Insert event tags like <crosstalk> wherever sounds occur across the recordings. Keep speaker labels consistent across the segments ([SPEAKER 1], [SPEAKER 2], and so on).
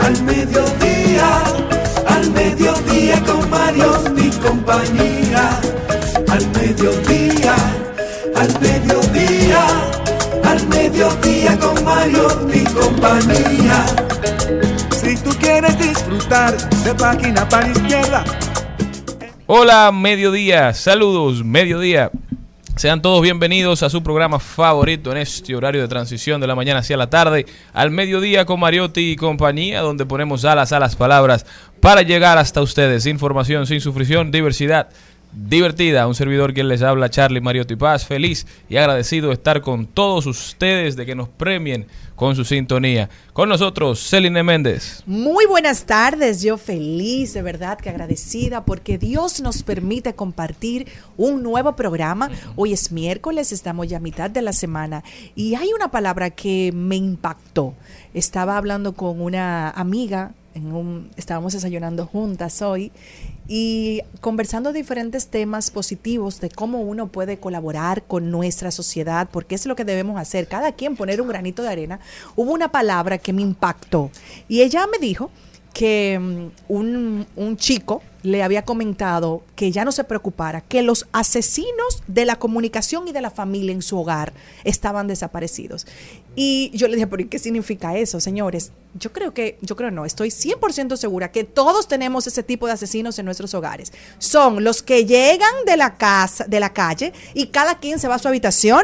[SPEAKER 1] al mediodía, al mediodía con Mario y compañía. Al mediodía, al mediodía, al mediodía con Mario y compañía. Si tú quieres disfrutar de página para izquierda,
[SPEAKER 2] Hola, mediodía, saludos, mediodía. Sean todos bienvenidos a su programa favorito en este horario de transición de la mañana hacia la tarde, al mediodía con Mariotti y compañía, donde ponemos alas a las palabras para llegar hasta ustedes. Información sin sufrición, diversidad divertida. Un servidor quien les habla, Charlie Mariotti Paz, feliz y agradecido de estar con todos ustedes, de que nos premien con su sintonía. Con nosotros, Celine Méndez.
[SPEAKER 3] Muy buenas tardes, yo feliz, de verdad que agradecida porque Dios nos permite compartir un nuevo programa. Hoy es miércoles, estamos ya a mitad de la semana y hay una palabra que me impactó. Estaba hablando con una amiga, en un, estábamos desayunando juntas hoy y conversando diferentes temas positivos de cómo uno puede colaborar con nuestra sociedad, porque es lo que debemos hacer, cada quien poner un granito de arena, hubo una palabra que me impactó y ella me dijo que mm, un, un, chico le había comentado que ya no se preocupara, que los asesinos de la comunicación y de la familia en su hogar estaban desaparecidos. Y yo le dije, pero qué significa eso, señores? Yo creo que, yo creo no, estoy 100% segura que todos tenemos ese tipo de asesinos en nuestros hogares. Son los que llegan de la casa, de la calle y cada quien se va a su habitación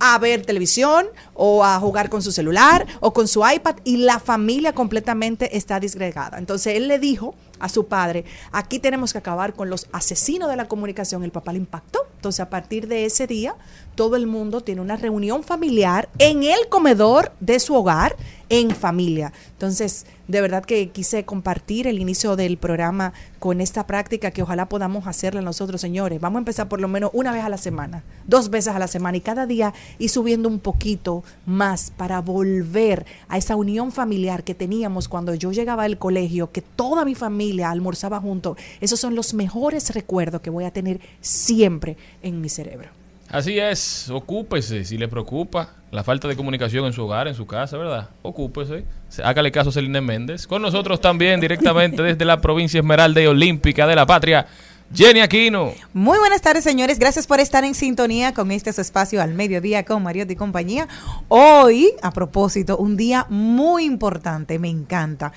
[SPEAKER 3] a ver televisión o a jugar con su celular o con su iPad y la familia completamente está disgregada. Entonces él le dijo a su padre, aquí tenemos que acabar con los asesinos de la comunicación. El papá le impactó. Entonces a partir de ese día, todo el mundo tiene una reunión familiar en el comedor de su hogar en familia. Entonces, de verdad que quise compartir el inicio del programa con esta práctica que ojalá podamos hacerla nosotros, señores. Vamos a empezar por lo menos una vez a la semana, dos veces a la semana y cada día ir subiendo un poquito más para volver a esa unión familiar que teníamos cuando yo llegaba al colegio, que toda mi familia almorzaba junto. Esos son los mejores recuerdos que voy a tener siempre en mi cerebro.
[SPEAKER 2] Así es, ocúpese si le preocupa la falta de comunicación en su hogar, en su casa, ¿verdad? Ocúpese. Hágale caso a Celine Méndez. Con nosotros también, directamente desde la provincia Esmeralda y Olímpica de la Patria, Jenny Aquino.
[SPEAKER 4] Muy buenas tardes, señores. Gracias por estar en sintonía con este espacio al mediodía con Mariotti y compañía. Hoy, a propósito, un día muy importante. Me encanta.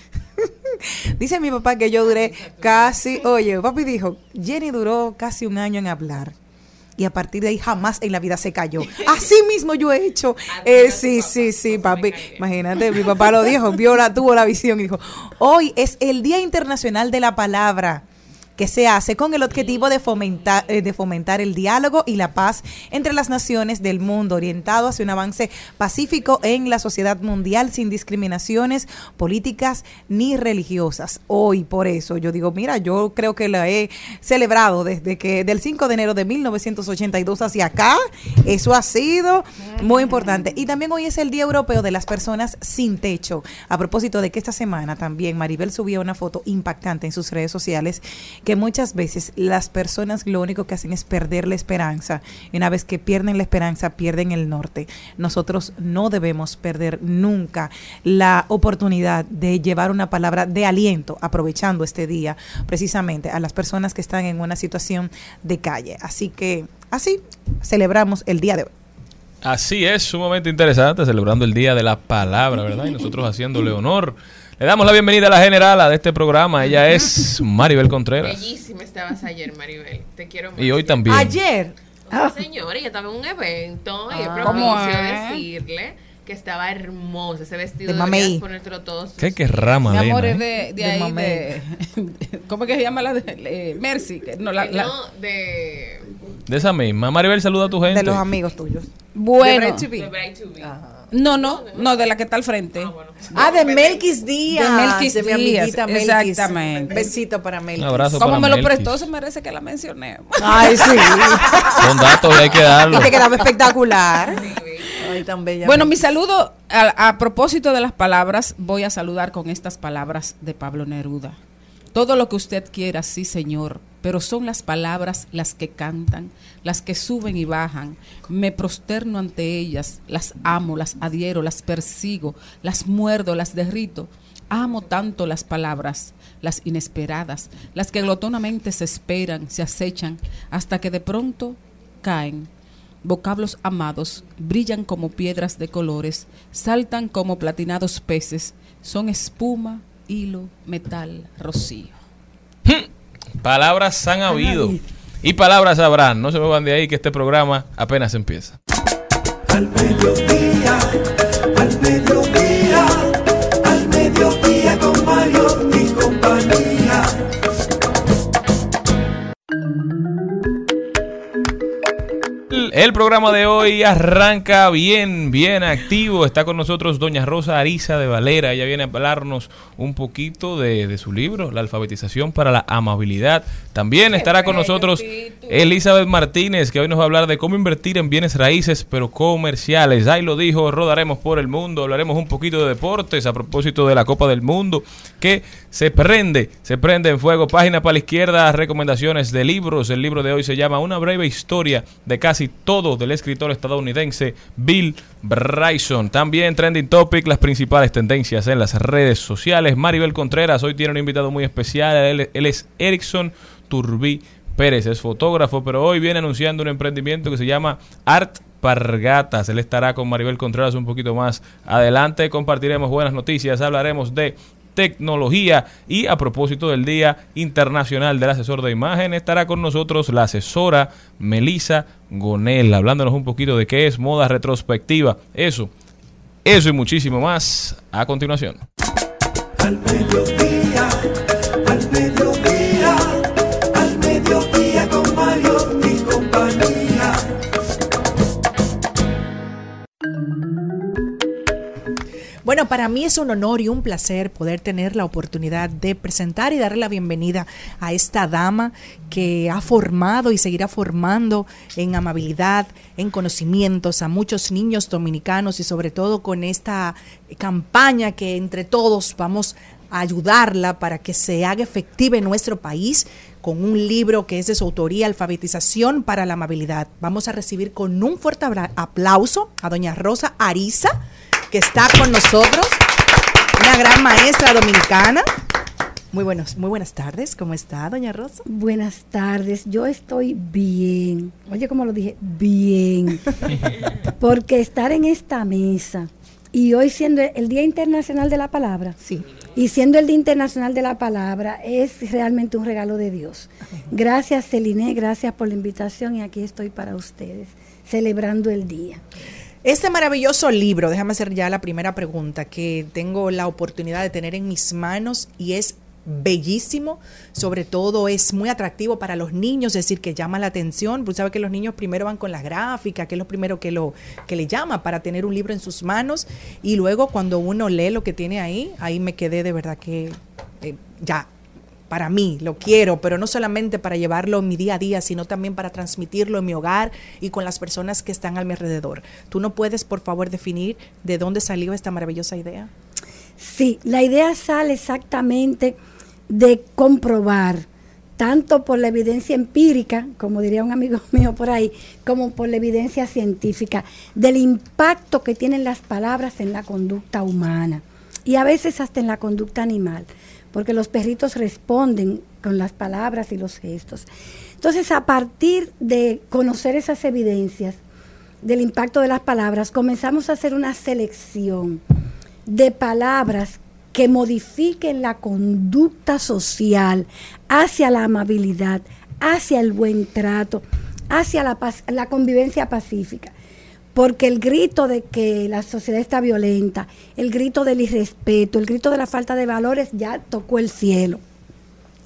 [SPEAKER 4] <laughs> Dice mi papá que yo duré casi, oye, papi dijo, Jenny duró casi un año en hablar y a partir de ahí jamás en la vida se cayó. <laughs> Así mismo yo he hecho. Eh, sí, sí, sí, papi. Imagínate, mi papá lo dijo, vio la, tuvo la visión y dijo, hoy es el Día Internacional de la Palabra que se hace con el objetivo de fomentar, eh, de fomentar el diálogo y la paz entre las naciones del mundo, orientado hacia un avance pacífico en la sociedad mundial sin discriminaciones políticas ni religiosas. Hoy, por eso, yo digo, mira, yo creo que la he celebrado desde que del 5 de enero de 1982 hacia acá. Eso ha sido muy importante. Y también hoy es el Día Europeo de las Personas sin Techo. A propósito de que esta semana también Maribel subió una foto impactante en sus redes sociales que muchas veces las personas lo único que hacen es perder la esperanza. Y una vez que pierden la esperanza, pierden el norte. Nosotros no debemos perder nunca la oportunidad de llevar una palabra de aliento, aprovechando este día precisamente a las personas que están en una situación de calle. Así que así celebramos el día de hoy.
[SPEAKER 2] Así es, sumamente interesante, celebrando el Día de la Palabra, ¿verdad? Y nosotros haciéndole honor Le damos la bienvenida a la generala de este programa. Ella <laughs> es Maribel Contreras.
[SPEAKER 5] Bellísima estabas ayer, Maribel. Te quiero mucho.
[SPEAKER 2] Y hoy también.
[SPEAKER 3] Ayer.
[SPEAKER 5] Sí, señora, ella estaba en un evento y
[SPEAKER 3] Ah.
[SPEAKER 4] ¿Cómo
[SPEAKER 5] propicio decirle que estaba hermosa. Ese vestido
[SPEAKER 3] De mamey.
[SPEAKER 5] ponértelo todos.
[SPEAKER 2] ¿Qué querrá,
[SPEAKER 6] Mi
[SPEAKER 2] Malena?
[SPEAKER 6] amor, es de, de
[SPEAKER 3] De
[SPEAKER 6] ahí,
[SPEAKER 3] mamey.
[SPEAKER 6] de, <laughs> ¿Cómo es que se llama la de eh, Mercy? no, la, la-
[SPEAKER 5] No, de,
[SPEAKER 2] De esa misma. Maribel, saluda a tu gente.
[SPEAKER 4] De los amigos tuyos.
[SPEAKER 6] bueno,
[SPEAKER 4] De Bright
[SPEAKER 5] de
[SPEAKER 4] TV.
[SPEAKER 5] Bright to Be.
[SPEAKER 6] No, no, no, de la que está al frente.
[SPEAKER 3] Ah, de Melquis Díaz.
[SPEAKER 6] De Melquis
[SPEAKER 3] mi
[SPEAKER 6] Díaz,
[SPEAKER 3] Melquis.
[SPEAKER 6] exactamente.
[SPEAKER 3] Besito para Melquis.
[SPEAKER 2] Un abrazo
[SPEAKER 6] Como me lo prestó, se merece que la mencioné.
[SPEAKER 3] Ay, sí. <laughs>
[SPEAKER 2] Son datos hay que darlos.
[SPEAKER 4] Y te quedaba espectacular.
[SPEAKER 3] Ay, tan bella.
[SPEAKER 6] Bueno, mi saludo a, a propósito de las palabras, voy a saludar con estas palabras de Pablo Neruda. Todo lo que usted quiera, sí, señor, pero son las palabras las que cantan, las que suben y bajan. Me prosterno ante ellas, las amo, las adhiero, las persigo, las muerdo, las derrito. Amo tanto las palabras, las inesperadas, las que glotonamente se esperan, se acechan, hasta que de pronto caen vocablos amados, brillan como piedras de colores, saltan como platinados peces, son espuma, hilo, metal, rocío.
[SPEAKER 2] Palabras han habido. Y palabras habrán. No se muevan de ahí que este programa apenas empieza.
[SPEAKER 1] Al mediodía, al mediodía,
[SPEAKER 2] El, programa de hoy arranca bien, bien activo. Está con nosotros doña Rosa Ariza de Valera. Ella viene a hablarnos un poquito de, de su libro, La alfabetización para la amabilidad. También estará con nosotros Elizabeth Martínez, que hoy nos va a hablar de cómo invertir en bienes raíces, pero comerciales. Ahí lo dijo, rodaremos por el mundo, hablaremos un poquito de deportes a propósito de la Copa del Mundo, que se prende, se prende en fuego. Página para la izquierda, recomendaciones de libros. El libro de hoy se llama Una breve historia de casi todo del escritor estadounidense Bill Bryson. También trending topic, las principales tendencias en las redes sociales. Maribel Contreras hoy tiene un invitado muy especial. Él, él es Erickson Turbí Pérez, es fotógrafo, pero hoy viene anunciando un emprendimiento que se llama Art Pargatas. Él estará con Maribel Contreras un poquito más adelante. Compartiremos buenas noticias, hablaremos de tecnología y a propósito del Día Internacional del Asesor de Imagen estará con nosotros la asesora Melisa Gonel hablándonos un poquito de qué es moda retrospectiva. Eso, eso y muchísimo más a continuación.
[SPEAKER 3] Bueno, para mí es un honor y un placer poder tener la oportunidad de presentar y darle la bienvenida a esta dama que ha formado y seguirá formando en amabilidad, en conocimientos a muchos niños dominicanos y sobre todo con esta campaña que entre todos vamos a ayudarla para que se haga efectiva en nuestro país con un libro que es de su autoría, Alfabetización para la Amabilidad. Vamos a recibir con un fuerte aplauso a doña Rosa Ariza, que está con nosotros, una gran maestra dominicana. Muy, buenos, muy buenas tardes, ¿cómo está, doña Rosa?
[SPEAKER 7] Buenas tardes, yo estoy bien. Oye, como lo dije, bien. <laughs> Porque estar en esta mesa y hoy siendo el Día Internacional de la Palabra
[SPEAKER 3] Sí.
[SPEAKER 7] y siendo el Día Internacional de la Palabra es realmente un regalo de Dios. Gracias, Celine, gracias por la invitación y aquí estoy para ustedes, celebrando el día.
[SPEAKER 3] Este maravilloso libro, déjame hacer ya la primera pregunta que tengo la oportunidad de tener en mis manos y es bellísimo, sobre todo es muy atractivo para los niños, es decir, que llama la atención, pues sabe que los niños primero van con las gráficas, que es lo primero que lo que le llama para tener un libro en sus manos y luego cuando uno lee lo que tiene ahí, ahí me quedé de verdad que eh, ya para mí, lo quiero, pero no solamente para llevarlo en mi día a día, sino también para transmitirlo en mi hogar y con las personas que están a mi alrededor. ¿Tú no puedes, por favor, definir de dónde salió esta maravillosa idea?
[SPEAKER 7] Sí, la idea sale exactamente de comprobar, tanto por la evidencia empírica, como diría un amigo <laughs> mío por ahí, como por la evidencia científica, del impacto que tienen las palabras en la conducta humana y a veces hasta en la conducta animal, porque los perritos responden con las palabras y los gestos. Entonces, a partir de conocer esas evidencias del impacto de las palabras, comenzamos a hacer una selección de palabras que modifiquen la conducta social hacia la amabilidad, hacia el buen trato, hacia la, la convivencia pacífica. Porque el grito de que la sociedad está violenta, el grito del irrespeto, el grito de la falta de valores ya tocó el cielo.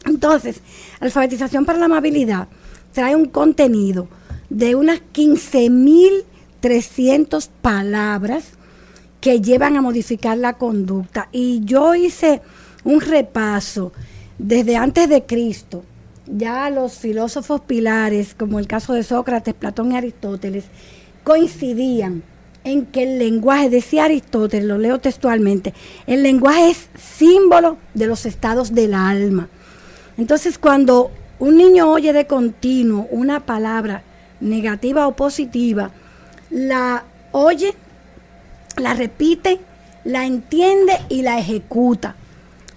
[SPEAKER 7] Entonces, alfabetización para la amabilidad trae un contenido de unas 15.300 palabras que llevan a modificar la conducta. Y yo hice un repaso desde antes de Cristo. Ya los filósofos pilares, como el caso de Sócrates, Platón y Aristóteles, coincidían en que el lenguaje, decía Aristóteles, lo leo textualmente, el lenguaje es símbolo de los estados del alma. Entonces, cuando un niño oye de continuo una palabra negativa o positiva, la oye, la repite, la entiende y la ejecuta.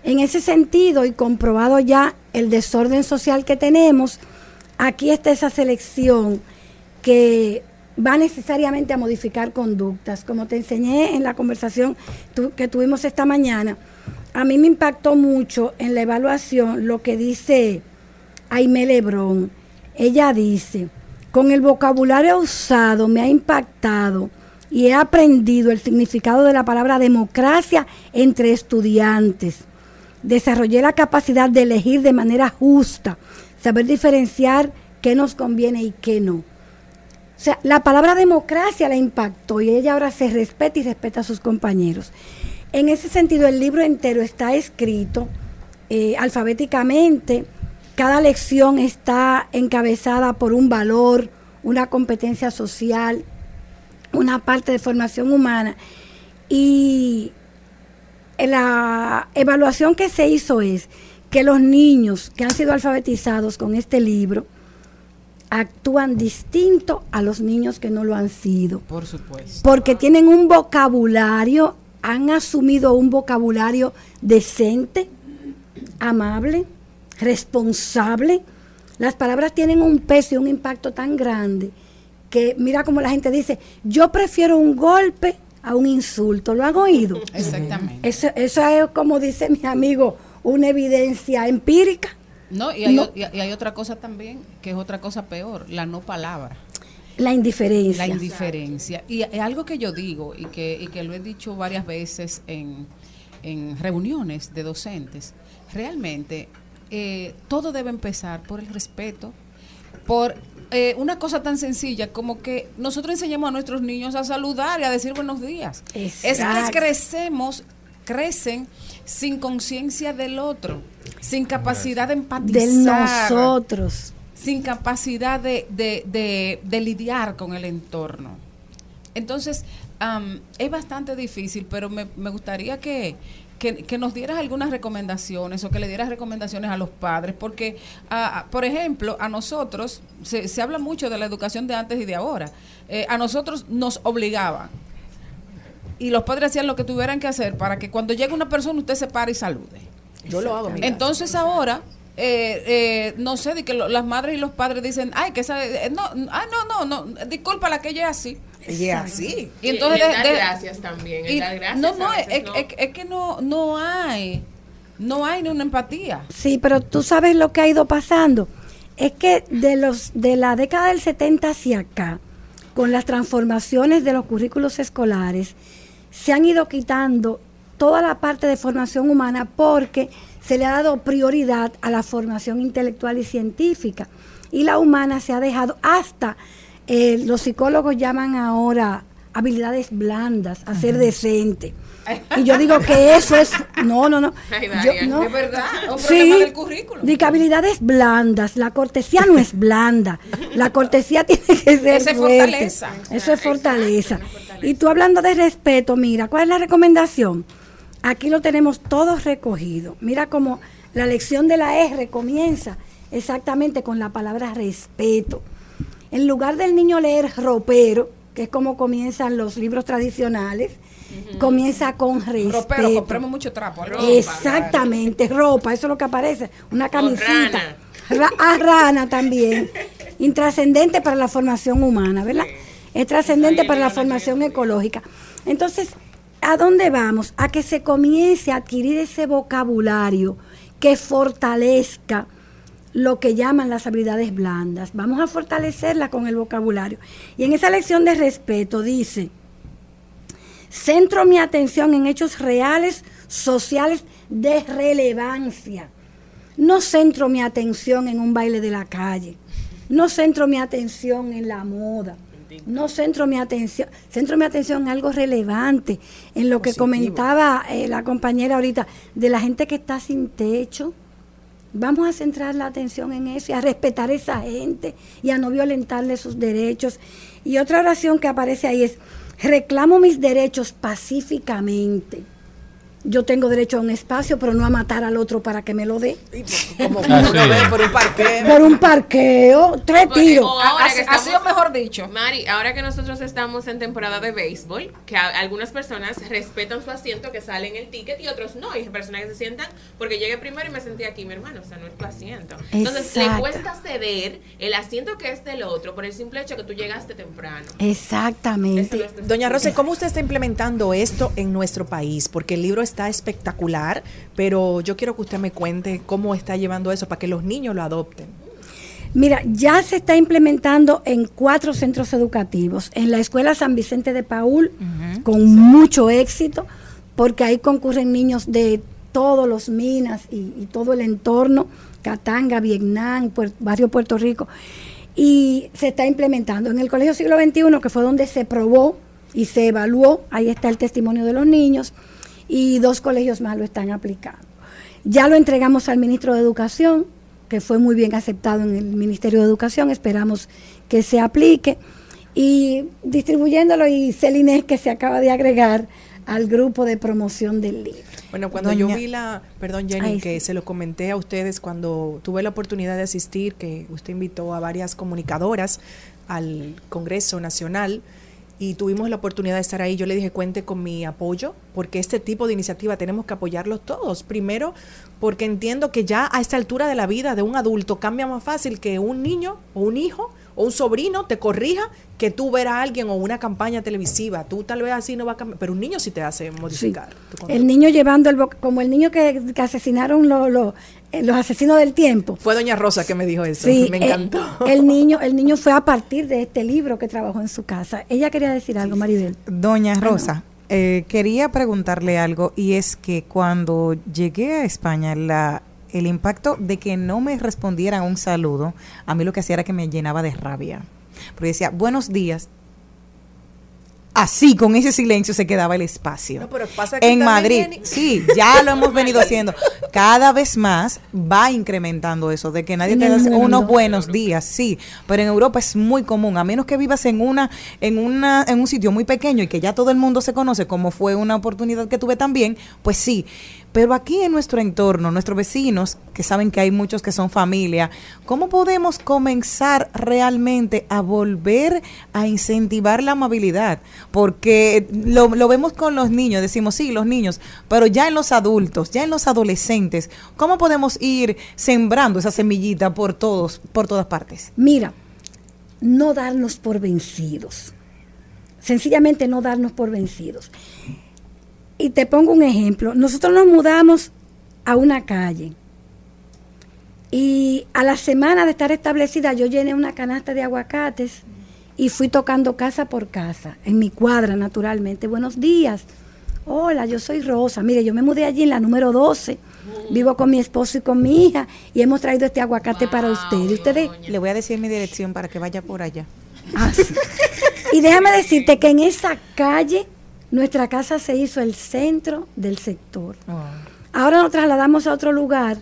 [SPEAKER 7] En ese sentido, y comprobado ya el desorden social que tenemos, aquí está esa selección que va necesariamente a modificar conductas. Como te enseñé en la conversación que tuvimos esta mañana, a mí me impactó mucho en la evaluación lo que dice Aimé Lebrón. Ella dice, con el vocabulario usado me ha impactado y he aprendido el significado de la palabra democracia entre estudiantes. Desarrollé la capacidad de elegir de manera justa, saber diferenciar qué nos conviene y qué no. O sea, la palabra democracia la impactó y ella ahora se respeta y respeta a sus compañeros. En ese sentido, el libro entero está escrito eh, alfabéticamente. Cada lección está encabezada por un valor, una competencia social, una parte de formación humana. Y la evaluación que se hizo es que los niños que han sido alfabetizados con este libro actúan distinto a los niños que no lo han sido
[SPEAKER 6] Por supuesto.
[SPEAKER 7] porque tienen un vocabulario, han asumido un vocabulario decente, amable, responsable. Las palabras tienen un peso y un impacto tan grande que mira como la gente dice, yo prefiero un golpe a un insulto. ¿Lo han oído?
[SPEAKER 6] Exactamente.
[SPEAKER 7] Eso, eso es como dice mi amigo, una evidencia empírica.
[SPEAKER 6] No, y hay,
[SPEAKER 7] No.
[SPEAKER 6] o- y- y hay otra cosa también, que es otra cosa peor, la no palabra.
[SPEAKER 7] La indiferencia.
[SPEAKER 6] La indiferencia. Y es algo que yo digo y que, y que lo he dicho varias veces en, en reuniones de docentes, realmente eh, todo debe empezar por el respeto, por eh, una cosa tan sencilla como que nosotros enseñemos a nuestros niños a saludar y a decir buenos días. Es
[SPEAKER 7] Exacto.
[SPEAKER 6] que crecemos, crecen sin conciencia del otro, sin capacidad de empatizar
[SPEAKER 7] Del nosotros.
[SPEAKER 6] sin capacidad de, de- de- de lidiar con el entorno. Entonces, am, es bastante difícil, pero me, me gustaría que, que- que nos dieras algunas recomendaciones o que le dieras recomendaciones a los padres, porque, ah, por ejemplo, a nosotros, se, se habla mucho de la educación de antes y de ahora, Eh, a nosotros nos obligaban. Y los padres hacían lo que tuvieran que hacer para que cuando llegue una persona usted se pare y salude.
[SPEAKER 3] Yo lo hago, mira.
[SPEAKER 6] Entonces ahora, eh, eh, no sé, de que lo- las madres y los padres dicen, ay, que esa, eh, no, ah, no, no, no, disculpa la que ella es así.
[SPEAKER 4] Ella así.
[SPEAKER 6] Y entonces
[SPEAKER 5] el
[SPEAKER 6] de-
[SPEAKER 5] dar
[SPEAKER 6] de-
[SPEAKER 5] gracias también. El
[SPEAKER 6] y-
[SPEAKER 5] dar gracias
[SPEAKER 6] no, no, es,
[SPEAKER 5] veces
[SPEAKER 6] es- es que no, no hay, no hay ni una empatía.
[SPEAKER 7] Sí, pero tú sabes lo que ha ido pasando. Es que de los de la década del 70 hacia acá, con las transformaciones de los currículos escolares, se han ido quitando toda la parte de formación humana porque se le ha dado prioridad a la formación intelectual y científica. Y la humana se ha dejado hasta, eh, los psicólogos llaman ahora habilidades blandas, a ser decente. Y yo digo que eso es, no, no, no. Yo-.
[SPEAKER 6] Es verdad, un
[SPEAKER 7] Sí,
[SPEAKER 6] del currículum.
[SPEAKER 7] que habilidades blandas, la cortesía no es blanda, la cortesía tiene que ser
[SPEAKER 6] Esa es fortaleza.
[SPEAKER 7] Eso es fortaleza. Y tú hablando de respeto, mira, ¿cuál es la recomendación? Aquí lo tenemos todos recogido. Mira cómo la lección de la R comienza exactamente con la palabra respeto. En lugar del niño leer ropero, que es como comienzan los libros tradicionales, comienza con respeto.
[SPEAKER 6] Ropero, compremos mucho trapo. ¿no?
[SPEAKER 7] Exactamente, ropa, eso es lo que aparece, una camisita.
[SPEAKER 5] rana.
[SPEAKER 7] Ra- ah, rana también. <laughs> Intrascendente para la formación humana, ¿verdad? Es trascendente para la formación ecológica. Entonces, ¿a dónde vamos? A que se comience a adquirir ese vocabulario que fortalezca lo que llaman las habilidades blandas. Vamos a fortalecerla con el vocabulario. Y en esa lección de respeto dice, centro mi atención en hechos reales, sociales, de relevancia. No centro mi atención en un baile de la calle. No centro mi atención en la moda. No centro mi atención, centro mi atención en algo relevante, en lo que comentaba eh, la compañera ahorita, de la gente que está sin techo. Vamos a centrar la atención en eso y a respetar a esa gente y a no violentarle sus derechos. Y otra oración que aparece ahí es, reclamo mis derechos pacíficamente. Yo tengo derecho a un espacio, pero no a matar al otro para que me lo dé.
[SPEAKER 3] Como
[SPEAKER 2] Así
[SPEAKER 3] uno
[SPEAKER 2] es.
[SPEAKER 3] ve por un parque.
[SPEAKER 7] Por un parqueo, tres tiros.
[SPEAKER 6] Ha,
[SPEAKER 5] que
[SPEAKER 6] ha sido mejor dicho.
[SPEAKER 5] Mari, ahora que nosotros estamos en temporada de béisbol, que a- algunas personas respetan su asiento que sale en el ticket y otros no. Hay personas que se sientan porque llegué primero y me senté aquí, mi hermano, o sea, no es tu asiento. Entonces le cuesta ceder el asiento que es del otro por el simple hecho que tú llegaste temprano.
[SPEAKER 7] Exactamente.
[SPEAKER 5] No es-
[SPEAKER 3] Doña Rosa, ¿cómo usted está implementando esto en nuestro país? Porque el libro está espectacular, pero yo quiero que usted me cuente cómo está llevando eso para que los niños lo adopten.
[SPEAKER 7] Mira, ya se está implementando en cuatro centros educativos. En la Escuela San Vicente de Paul, con mucho éxito, porque ahí concurren niños de todos los minas y, y todo el entorno, Catanga, Vietnam, Puer- barrio Puerto Rico. Y se está implementando. En el Colegio Siglo XXI, que fue donde se probó y se evaluó, ahí está el testimonio de los niños, y dos colegios más lo están aplicando. Ya lo entregamos al ministro de Educación, que fue muy bien aceptado en el Ministerio de Educación, esperamos que se aplique, y distribuyéndolo, y Celine que se acaba de agregar al grupo de promoción del libro.
[SPEAKER 3] Bueno, cuando
[SPEAKER 4] Doña-
[SPEAKER 3] yo vi la, perdón Jenny,
[SPEAKER 7] Ay,
[SPEAKER 3] que
[SPEAKER 7] sí.
[SPEAKER 3] se lo comenté a ustedes cuando tuve la oportunidad de asistir, que usted invitó a varias comunicadoras al Congreso Nacional y tuvimos la oportunidad de estar ahí, yo le dije cuente con mi apoyo, porque este tipo de iniciativa tenemos que apoyarlos todos. Primero, porque entiendo que ya a esta altura de la vida de un adulto cambia más fácil que un niño o un hijo o un sobrino te corrija que tú ver a alguien o una campaña televisiva. Tú tal vez así no va a cambiar, pero un niño sí te hace modificar.
[SPEAKER 7] El niño llevando el como el niño que, que asesinaron lo- lo- eh, los asesinos del tiempo.
[SPEAKER 3] Fue Doña Rosa que me dijo eso.
[SPEAKER 7] Sí,
[SPEAKER 3] me
[SPEAKER 7] eh,
[SPEAKER 3] encantó.
[SPEAKER 7] El niño, el niño fue a partir de este libro que trabajó en su casa. Ella quería decir algo, Maribel.
[SPEAKER 4] Doña Rosa, eh, quería preguntarle algo y es que cuando llegué a España, la, el impacto de que no me respondieran un saludo, a mí lo que hacía era que me llenaba de rabia. Porque decía, buenos días. Así, con ese silencio se quedaba el espacio.
[SPEAKER 3] No, pero pasa aquí
[SPEAKER 4] en Madrid, sí, ya lo hemos venido haciendo. Cada vez más va incrementando eso, de que nadie te da unos buenos días, sí, pero en Europa es muy común, a menos que vivas en una, en una, en un sitio muy pequeño y que ya todo el mundo se conoce, como fue una oportunidad que tuve también, pues sí. Pero aquí en nuestro entorno, nuestros vecinos, que saben que hay muchos que son familia, ¿cómo podemos comenzar realmente a volver a incentivar la amabilidad? Porque lo, vemos con los niños, decimos, sí, los niños, pero ya en los adultos, ya en los adolescentes, ¿cómo podemos ir sembrando esa semillita por todos, por todas partes?
[SPEAKER 7] Mira, no darnos por vencidos. Sencillamente no darnos por vencidos. Y te pongo un ejemplo. Nosotros nos mudamos a una calle. Y a la semana de estar establecida, yo llené una canasta de aguacates y fui tocando casa por casa, en mi cuadra, naturalmente. Buenos días. Hola, yo soy Rosa. Mire, yo me mudé allí en la número 12. Vivo con mi esposo y con mi hija y hemos traído este aguacate para ustedes. Ustedes
[SPEAKER 4] Le voy a decir mi dirección para que vaya por allá.
[SPEAKER 7] Ah, sí. Y déjame decirte que en esa calle nuestra casa se hizo el centro del sector. Ahora nos trasladamos a otro lugar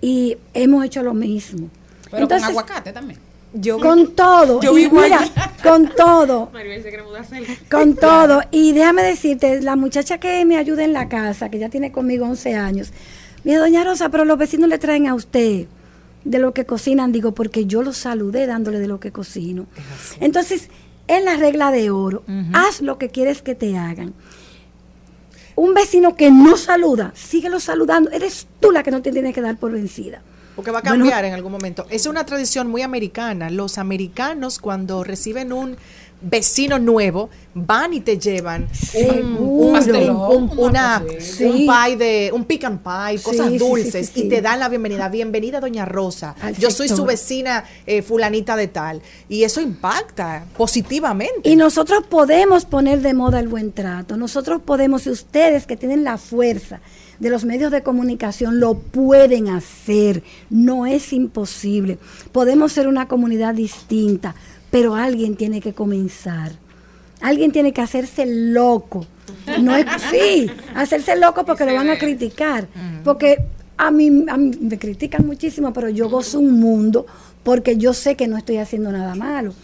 [SPEAKER 7] y hemos hecho lo mismo.
[SPEAKER 6] Pero
[SPEAKER 7] Entonces,
[SPEAKER 6] con aguacate también.
[SPEAKER 4] Yo
[SPEAKER 7] con todo,
[SPEAKER 4] Yo
[SPEAKER 7] y
[SPEAKER 4] vivo
[SPEAKER 7] mira,
[SPEAKER 4] allí.
[SPEAKER 7] con todo, <laughs> con <laughs> todo. Y déjame decirte, la muchacha que me ayuda en la casa, que ya tiene conmigo 11 años, me dijo, doña Rosa, pero los vecinos le traen a usted de lo que cocinan. Digo, porque yo los saludé dándole de lo que cocino. Entonces, es la regla de oro. Haz lo que quieres que te hagan. Un vecino que no saluda, síguelo saludando. Eres tú la que no te tienes que dar por vencida.
[SPEAKER 3] Porque va a
[SPEAKER 7] Bueno,
[SPEAKER 3] cambiar en algún momento. Es una tradición muy americana. Los americanos cuando reciben un vecino nuevo, van y te llevan un, un- una.
[SPEAKER 7] Sí.
[SPEAKER 3] un pie de, un pecan pie,
[SPEAKER 7] Sí,
[SPEAKER 3] cosas
[SPEAKER 7] sí,
[SPEAKER 3] dulces, y te dan la bienvenida. Bienvenida, doña Rosa.
[SPEAKER 7] Al
[SPEAKER 3] Yo soy su vecina eh, fulanita de tal. Y eso impacta positivamente.
[SPEAKER 7] Y nosotros podemos poner de moda el buen trato. Nosotros podemos, y ustedes que tienen la fuerza de los medios de comunicación, lo pueden hacer. No es imposible. Podemos ser una comunidad distinta, pero alguien tiene que comenzar. Alguien tiene que hacerse loco. No es <laughs> sí, hacerse loco porque lo van a criticar. Porque a mí, a mí me critican muchísimo, pero yo gozo un mundo porque yo sé que no estoy haciendo nada malo.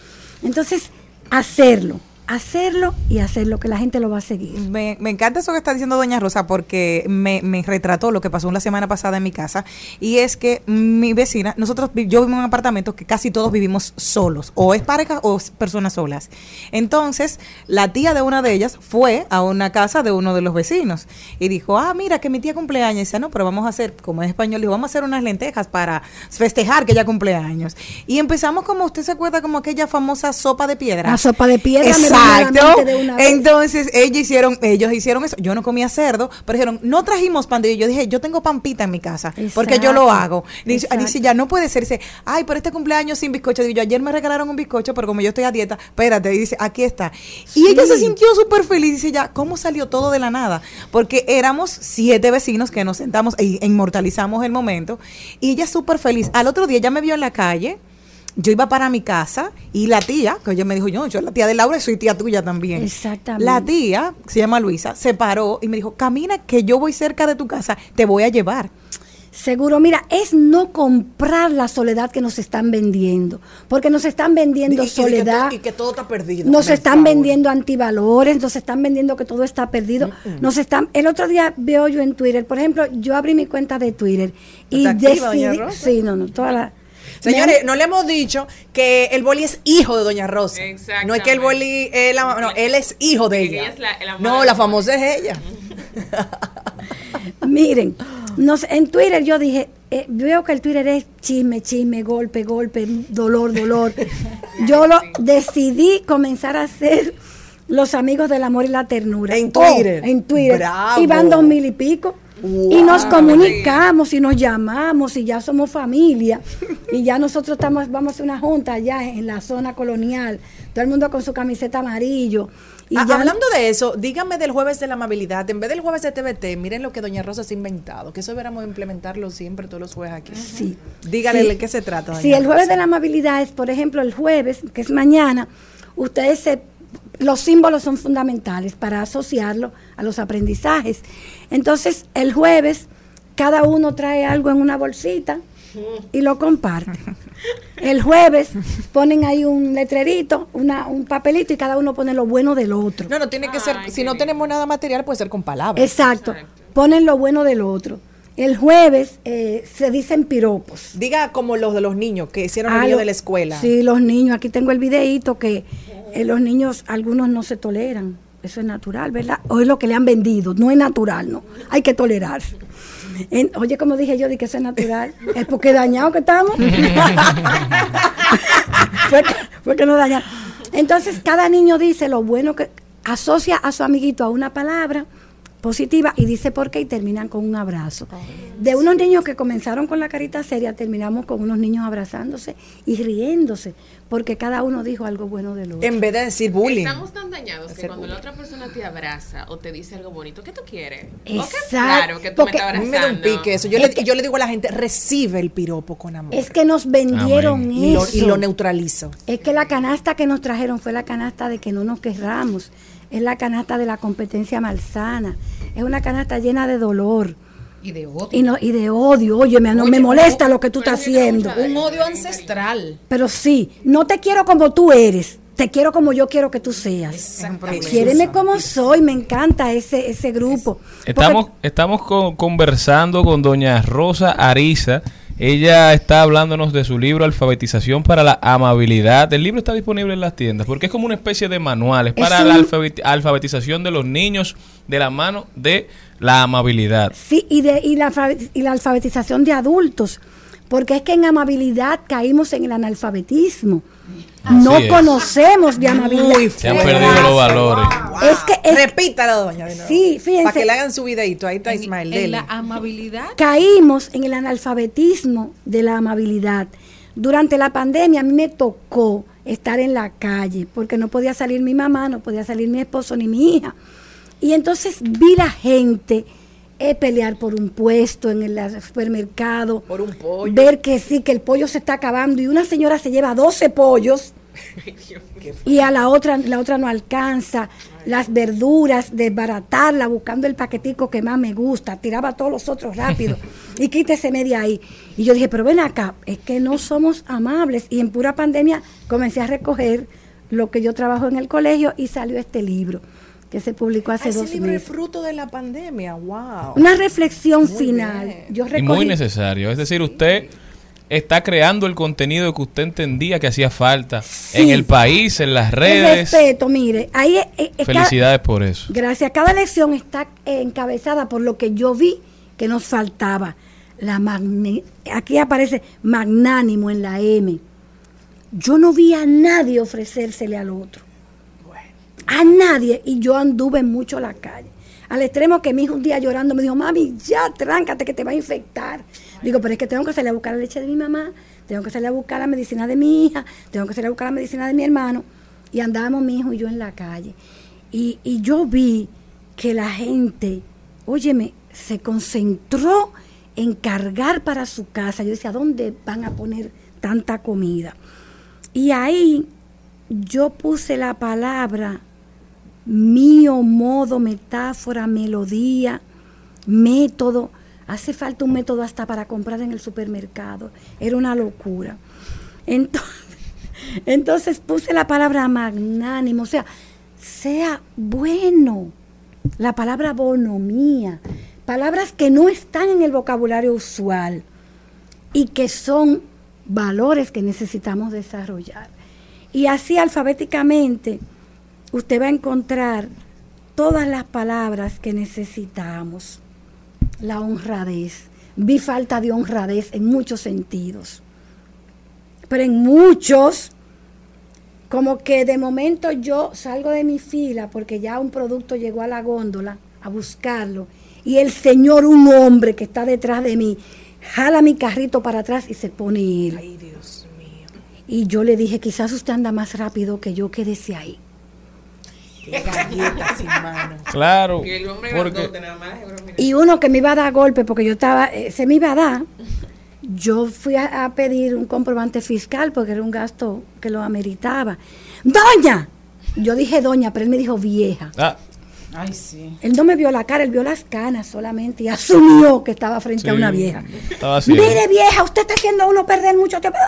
[SPEAKER 7] Entonces, hacerlo, hacerlo y hacerlo, que la gente lo va a seguir.
[SPEAKER 4] Me, me encanta eso que está diciendo Doña Rosa porque me, me retrató lo que pasó la semana pasada en mi casa y es que mi vecina, nosotros, yo vivo en un apartamento que casi todos vivimos solos, o es pareja o es personas solas. Entonces, la tía de una de ellas fue a una casa de uno de los vecinos y dijo, ah, mira que mi tía cumpleaños. Y dice, no, pero vamos a hacer, como es español, dijo, vamos a hacer unas lentejas para festejar que ella cumpleaños. Y empezamos como, usted se acuerda, como aquella famosa sopa de piedra.
[SPEAKER 7] La sopa de piedra la
[SPEAKER 4] Exacto. Entonces, ellos hicieron, ellos hicieron eso. Yo no comía cerdo, pero dijeron, no trajimos pan de Yo dije, yo tengo pampita en mi casa, porque yo lo hago. Dice, ya no puede ser. Dice, ay, pero este cumpleaños sin bizcocho. Digo, yo ayer me regalaron un bizcocho, pero como yo estoy a dieta, espérate. Y dice, aquí está. Y ella se sintió súper feliz. Dice, ya, ¿cómo salió todo de la nada? Porque éramos siete vecinos que nos sentamos e inmortalizamos el momento. Y ella súper feliz. Al otro día, ella me vio en la calle yo iba para mi casa y la tía, que ella me dijo, yo, yo soy la tía de Laura y soy tía tuya también.
[SPEAKER 7] Exactamente.
[SPEAKER 4] La tía, se llama Luisa, se paró y me dijo, camina que yo voy cerca de tu casa, te voy a llevar.
[SPEAKER 7] Seguro, mira, es no comprar la soledad que nos están vendiendo, porque nos están vendiendo
[SPEAKER 3] Y que- y que
[SPEAKER 7] soledad.
[SPEAKER 3] y que todo está perdido.
[SPEAKER 7] Nos están
[SPEAKER 3] favor.
[SPEAKER 7] vendiendo antivalores, nos están vendiendo que todo está perdido. Nos están, el otro día veo yo en Twitter, por ejemplo, yo abrí mi cuenta de Twitter y
[SPEAKER 3] ¿Está activa, doña
[SPEAKER 7] decidí, sí, no, no, toda la
[SPEAKER 3] Señores, no le hemos dicho que el boli es hijo de Doña Rosa. No es que el boli es la, no, él es hijo de ella.
[SPEAKER 5] ella es la- la
[SPEAKER 3] no, la famosa es ella. <laughs>
[SPEAKER 7] Miren, nos, en Twitter yo dije, eh, veo que el Twitter es chisme, chisme, golpe, golpe, dolor, dolor. <laughs> Yo lo decidí comenzar a hacer los amigos del amor y la ternura.
[SPEAKER 3] En
[SPEAKER 7] Oh,
[SPEAKER 3] Twitter.
[SPEAKER 7] en Twitter.
[SPEAKER 3] Bravo.
[SPEAKER 7] Y van dos mil y pico. Y nos comunicamos y nos llamamos y ya somos familia. Y ya nosotros estamos, vamos a hacer una junta allá en la zona colonial. Todo el mundo con su camiseta amarillo. Y
[SPEAKER 3] Ah,
[SPEAKER 7] ya-
[SPEAKER 3] hablando de eso, díganme del jueves de la amabilidad. En vez del jueves de TVT, miren lo que Doña Rosa se ha inventado. Que eso deberíamos implementarlo siempre todos los jueves aquí.
[SPEAKER 7] Sí.
[SPEAKER 3] Dígale
[SPEAKER 7] Sí.
[SPEAKER 3] de qué se trata. Doña
[SPEAKER 7] Sí, el jueves
[SPEAKER 3] Rosa.
[SPEAKER 7] de la amabilidad es, por ejemplo, el jueves, que es mañana, ustedes se, los símbolos son fundamentales para asociarlo a los aprendizajes. Entonces, el jueves, cada uno trae algo en una bolsita y lo comparte. <laughs> El jueves ponen ahí un letrerito, una, un papelito y cada uno pone lo bueno del otro.
[SPEAKER 3] No, no, tiene que ser.
[SPEAKER 5] Ay,
[SPEAKER 3] Si no tenemos nada material, puede ser con palabras.
[SPEAKER 7] Exacto. Ponen lo bueno del otro. El jueves eh, se dicen piropos.
[SPEAKER 3] Diga como los de los niños que hicieron el
[SPEAKER 7] Ah,
[SPEAKER 3] video
[SPEAKER 7] lo-
[SPEAKER 3] de la escuela.
[SPEAKER 7] Sí, los niños. Aquí tengo el videíto que eh, los niños, algunos no se toleran. Eso es natural, ¿verdad? O es lo que le han vendido. No es natural, no. Hay que tolerarse. En- oye, como dije yo, de que eso es natural. Es porque dañado que estamos. <laughs> fue, que, fue que nos dañaron. Entonces, cada niño dice lo bueno que asocia a su amiguito a una palabra positiva y dice por qué y terminan con un abrazo. De unos niños que comenzaron con la carita seria, terminamos con unos niños abrazándose y riéndose, porque cada uno dijo algo bueno del otro.
[SPEAKER 3] En vez de decir bullying.
[SPEAKER 5] Estamos tan dañados que cuando la otra persona te abraza o te dice algo bonito, ¿qué tú quieres? ¿O claro que tú me
[SPEAKER 3] A mí me da un pique eso. Yo,
[SPEAKER 7] Es
[SPEAKER 3] le,
[SPEAKER 7] que-
[SPEAKER 3] yo le digo a la gente, recibe el piropo con amor.
[SPEAKER 7] Es que nos vendieron
[SPEAKER 2] Amén.
[SPEAKER 3] y, lo,
[SPEAKER 7] eso.
[SPEAKER 3] y lo neutralizo.
[SPEAKER 7] Es que la canasta que nos trajeron fue la canasta de que no nos querramos. Es la canasta de la competencia malsana. Es una canasta llena de dolor
[SPEAKER 6] Y de odio.
[SPEAKER 7] y, no, y de odio. Oye, me, no,
[SPEAKER 6] Oye,
[SPEAKER 7] me molesta lo que tú estás haciendo.
[SPEAKER 6] Un odio ancestral.
[SPEAKER 7] Pero sí, no te quiero como tú eres. Te quiero como yo quiero que tú seas. Quiéreme como soy. Me encanta ese, ese grupo.
[SPEAKER 2] Estamos,
[SPEAKER 7] Porque-
[SPEAKER 2] estamos con- conversando con doña Rosa Ariza. Ella está hablándonos de su libro Alfabetización para la Amabilidad. El libro está disponible en las tiendas porque es como una especie de manual. Es para
[SPEAKER 7] un-
[SPEAKER 2] la alfabeti- alfabetización de los niños de la mano de la amabilidad.
[SPEAKER 7] Sí, y, de, y, la, y la alfabetización de adultos. porque es que en amabilidad caímos en el analfabetismo. No
[SPEAKER 2] es.
[SPEAKER 7] conocemos de amabilidad.
[SPEAKER 4] Muy
[SPEAKER 2] Se han perdido los valores.
[SPEAKER 7] Es que es-
[SPEAKER 4] Repítalo, doña.
[SPEAKER 7] Sí, fíjense.
[SPEAKER 4] Para que le hagan su videito. Ahí está
[SPEAKER 6] En,
[SPEAKER 4] Ismael.
[SPEAKER 6] en la amabilidad.
[SPEAKER 7] caímos en el analfabetismo de la amabilidad. Durante la pandemia a mí me tocó estar en la calle porque no podía salir mi mamá, no podía salir mi esposo ni mi hija. Y entonces vi la gente eh, pelear por un puesto en el supermercado,
[SPEAKER 4] Por un pollo.
[SPEAKER 7] ver que sí, que el pollo se está acabando y una señora se lleva 12 pollos y a la otra la otra no alcanza. Las verduras desbaratarla buscando el paquetico que más me gusta tiraba todos los otros rápido y quítese media ahí. Y yo dije pero ven acá es que no somos amables. Y en pura pandemia comencé a recoger lo que yo trabajo en el colegio y salió este libro que se publicó hace
[SPEAKER 4] Ah, ese
[SPEAKER 7] dos
[SPEAKER 4] libro es fruto de la pandemia. Wow.
[SPEAKER 7] una reflexión
[SPEAKER 4] Muy
[SPEAKER 7] final yo
[SPEAKER 2] Y muy necesario. Es decir, usted está creando el contenido que usted entendía que hacía falta
[SPEAKER 7] Sí.
[SPEAKER 2] en el país, en las
[SPEAKER 7] el
[SPEAKER 2] redes.
[SPEAKER 7] respeto mire ahí es- es- es cada-
[SPEAKER 2] Felicidades por eso.
[SPEAKER 7] Gracias. Cada lección está eh, encabezada por lo que yo vi que nos faltaba. La magne- Aquí aparece magnánimo en la M. Yo no vi a nadie ofrecérsele al otro. A nadie. Y yo anduve mucho la calle. Al extremo que mi hijo un día llorando me dijo, mami, ya tráncate que te va a infectar. Digo, pero es que tengo que salir a buscar la leche de mi mamá, tengo que salir a buscar la medicina de mi hija, tengo que salir a buscar la medicina de mi hermano. Y andábamos mi hijo y yo en la calle. Y, y yo vi que la gente, óyeme, se concentró en cargar para su casa. Yo decía, ¿dónde van a poner tanta comida? Y ahí yo puse la palabra mío, modo, metáfora, melodía, método. Hace falta un método hasta para comprar en el supermercado. Era una locura. Entonces, <laughs> entonces puse la palabra magnánimo, o sea, sea bueno. La palabra bonomía. Palabras que no están en el vocabulario usual y que son valores que necesitamos desarrollar. Y así alfabéticamente usted va a encontrar todas las palabras que necesitamos. La honradez. Vi falta de honradez en muchos sentidos. Pero en muchos, como que de momento yo salgo de mi fila porque ya un producto llegó a la góndola a buscarlo y el señor, un hombre que está detrás de mí, jala mi carrito para atrás y se pone él.
[SPEAKER 4] Ay, Dios mío.
[SPEAKER 7] Y yo le dije, quizás usted anda más rápido que yo, quédese ahí.
[SPEAKER 4] Qué galleta sin mano.
[SPEAKER 2] Claro.
[SPEAKER 5] Y el hombre
[SPEAKER 2] Porque
[SPEAKER 5] grandote nada más. mira.
[SPEAKER 7] Y uno que me iba a dar golpe porque yo estaba, eh, se me iba a dar, yo fui a, a pedir un comprobante fiscal porque era un gasto que lo ameritaba. ¡Doña! Yo dije doña, pero él me dijo vieja.
[SPEAKER 2] Ah,
[SPEAKER 6] Ay, sí.
[SPEAKER 7] Él no me vio la cara, él vio las canas solamente y asumió que estaba frente a una vieja.
[SPEAKER 2] Estaba así.
[SPEAKER 7] Mire vieja, usted está haciendo a uno perder mucho tiempo.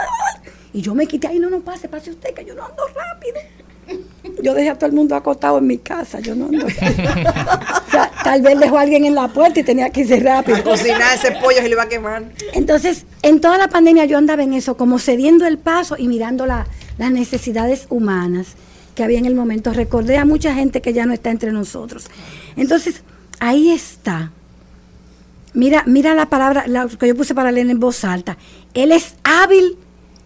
[SPEAKER 7] Y yo me quité, ahí no, no pase, pase usted, que yo no ando rápido. Yo dejé a todo el mundo acostado en mi casa, yo no ando rápido. <laughs> O sea, tal vez dejó a alguien en la puerta y tenía que irse rápido.
[SPEAKER 4] A cocinar ese pollo se le va a quemar.
[SPEAKER 7] Entonces, en toda la pandemia yo andaba en eso, como cediendo el paso y mirando la- las necesidades humanas que había en el momento. Recordé a mucha gente que ya no está entre nosotros. Entonces, ahí está. Mira, mira la palabra la que yo puse para leer en voz alta. Él es hábil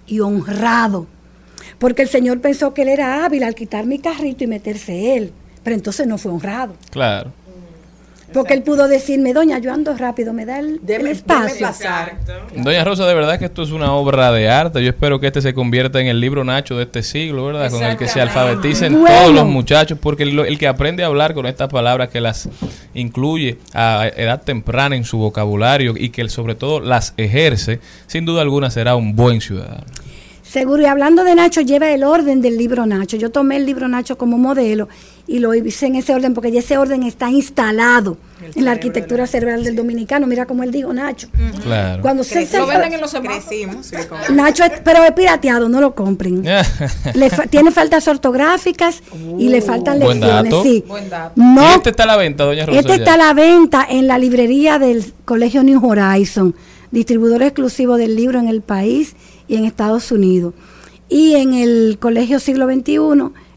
[SPEAKER 7] y honrado. Porque el Señor pensó que él era hábil al quitar mi carrito y meterse él. Pero entonces no fue honrado.
[SPEAKER 2] claro.
[SPEAKER 7] Porque él pudo decirme, doña, yo ando rápido, me da el,
[SPEAKER 4] Deme-
[SPEAKER 7] el espacio.
[SPEAKER 4] pasar.
[SPEAKER 2] Doña Rosa, de verdad que esto es una obra de arte. Yo espero que este se convierta en el libro Nacho de este siglo, ¿verdad? Con el que se alfabeticen
[SPEAKER 7] Bueno.
[SPEAKER 2] todos los muchachos, porque el, el que aprende a hablar con estas palabras, que las incluye a edad temprana en su vocabulario y que sobre todo las ejerce, sin duda alguna será un buen ciudadano.
[SPEAKER 7] Seguro, y hablando de Nacho, lleva el orden del libro Nacho. Yo tomé el libro Nacho como modelo y lo hice en ese orden porque ya ese orden está instalado en la arquitectura cerebral del dominicano. Mira cómo él dijo Nacho.
[SPEAKER 2] Claro.
[SPEAKER 7] Cuando se, se-
[SPEAKER 6] Lo venden en los.
[SPEAKER 4] Crecimos. sí, <laughs>
[SPEAKER 7] Nacho, es- pero es pirateado, no lo compren. <laughs> Le fa- tiene faltas ortográficas y le faltan
[SPEAKER 2] Buen
[SPEAKER 7] lecciones.
[SPEAKER 2] dato.
[SPEAKER 7] Sí.
[SPEAKER 6] Buen dato.
[SPEAKER 7] No,
[SPEAKER 2] este está a la venta, Doña Rosa.
[SPEAKER 7] este
[SPEAKER 2] ya.
[SPEAKER 7] está a la venta en la librería del Colegio New Horizon, distribuidor exclusivo del libro en el país y en Estados Unidos. Y en el Colegio Siglo XXI,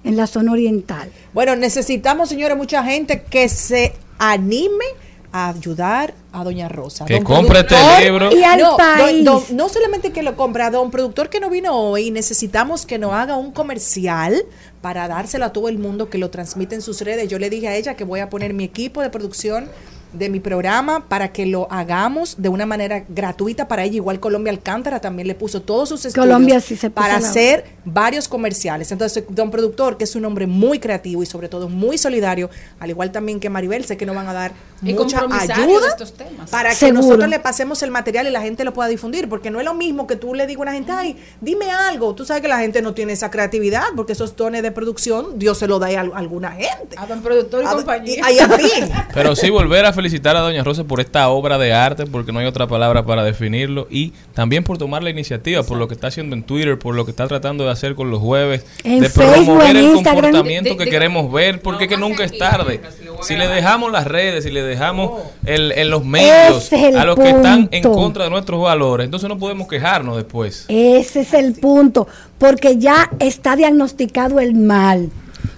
[SPEAKER 7] en la zona oriental.
[SPEAKER 4] Bueno, necesitamos, señores, mucha gente que se anime
[SPEAKER 3] a ayudar a Doña Rosa.
[SPEAKER 2] Que
[SPEAKER 3] Don
[SPEAKER 2] compre este libro.
[SPEAKER 7] Y al
[SPEAKER 3] no,
[SPEAKER 7] país.
[SPEAKER 3] don- don- no solamente que lo compra, don productor que no vino hoy, necesitamos que nos haga un comercial para dárselo a todo el mundo que lo transmite en sus redes. Yo le dije a ella que voy a poner mi equipo de producción de mi programa para que lo hagamos de una manera gratuita para ella. Igual Colombia Alcántara también le puso todos sus estudios
[SPEAKER 7] Colombia sí se
[SPEAKER 3] para
[SPEAKER 7] la-
[SPEAKER 3] hacer varios comerciales. Entonces, don productor, que es un hombre muy creativo y sobre todo muy solidario, al igual también que Maribel, sé que nos van a dar
[SPEAKER 6] Y
[SPEAKER 3] mucha ayuda
[SPEAKER 6] de estos temas.
[SPEAKER 3] para que
[SPEAKER 7] Seguro.
[SPEAKER 3] nosotros le pasemos el material y la gente lo pueda difundir, porque no es lo mismo que tú le digas a una gente, ay, dime algo. Tú sabes que la gente no tiene esa creatividad, porque esos tones de producción Dios se lo da a al- alguna gente.
[SPEAKER 6] A don productor y
[SPEAKER 3] A-
[SPEAKER 6] compañía.
[SPEAKER 3] y- ahí a ti.
[SPEAKER 2] Pero sí volver a felicitar a Doña Rosa por esta obra de arte, porque no hay otra palabra para definirlo, y también por tomar la iniciativa, por lo que está haciendo en Twitter, por lo que está tratando de hacer con los jueves,
[SPEAKER 7] En
[SPEAKER 2] de
[SPEAKER 7] Facebook,
[SPEAKER 2] promover
[SPEAKER 7] en
[SPEAKER 2] el
[SPEAKER 7] Instagram.
[SPEAKER 2] comportamiento
[SPEAKER 6] De-
[SPEAKER 2] que
[SPEAKER 6] de-
[SPEAKER 2] queremos ver, porque
[SPEAKER 5] No,
[SPEAKER 2] que nunca es tarde.
[SPEAKER 5] si
[SPEAKER 2] le dejamos las redes, si le dejamos el, en los medios
[SPEAKER 7] el
[SPEAKER 2] a los que están en contra de nuestros valores, entonces no podemos quejarnos después.
[SPEAKER 7] Ese es el punto, porque ya está diagnosticado el mal,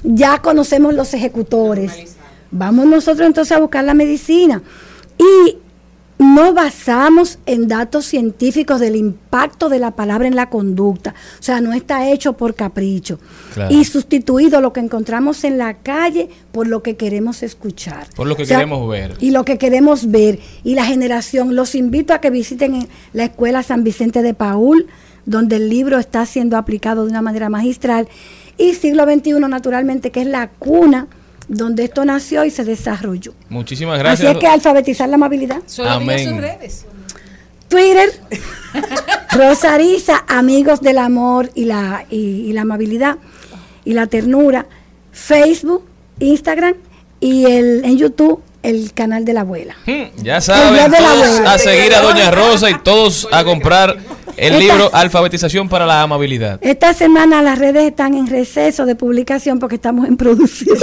[SPEAKER 7] ya conocemos los ejecutores. Vamos nosotros entonces a buscar la medicina y no basamos en datos científicos del impacto de la palabra en la conducta, o sea, no está hecho por capricho
[SPEAKER 2] Claro.
[SPEAKER 7] y sustituido lo que encontramos en la calle por lo que queremos escuchar.
[SPEAKER 2] Por lo que
[SPEAKER 7] O sea,
[SPEAKER 2] queremos ver.
[SPEAKER 7] y lo que queremos ver. Y la generación, los invito a que visiten en la Escuela San Vicente de Paul, donde el libro está siendo aplicado de una manera magistral. Y siglo XXI, naturalmente, que es la cuna donde esto nació y se desarrolló.
[SPEAKER 2] Muchísimas
[SPEAKER 7] Así
[SPEAKER 2] gracias.
[SPEAKER 7] es que alfabetizar la amabilidad.
[SPEAKER 6] Solo
[SPEAKER 2] Amén.
[SPEAKER 6] sus redes.
[SPEAKER 7] Twitter, <laughs> Rosarisa, amigos del amor y la, y, y la amabilidad y la ternura. Facebook, Instagram y el, en YouTube el canal de la abuela.
[SPEAKER 2] Hmm, Ya saben, todos a seguir a Doña Rosa y todos a comprar el
[SPEAKER 7] Esta-
[SPEAKER 2] libro Alfabetización para la Amabilidad.
[SPEAKER 7] Esta semana las redes están en receso de publicación porque estamos en producción.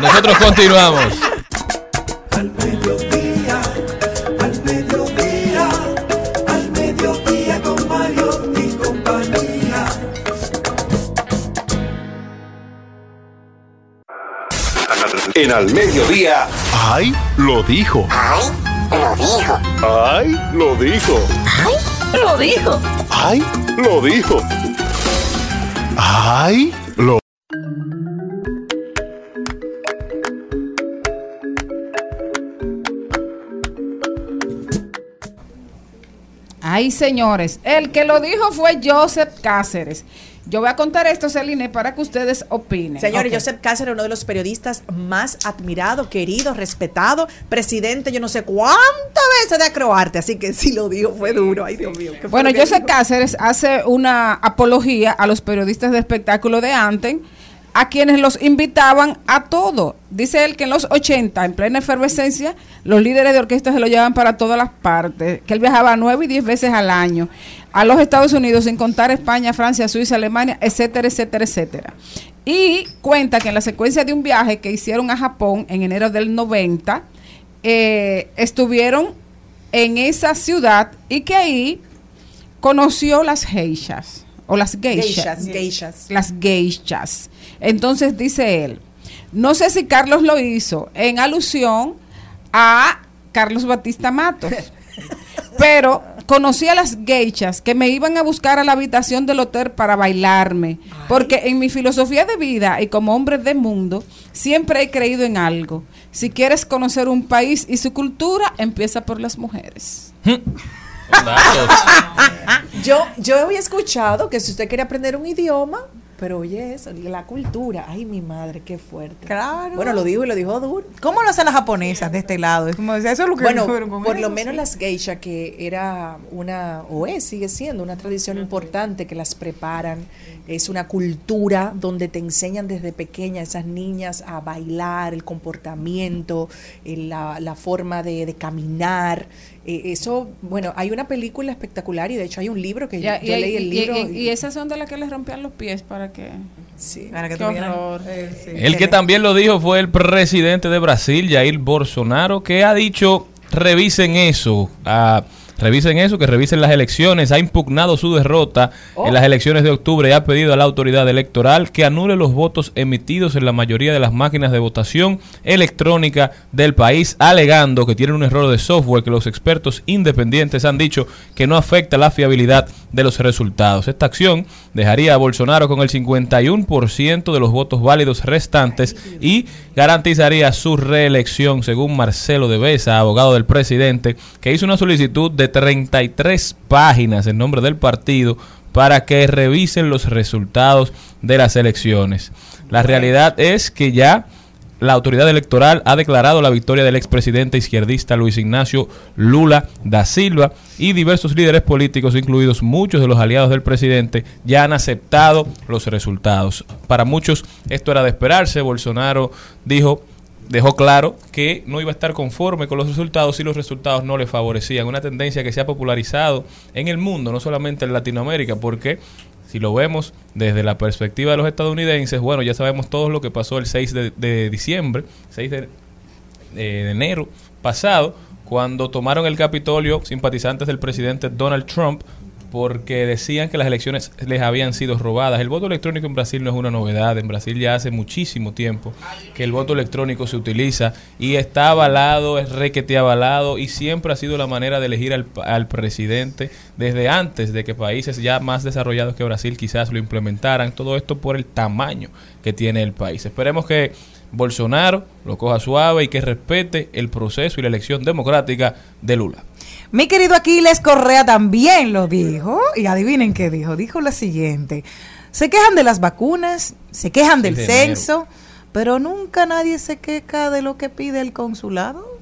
[SPEAKER 2] Nosotros continuamos.
[SPEAKER 8] En al mediodía.
[SPEAKER 9] ¡Ay! Lo dijo. ¡Ay! Lo dijo. ¡Ay! Lo dijo.
[SPEAKER 10] Lo dijo.
[SPEAKER 9] ¡Ay! Lo dijo. ¡Ay! Lo
[SPEAKER 6] Ay, señores, el que lo dijo fue Joseph Cáceres. Yo voy a contar esto, Celine, para que ustedes opinen.
[SPEAKER 3] Señores,
[SPEAKER 6] Ok.
[SPEAKER 3] Joseph Cáceres, uno de los periodistas más admirado, querido, respetado, presidente, yo no sé cuántas veces de Acroarte, así que sí lo dijo, fue duro, ay Dios mío. ¿qué fue
[SPEAKER 6] Bueno, Joseph? Cáceres hace una apología a los periodistas de espectáculo de antes, a quienes los invitaban a todo. Dice él que en los 80, en plena efervescencia, los líderes de orquesta se lo llevaban para todas las partes, que él viajaba nueve y diez veces al año a los Estados Unidos, sin contar España, Francia, Suiza, Alemania, etcétera, etcétera, etcétera. Y cuenta que en la secuencia de un viaje que hicieron a Japón en enero del 90, eh, estuvieron en esa ciudad y que ahí conoció las geishas o las geishas,
[SPEAKER 3] Geishas, geishas.
[SPEAKER 6] las geishas. Entonces dice él, no sé si Carlos lo hizo en alusión a Carlos Batista Matos, <laughs> pero conocí a las geishas que me iban a buscar a la habitación del hotel para bailarme, porque en mi filosofía de vida y como hombre de mundo, siempre he creído en algo. Si quieres conocer un país y su cultura, empieza por las mujeres.
[SPEAKER 3] Yo, yo había escuchado que si usted quiere aprender un idioma, pero oye eso, la cultura, ay mi madre, qué fuerte.
[SPEAKER 4] Claro.
[SPEAKER 3] Bueno, lo dijo y lo dijo duro.
[SPEAKER 4] ¿Cómo lo hacen las japonesas de este lado? Es como decir, eso es lo que
[SPEAKER 3] Bueno,
[SPEAKER 4] con
[SPEAKER 3] por lo menos
[SPEAKER 4] sí.
[SPEAKER 3] las geisha, que era una, o es, sigue siendo una tradición importante que las preparan, es una cultura donde te enseñan desde pequeña esas niñas a bailar, el comportamiento, la, la forma de, de caminar. Eh, eso, bueno, hay una película espectacular y de hecho hay un libro que yo,
[SPEAKER 6] Ya,
[SPEAKER 3] yo leí el
[SPEAKER 6] y-
[SPEAKER 3] libro.
[SPEAKER 6] y- y esas son de las que les rompían los pies para que...
[SPEAKER 3] sí.
[SPEAKER 4] Para que
[SPEAKER 6] Qué
[SPEAKER 4] tuvieran-
[SPEAKER 6] horror.
[SPEAKER 4] eh, sí.
[SPEAKER 2] El que también lo dijo fue el presidente de Brasil, Jair Bolsonaro, que ha dicho, revisen eso. Ah, revisen eso, que revisen las elecciones. Ha impugnado su derrota en las elecciones de octubre y ha pedido a la autoridad electoral que anule los votos emitidos en la mayoría de las máquinas de votación electrónica del país, alegando que tienen un error de software que los expertos independientes han dicho que no afecta la fiabilidad de los resultados. Esta acción dejaría a Bolsonaro con el 51% de los votos válidos restantes y garantizaría su reelección, según Marcelo de Besa, abogado del presidente, que hizo una solicitud de 33 páginas en nombre del partido para que revisen los resultados de las elecciones. La realidad es que ya la autoridad electoral ha declarado la victoria del expresidente izquierdista Luis Ignacio Lula da Silva y diversos líderes políticos, incluidos muchos de los aliados del presidente, ya han aceptado los resultados. Para muchos esto era de esperarse. Bolsonaro dijo dejó claro que no iba a estar conforme con los resultados si los resultados no le favorecían. Una tendencia que se ha popularizado en el mundo, no solamente en Latinoamérica, porque si lo vemos desde la perspectiva de los estadounidenses, bueno, ya sabemos todo lo que pasó el 6 de, diciembre, 6 de, de enero pasado, cuando tomaron el Capitolio simpatizantes del presidente Donald Trump porque decían que las elecciones les habían sido robadas. El voto electrónico en Brasil no es una novedad, en Brasil ya hace muchísimo tiempo que el voto electrónico se utiliza y está avalado, es requete avalado y siempre ha sido la manera de elegir al, al presidente desde antes de que países ya más desarrollados que Brasil quizás lo implementaran, todo esto por el tamaño que tiene el país. Esperemos que Bolsonaro lo coja suave y que respete el proceso y la elección democrática de Lula.
[SPEAKER 4] Mi querido Aquiles Correa también lo dijo. Y adivinen qué dijo. Dijo lo siguiente. Se quejan de las vacunas, se quejan del
[SPEAKER 2] de
[SPEAKER 4] censo, pero nunca nadie se queja de lo que pide el consulado.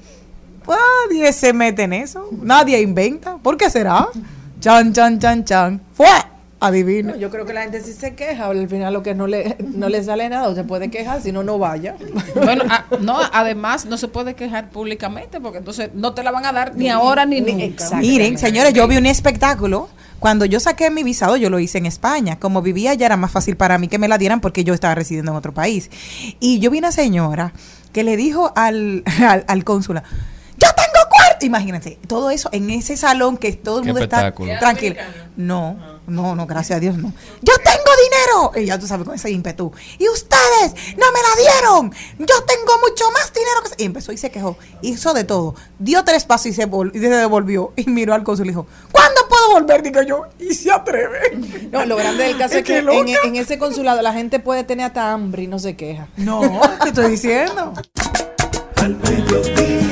[SPEAKER 4] Nadie se mete en eso. Nadie inventa. ¿Por qué será? Chan, chan, chan, chan. ¡Fue! Adivina.
[SPEAKER 3] No, yo creo que la gente sí se queja, al final lo que no le, no le sale nada, o se puede quejar, si no, no vaya.
[SPEAKER 6] Bueno, a- no, además no se puede quejar públicamente porque entonces no te la van a dar ni ahora ni, nunca.
[SPEAKER 3] exacto.
[SPEAKER 4] Miren, señores, yo vi un espectáculo. Cuando yo saqué mi visado, yo lo hice en España. Como vivía allá, era más fácil para mí que me la dieran porque yo estaba residiendo en otro país. Y yo vi una señora que le dijo al, <laughs> al, al cónsula, yo tengo cuarto. Imagínense, todo eso en ese salón que todo el
[SPEAKER 2] Qué
[SPEAKER 4] mundo está tranquilo. No, no, no, gracias a Dios, no. Yo tengo dinero. Y ya tú sabes, con ese ímpetu. Y ustedes no me la dieron. Yo tengo mucho más dinero que... se-". Y empezó y se quejó. Hizo de todo. Dio tres pasos y se, vol- y se devolvió. Y miró al cónsul y dijo, ¿cuándo puedo volver? Digo yo. Y se atreve.
[SPEAKER 3] No, lo grande del caso <laughs> es,
[SPEAKER 4] Es que
[SPEAKER 3] en, en ese consulado la gente puede tener hasta hambre y no se queja.
[SPEAKER 4] No, te estoy diciendo.
[SPEAKER 1] Al mediodía,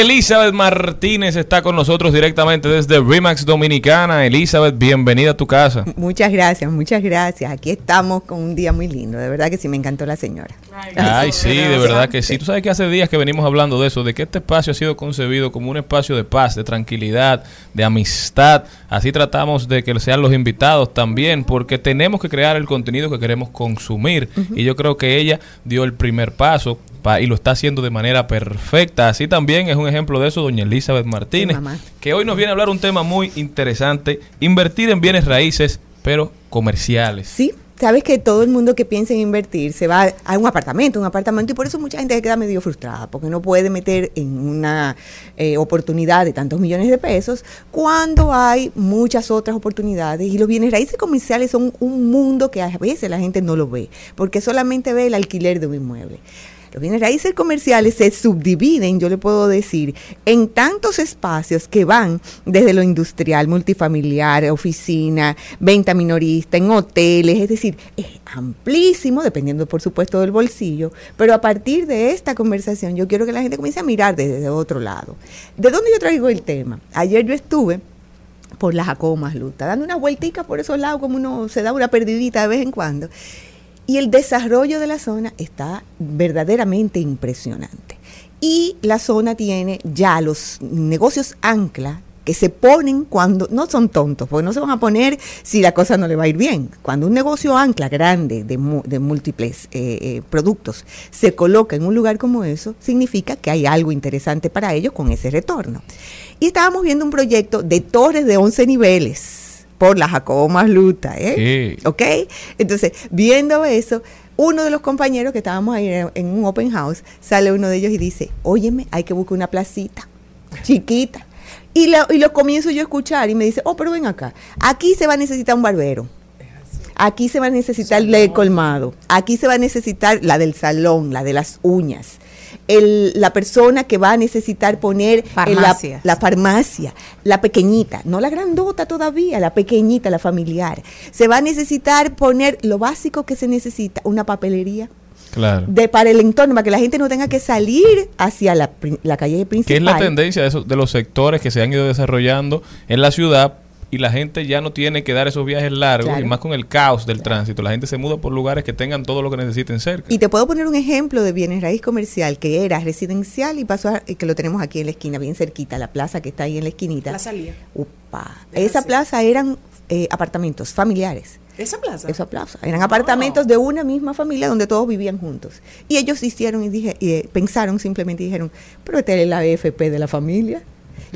[SPEAKER 2] Elizabeth Martínez está con nosotros directamente desde Remax Dominicana. Elizabeth, bienvenida a tu casa.
[SPEAKER 11] Muchas gracias, muchas gracias. Aquí estamos con un día muy lindo. De verdad que sí, me encantó la señora.
[SPEAKER 2] Ay, sí, de verdad que sí. Tú sabes que hace días que venimos hablando de eso, de que este espacio ha sido concebido como un espacio de paz, de tranquilidad, de amistad. Así tratamos de que sean los invitados también, porque tenemos que crear el contenido que queremos consumir. Y yo creo que ella dio el primer paso pa- y lo está haciendo de manera perfecta. Así también es un ejemplo de eso, doña Elizabeth Martínez, que hoy nos viene a hablar un tema muy interesante, invertir en bienes raíces, pero comerciales.
[SPEAKER 11] Sí, sabes que todo el mundo que piensa en invertir se va a un apartamento, un apartamento, y por eso mucha gente se queda medio frustrada, porque no puede meter en una eh, oportunidad de tantos millones de pesos cuando hay muchas otras oportunidades. Y los bienes raíces comerciales son un mundo que a veces la gente no lo ve, porque solamente ve el alquiler de un inmueble. Los bienes raíces comerciales se subdividen, yo le puedo decir, en tantos espacios que van desde lo industrial, multifamiliar, oficina, venta minorista, en hoteles, es decir, es amplísimo, dependiendo por supuesto del bolsillo, pero a partir de esta conversación yo quiero que la gente comience a mirar desde otro lado. ¿De dónde yo traigo el tema? Ayer yo estuve por las Jacomas, Luta, dando una vueltica por esos lados como uno se da una perdidita de vez en cuando. Y el desarrollo de la zona está verdaderamente impresionante. Y la zona tiene ya los negocios ancla que se ponen cuando, no son tontos, porque no se van a poner si la cosa no le va a ir bien. Cuando un negocio ancla grande de, de múltiples eh, eh, productos se coloca en un lugar como eso, significa que hay algo interesante para ellos con ese retorno. Y estábamos viendo un proyecto de torres de 11 niveles por la Jacobo Masluta, ¿eh?
[SPEAKER 2] Sí.
[SPEAKER 11] ¿Ok? Entonces, viendo eso, uno de los compañeros que estábamos ahí en, un open house, sale uno de ellos y dice, óyeme, hay que buscar una placita chiquita. Y lo, y lo comienzo yo a escuchar y me dice, oh, pero ven acá, aquí se va a necesitar un barbero. Aquí se va a necesitar de colmado. Aquí se va a necesitar la del salón, la de las uñas. El- la persona que va a necesitar poner en la, la farmacia, la pequeñita, no la grandota todavía, la pequeñita, la familiar. Se va a necesitar poner lo básico que se necesita, una papelería
[SPEAKER 2] Claro.
[SPEAKER 11] de para el entorno, para que la gente no tenga que salir hacia la, la calle
[SPEAKER 2] Que
[SPEAKER 11] principal.
[SPEAKER 2] es la tendencia de, esos- de los sectores que se han ido desarrollando en la ciudad y la gente ya no tiene que dar esos viajes largos
[SPEAKER 11] Claro.
[SPEAKER 2] y más con el caos del tránsito. La gente se muda por lugares que tengan todo lo que necesiten cerca.
[SPEAKER 11] Y te puedo poner un ejemplo de bienes raíz comercial que era residencial y pasó a, que lo tenemos aquí en la esquina, bien cerquita, la plaza que está ahí en la esquinita.
[SPEAKER 3] Plaza Lía.
[SPEAKER 11] Upa. Esa
[SPEAKER 3] así.
[SPEAKER 11] plaza eran eh, apartamentos familiares.
[SPEAKER 3] Esa plaza.
[SPEAKER 11] Esa plaza. Eran apartamentos de una misma familia donde todos vivían juntos. Y ellos hicieron y dije, y, eh, pensaron simplemente y dijeron, pero esta es la AFP de la familia.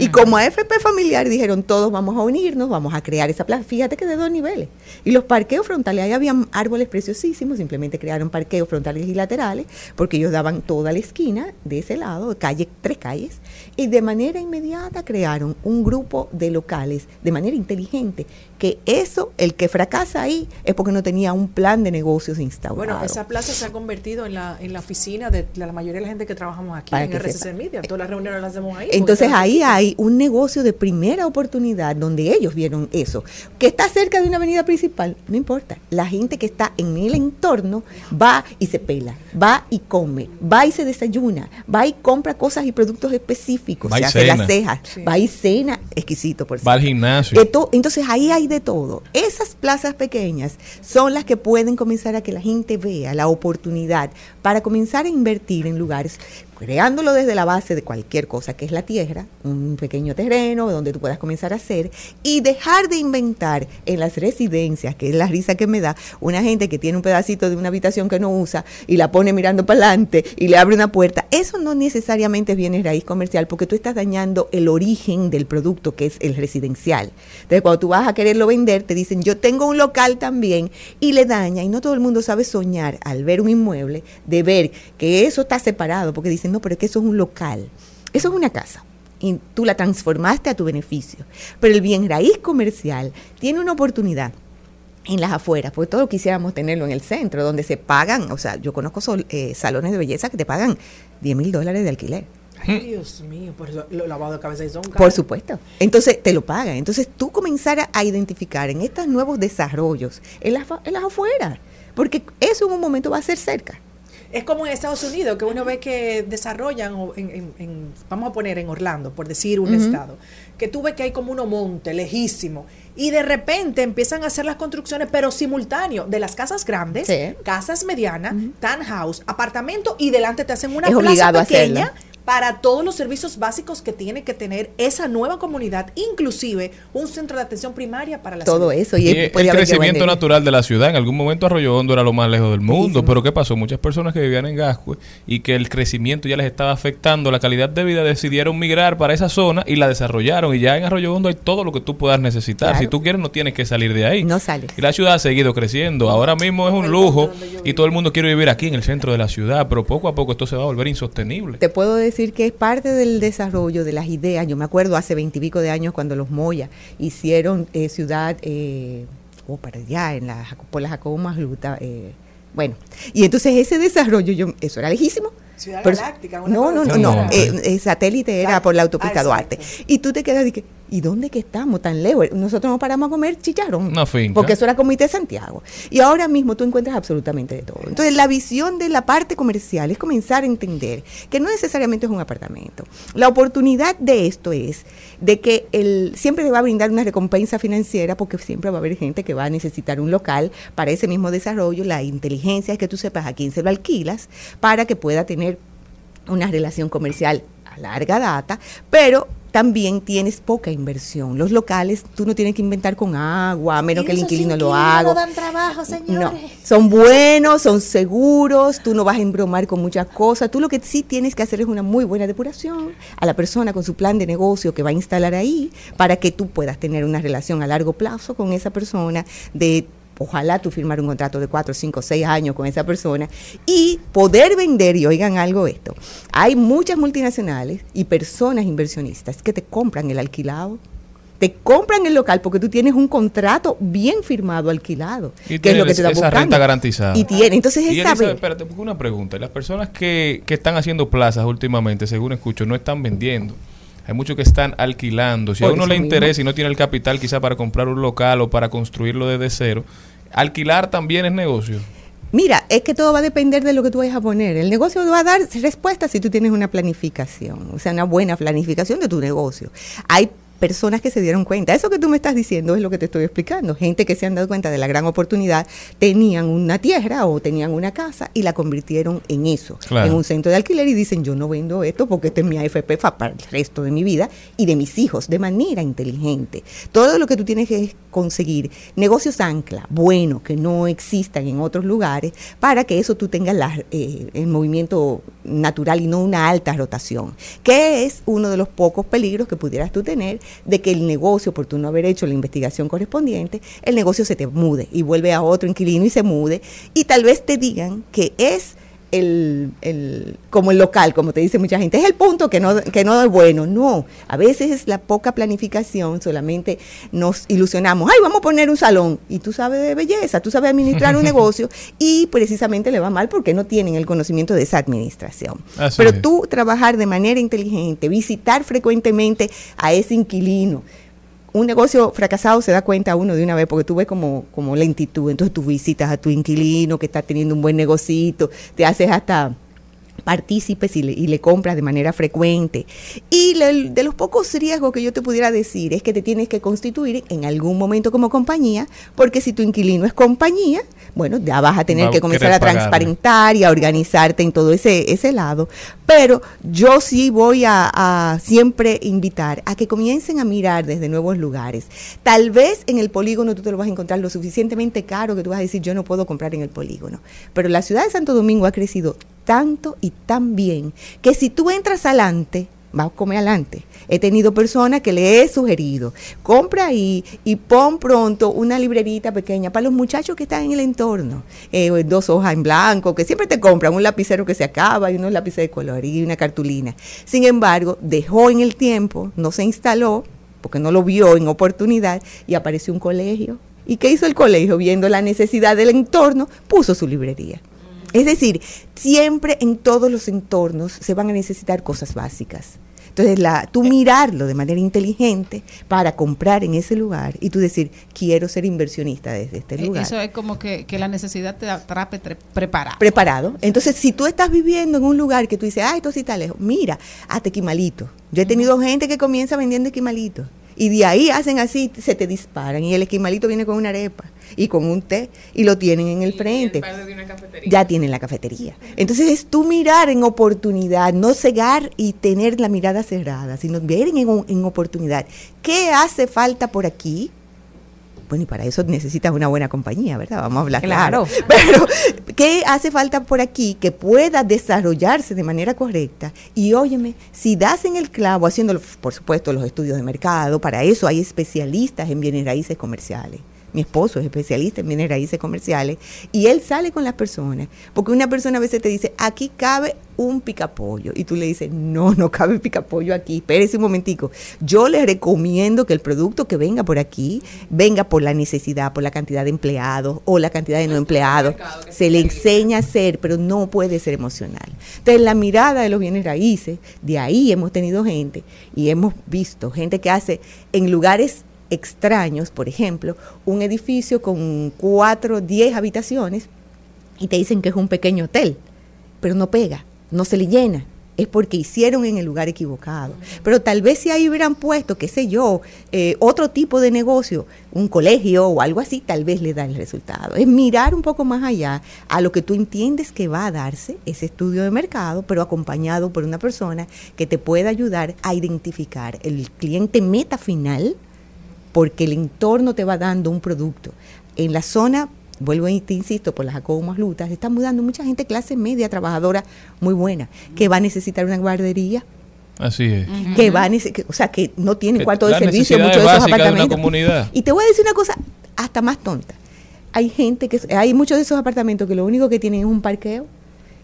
[SPEAKER 11] Y como AFP familiar dijeron, todos vamos a unirnos, vamos a crear esa plaza. Fíjate que de dos niveles. Y los parqueos frontales, ahí habían árboles preciosísimos, simplemente crearon parqueos frontales y laterales, porque ellos daban toda la esquina de ese lado, calle, tres calles, y de manera inmediata crearon un grupo de locales, de manera inteligente, que eso, el que fracasa ahí, es porque no tenía un plan de negocios instaurado.
[SPEAKER 3] Bueno, esa plaza se ha convertido en la, en la oficina de la mayoría de la gente que trabajamos aquí
[SPEAKER 11] Para
[SPEAKER 3] en RCC
[SPEAKER 11] sepa.
[SPEAKER 3] Media. Todas las reuniones las hacemos ahí.
[SPEAKER 11] Entonces ahí hay un negocio de primera oportunidad donde ellos vieron eso. Que está cerca de una avenida principal, no importa. La gente que está en el entorno va y se pela, va y come, va y se desayuna, va y compra cosas y productos específicos,
[SPEAKER 2] Va y
[SPEAKER 11] se hace
[SPEAKER 2] cena.
[SPEAKER 11] las cejas,
[SPEAKER 3] Sí.
[SPEAKER 11] va y cena, exquisito por
[SPEAKER 2] Va al
[SPEAKER 11] cierto.
[SPEAKER 2] gimnasio.
[SPEAKER 11] Entonces ahí hay de todo. Esas plazas pequeñas son las que pueden comenzar a que la gente vea la oportunidad para comenzar a invertir en lugares, creándolo desde la base de cualquier cosa que es la tierra, un pequeño terreno donde tú puedas comenzar a hacer y dejar de inventar en las residencias, que es la risa que me da, una gente que tiene un pedacito de una habitación que no usa y la pone mirando para adelante y le abre una puerta. Eso no necesariamente viene raíz comercial porque tú estás dañando el origen del producto que es el residencial. Entonces cuando tú vas a quererlo vender te dicen yo tengo un local también y le daña y no todo el mundo sabe soñar al ver un inmueble de ver que eso está separado porque dicen no pero es que eso es un local, eso es una casa y tú la transformaste a tu beneficio. Pero el bien raíz comercial tiene una oportunidad en las afueras, porque todos quisiéramos tenerlo en el centro, donde se pagan, o sea, yo conozco sol- eh, salones de belleza que te pagan 10 mil dólares de alquiler.
[SPEAKER 3] Ay, Dios mío, por eso los lavados de cabeza y son
[SPEAKER 11] Por supuesto. Entonces te lo pagan. Entonces tú comenzar a, identificar en estos nuevos desarrollos en las, en las afueras, porque eso en un momento va a ser cerca.
[SPEAKER 3] Es como en Estados Unidos, que uno ve que desarrollan, en, en- en- vamos a poner en Orlando, por decir un estado, que tú ves que hay como unos montes lejísimos, y de repente empiezan a hacer las construcciones, pero simultáneo, de las casas grandes,
[SPEAKER 11] Sí.
[SPEAKER 3] casas medianas, townhouse, apartamento, y delante te hacen una
[SPEAKER 11] Es
[SPEAKER 3] plaza
[SPEAKER 11] obligado a
[SPEAKER 3] pequeña
[SPEAKER 11] hacerlo.
[SPEAKER 3] Para todos los servicios básicos que tiene que tener esa nueva comunidad, inclusive un centro de atención primaria para la
[SPEAKER 11] Todo
[SPEAKER 3] salud.
[SPEAKER 11] eso. Y,
[SPEAKER 2] el crecimiento natural de la ciudad. En algún momento Arroyo Hondo era lo más lejos del mundo. Pero ¿qué pasó? Muchas personas que vivían en Gascue y que el crecimiento ya les estaba afectando la calidad de vida decidieron migrar para esa zona y la desarrollaron. Y ya en Arroyo Hondo hay todo lo que tú puedas necesitar.
[SPEAKER 11] Claro.
[SPEAKER 2] Si tú quieres no tienes que salir de ahí.
[SPEAKER 11] No sales.
[SPEAKER 2] Y la ciudad ha seguido creciendo. Ahora mismo es un lujo y todo el mundo quiere vivir aquí en el centro de la ciudad. Pero poco a poco esto se va a volver insostenible.
[SPEAKER 11] Te puedo decir que es parte del desarrollo de las ideas. Yo me acuerdo hace veintipico de años cuando los Moya hicieron eh, ciudad, eh, oh, para allá, en la, por la Jacobo Magluta. eh, bueno, y entonces ese desarrollo, yo, eso era lejísimo.
[SPEAKER 3] Ciudad
[SPEAKER 11] Pero-
[SPEAKER 3] Galáctica, una
[SPEAKER 11] no, no, no, no,
[SPEAKER 2] No,
[SPEAKER 11] eh, eh, satélite era por la autopista
[SPEAKER 3] ah,
[SPEAKER 11] Duarte. Y tú te quedas de que, ¿y dónde que estamos tan lejos? Nosotros nos paramos a comer chicharrón.
[SPEAKER 2] Finca.
[SPEAKER 11] Porque eso era Comité de Santiago. Y ahora mismo tú encuentras absolutamente de todo. Entonces, la visión de la parte comercial es comenzar a entender que no necesariamente es un apartamento. La oportunidad de esto es de que el, siempre le va a brindar una recompensa financiera porque siempre va a haber gente que va a necesitar un local para ese mismo desarrollo. La inteligencia es que tú sepas a quién se lo alquilas para que pueda tener una relación comercial a larga data, pero también tienes poca inversión. Los locales tú no tienes que inventar con agua, a menos que el inquilino lo haga.
[SPEAKER 7] dan trabajo,
[SPEAKER 11] No, son buenos, son seguros, tú no vas a embromar con muchas cosas. Tú lo que sí tienes que hacer es una muy buena depuración a la persona con su plan de negocio que va a instalar ahí para que tú puedas tener una relación a largo plazo con esa persona de ojalá tú firmar un contrato de cuatro, cinco, seis años con esa persona y poder vender, y oigan algo esto, hay muchas multinacionales y personas inversionistas que te compran el alquilado te compran el local porque tú tienes un contrato bien firmado alquilado,
[SPEAKER 2] Y
[SPEAKER 11] que es lo que te está
[SPEAKER 2] esa
[SPEAKER 11] buscando.
[SPEAKER 2] renta garantizada.
[SPEAKER 11] Y tiene, entonces
[SPEAKER 2] Y
[SPEAKER 11] es
[SPEAKER 2] Elizabeth,
[SPEAKER 11] saber.
[SPEAKER 2] espérate, una pregunta. Las personas que, que están haciendo plazas últimamente, según escucho, no están vendiendo. Hay muchos que están alquilando. Si a uno le
[SPEAKER 11] mismo.
[SPEAKER 2] interesa y no tiene el capital quizá para comprar un local o para construirlo desde cero, alquilar también es negocio.
[SPEAKER 11] Mira, es que todo va a depender de lo que tú vayas a poner. El negocio va a dar respuesta si tú tienes una planificación, o sea, una buena planificación de tu negocio. Hay personas que se dieron cuenta. Eso que tú me estás diciendo es lo que te estoy explicando. Gente que se han dado cuenta de la gran oportunidad, tenían una tierra o tenían una casa y la convirtieron en eso,
[SPEAKER 2] Claro.
[SPEAKER 11] en un centro de alquiler y dicen, yo no vendo esto porque este es mi AFP para el resto de mi vida y de mis hijos, de manera inteligente. Todo lo que tú tienes que conseguir, negocios ancla, bueno, que no existan en otros lugares, para que eso tú tengas la- eh, el movimiento natural y no una alta rotación, que es uno de los pocos peligros que pudieras tú tener de que el negocio, por tú no haber hecho la investigación correspondiente, el negocio se te mude y vuelve a otro inquilino y se mude, y tal vez te digan que es el, el- como el local, como te dice mucha gente, es el punto que no, que no es bueno. No, a veces es la poca planificación, solamente nos ilusionamos, ay, vamos a poner un salón, y tú sabes de belleza, tú sabes administrar un <laughs> negocio, y precisamente le va mal porque no tienen el conocimiento de esa administración.
[SPEAKER 2] Así
[SPEAKER 11] Pero
[SPEAKER 2] es.
[SPEAKER 11] tú trabajar de manera inteligente, visitar frecuentemente a ese inquilino, un negocio fracasado se da cuenta uno de una vez porque tú ves como, como lentitud. Entonces tú visitas a tu inquilino que está teniendo un buen negocito, te haces hasta partícipes y le, y le compras de manera frecuente. Y le- de los pocos riesgos que yo te pudiera decir es que te tienes que constituir en algún momento como compañía, porque si tu inquilino es compañía, bueno, ya vas a tener
[SPEAKER 2] Va
[SPEAKER 11] que comenzar a
[SPEAKER 2] pagarle.
[SPEAKER 11] transparentar y a organizarte en todo ese, ese lado. Pero yo sí voy a, a siempre invitar a que comiencen a mirar desde nuevos lugares. Tal vez en el polígono tú te lo vas a encontrar lo suficientemente caro que tú vas a decir yo no puedo comprar en el polígono. Pero la ciudad de Santo Domingo ha crecido tanto y tan bien que si tú entras adelante, vas a comer adelante. He tenido personas que le he sugerido, compra ahí y pon pronto una librerita pequeña para los muchachos que están en el entorno. Eh, dos hojas en blanco, que siempre te compran un lapicero que se acaba y unos lápices de color y una cartulina. Sin embargo, dejó en el tiempo, no se instaló, porque no lo vio en oportunidad y apareció un colegio. ¿Y qué hizo el colegio? Viendo la necesidad del entorno, puso su librería. Es decir, siempre en todos los entornos se van a necesitar cosas básicas. Entonces, la, tú mirarlo de manera inteligente para comprar en ese lugar y tú decir, quiero ser inversionista desde este
[SPEAKER 6] Eh,
[SPEAKER 11] lugar.
[SPEAKER 6] Eso es como que, que la necesidad te atrape preparado.
[SPEAKER 11] preparado. Entonces, si tú estás viviendo en un lugar que tú dices, ah, esto sí está lejos, mira, hasta esquimalito. Yo he tenido gente que comienza vendiendo esquimalitos. Y de ahí hacen así, se te disparan. Y el esquimalito viene con una arepa y con un té y lo tienen en el frente.
[SPEAKER 5] de una cafetería.
[SPEAKER 11] Ya tienen la cafetería. Entonces es tú mirar en oportunidad, no cegar y tener la mirada cerrada, sino ver en, en oportunidad. ¿Qué hace falta por aquí? Bueno, y para eso necesitas una buena compañía, ¿verdad? Vamos a hablar claro.
[SPEAKER 4] Claro. <laughs>
[SPEAKER 11] Pero, ¿qué hace falta por aquí que pueda desarrollarse de manera correcta? Y óyeme, si das en el clavo, haciendo, por supuesto, los estudios de mercado, para eso hay especialistas en bienes raíces comerciales. Mi esposo es especialista en bienes raíces comerciales y él sale con las personas. Porque una persona a veces te dice, aquí cabe un picapollo. Y tú le dices, no, no cabe picapollo aquí. Espérese un momentico. Yo les recomiendo que el producto que venga por aquí venga por la necesidad, por la cantidad de empleados o la cantidad de no empleados. Se le enseña a hacer, pero no puede ser emocional. Entonces, la mirada de los bienes raíces, de ahí hemos tenido gente y hemos visto gente que hace en lugares extraños, por ejemplo, un edificio con cuatro, diez habitaciones y te dicen que es un pequeño hotel, pero no pega, no se le llena. es porque hicieron en el lugar equivocado. Pero tal vez si ahí hubieran puesto, qué sé yo, eh, otro tipo de negocio, un colegio o algo así, tal vez le da el resultado. Es mirar un poco más allá a lo que tú entiendes que va a darse ese estudio de mercado, pero acompañado por una persona que te pueda ayudar a identificar el cliente meta final, porque el entorno te va dando un producto. En la zona vuelvo y te insisto, por las acomas lutas, está mudando mucha gente clase media, trabajadora, muy buena, que va a necesitar una guardería,
[SPEAKER 2] Así es.
[SPEAKER 11] que va a o sea, que no tiene
[SPEAKER 2] Que
[SPEAKER 11] cuarto de
[SPEAKER 2] las
[SPEAKER 11] servicio, muchos de esos
[SPEAKER 2] básicas de una
[SPEAKER 11] apartamentos.
[SPEAKER 2] comunidad.
[SPEAKER 11] Y te voy a decir una cosa hasta más tonta. Hay gente que, hay muchos de esos apartamentos que lo único que tienen es un parqueo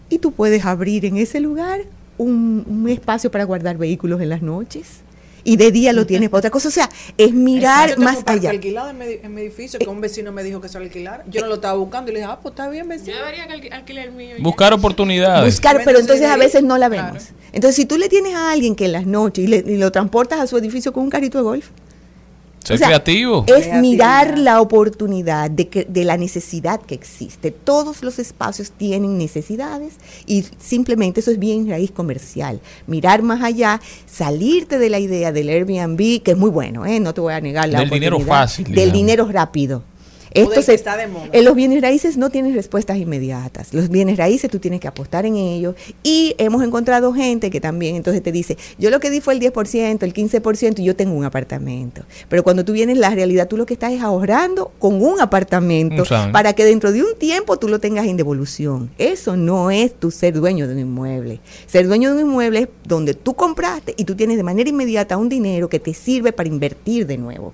[SPEAKER 11] y tú puedes abrir en ese lugar un, un espacio para guardar vehículos en las noches y de día lo tienes para otra cosa. O sea, es mirar más allá.
[SPEAKER 3] alquilado en mi, en mi edificio que un vecino me dijo que se lo alquilara. Yo no lo estaba buscando y le dije, ah, pues está bien, vecino.
[SPEAKER 5] Yo debería alqui- alquilar el mío. ya.
[SPEAKER 2] Buscar oportunidades.
[SPEAKER 11] Buscar, pero entonces a veces no la vemos. Entonces, si tú le tienes a alguien que en las noches y, le- y lo transportas a su edificio con un carrito de golf,
[SPEAKER 2] Ser
[SPEAKER 11] o sea,
[SPEAKER 2] creativo.
[SPEAKER 11] es mirar la oportunidad de, que, de la necesidad que existe. Todos los espacios tienen necesidades y simplemente eso es bien raíz comercial. Mirar más allá, salirte de la idea del Airbnb, que es muy bueno, ¿eh? no te voy a negar la
[SPEAKER 2] Del dinero fácil,
[SPEAKER 11] Del
[SPEAKER 2] digamos.
[SPEAKER 11] dinero rápido. Esto se-
[SPEAKER 3] está de moda.
[SPEAKER 11] en los bienes raíces no tienes respuestas inmediatas. Los bienes raíces tú tienes que apostar en ellos. Y hemos encontrado gente que también entonces te dice, yo lo que di fue el 10%, el 15% y yo tengo un apartamento. Pero cuando tú vienes la realidad, tú lo que estás es ahorrando con un apartamento para que dentro de un tiempo tú lo tengas en devolución. Eso no es tu ser dueño de un inmueble. Ser dueño de un inmueble es donde tú compraste y tú tienes de manera inmediata un dinero que te sirve para invertir de nuevo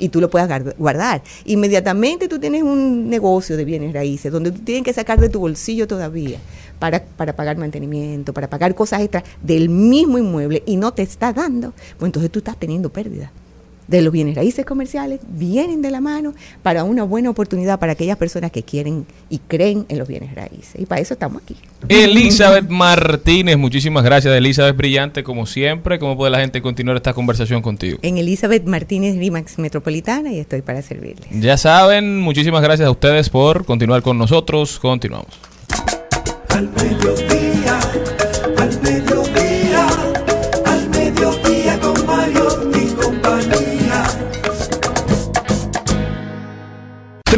[SPEAKER 11] y tú lo puedas guard- guardar. Inmediatamente tú tienes un negocio de bienes raíces donde tú tienes que sacar de tu bolsillo todavía para, para pagar mantenimiento, para pagar cosas extras del mismo inmueble y no te está dando, pues entonces tú estás teniendo pérdida. De los bienes raíces comerciales vienen de la mano para una buena oportunidad para aquellas personas que quieren y creen en los bienes raíces. Y para eso estamos aquí.
[SPEAKER 2] Elizabeth Martínez, muchísimas gracias. Elizabeth, brillante como siempre. ¿Cómo puede la gente continuar esta conversación contigo?
[SPEAKER 11] En Elizabeth Martínez Rimax Metropolitana y estoy para servirles.
[SPEAKER 2] Ya saben, muchísimas gracias a ustedes por continuar con nosotros. Continuamos.
[SPEAKER 1] Al mediodía,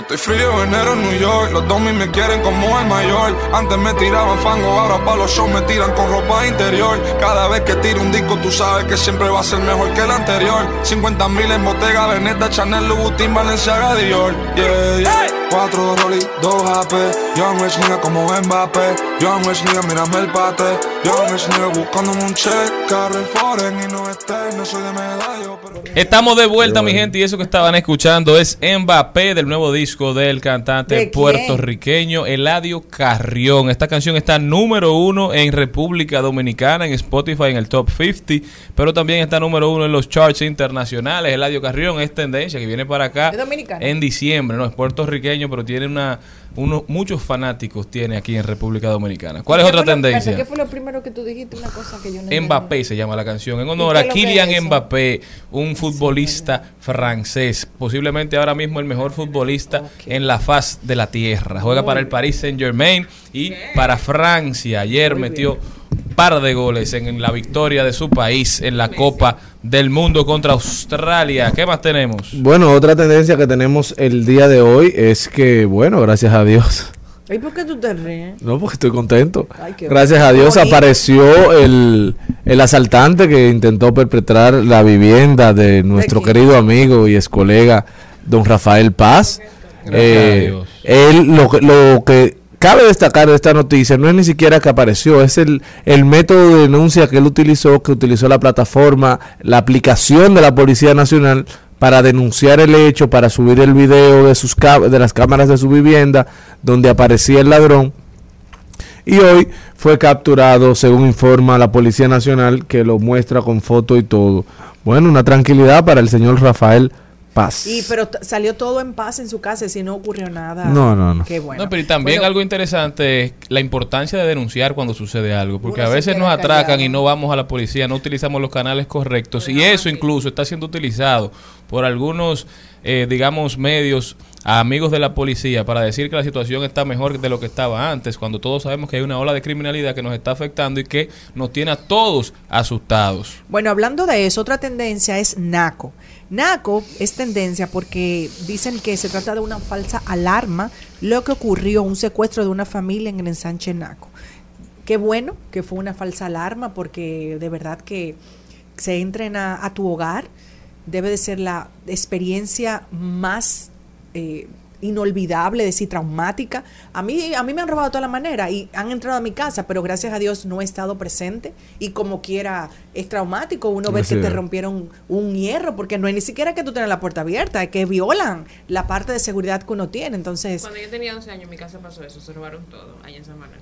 [SPEAKER 12] Yo estoy frío, enero en New York. Los domis me quieren como el mayor. Antes me tiraban fango, ahora pa' los shows me tiran con ropa interior. Cada vez que tiro un disco, tú sabes que siempre va a ser mejor que el anterior. 50 mil en Bottega, Veneta, Chanel, Louboutin, Balenciaga, Dior. Yeah, yeah. Cuatro Rolly, dos AP. Young Rich nigga como Mbappé. Young Rich nigga, mírame el pate. Young Rich nigga buscándome un check. Carre foreign y no esté, no soy de medallo.
[SPEAKER 2] Estamos de vuelta, mi gente, y eso que estaban escuchando es Mbappé del nuevo disco del cantante puertorriqueño Eladio Carrión. Esta canción está número uno en República Dominicana, en Spotify, en el Top 50, pero también está número uno en los charts internacionales. Eladio Carrión es tendencia que viene para acá en diciembre, no es puertorriqueño, pero tiene una unos muchos fanáticos tiene aquí en República Dominicana. ¿Cuál es
[SPEAKER 3] ¿Qué
[SPEAKER 2] otra
[SPEAKER 3] lo-
[SPEAKER 2] tendencia?
[SPEAKER 3] ¿Qué fue lo primero que tú dijiste? Una cosa que yo no entendí.
[SPEAKER 2] Mbappé se llama la canción, en honor
[SPEAKER 3] ¿Y
[SPEAKER 2] a Kylian
[SPEAKER 3] es?
[SPEAKER 2] Mbappé, un futbolista francés, posiblemente ahora mismo el mejor futbolista en la faz de la tierra. Juega para el Paris Saint Germain y para Francia. Ayer metió par de goles en la victoria de su país en la Copa del Mundo contra Australia. ¿Qué más tenemos?
[SPEAKER 13] Bueno, otra tendencia que tenemos el día de hoy es que, bueno, gracias a Dios.
[SPEAKER 3] ¿Y por qué tú te ríes?
[SPEAKER 13] No, porque estoy contento.
[SPEAKER 3] Ay, qué
[SPEAKER 13] Gracias a. Dios apareció el, el asaltante que intentó perpetrar la vivienda de nuestro querido amigo y ex colega, don Rafael Paz.
[SPEAKER 2] Gracias
[SPEAKER 13] Eh,
[SPEAKER 2] a Dios.
[SPEAKER 13] él, lo, que- lo que cabe destacar de esta noticia no es ni siquiera que apareció, es el, el método de denuncia que él utilizó, que utilizó la plataforma, la aplicación de la Policía Nacional para denunciar el hecho, para subir el video de, sus de las cámaras de su vivienda donde aparecía el ladrón. Y hoy fue capturado, según informa la Policía Nacional, que lo muestra con foto y todo. Bueno, una tranquilidad para el señor Rafael paz.
[SPEAKER 3] Y pero salió todo en paz en su casa, si no ocurrió nada.
[SPEAKER 13] No, no, no.
[SPEAKER 3] Qué bueno.
[SPEAKER 2] No, pero y también
[SPEAKER 3] Bueno,
[SPEAKER 2] algo interesante es la importancia de denunciar cuando sucede algo, porque a veces nos atracan
[SPEAKER 3] callado.
[SPEAKER 2] y no vamos a la policía, no utilizamos los canales correctos y eso incluso está siendo utilizado por algunos, eh, digamos, medios amigos de la policía para decir que la situación está mejor de lo que estaba antes, cuando todos sabemos que hay una ola de criminalidad que nos está afectando y que nos tiene a todos asustados.
[SPEAKER 3] Bueno, hablando de eso, otra tendencia es NACO. NACO es tendencia porque dicen que se trata de una falsa alarma lo que ocurrió, un secuestro de una familia en el ensanche NACO. Qué bueno que fue una falsa alarma porque de verdad que se entren a, tu hogar debe de ser la experiencia más eh, inolvidable, decir, traumática. A mí, a mí me han robado de toda la manera y han entrado a mi casa, pero gracias a Dios no he estado presente y como quiera es traumático uno ver que te
[SPEAKER 13] es.
[SPEAKER 3] rompieron un hierro, porque no es ni siquiera que tú tengas la puerta abierta, es que violan la parte de seguridad que uno tiene. Entonces,
[SPEAKER 5] Cuando yo tenía 12 años, en mi casa pasó eso, se robaron todo allá en San Manuel.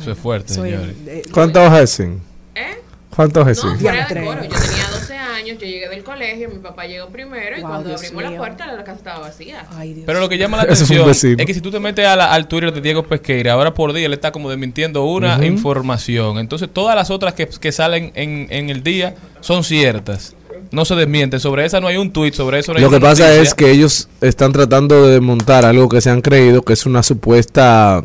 [SPEAKER 2] Eso es fuerte,
[SPEAKER 3] soy-
[SPEAKER 2] señores.
[SPEAKER 3] eh,
[SPEAKER 13] ¿Cuántos Jessin?
[SPEAKER 5] ¿Eh?
[SPEAKER 13] ¿Cuántos
[SPEAKER 5] No, fuera de coro. Yo tenía 12 años, yo llegué del colegio, mi papá llegó primero y cuando
[SPEAKER 3] Dios
[SPEAKER 5] abrimos la puerta la casa estaba vacía.
[SPEAKER 2] Pero lo que llama la atención es que si tú te metes a la- al Twitter de Diego Pesqueira, ahora por día le está como desmintiendo una información. Entonces todas las otras que, que salen en, en el día son ciertas. No se desmienten. Sobre esa no hay un tweet, sobre eso no hay
[SPEAKER 13] Lo que pasa
[SPEAKER 2] noticia.
[SPEAKER 13] es que ellos están tratando de desmontar algo que se han creído que es una supuesta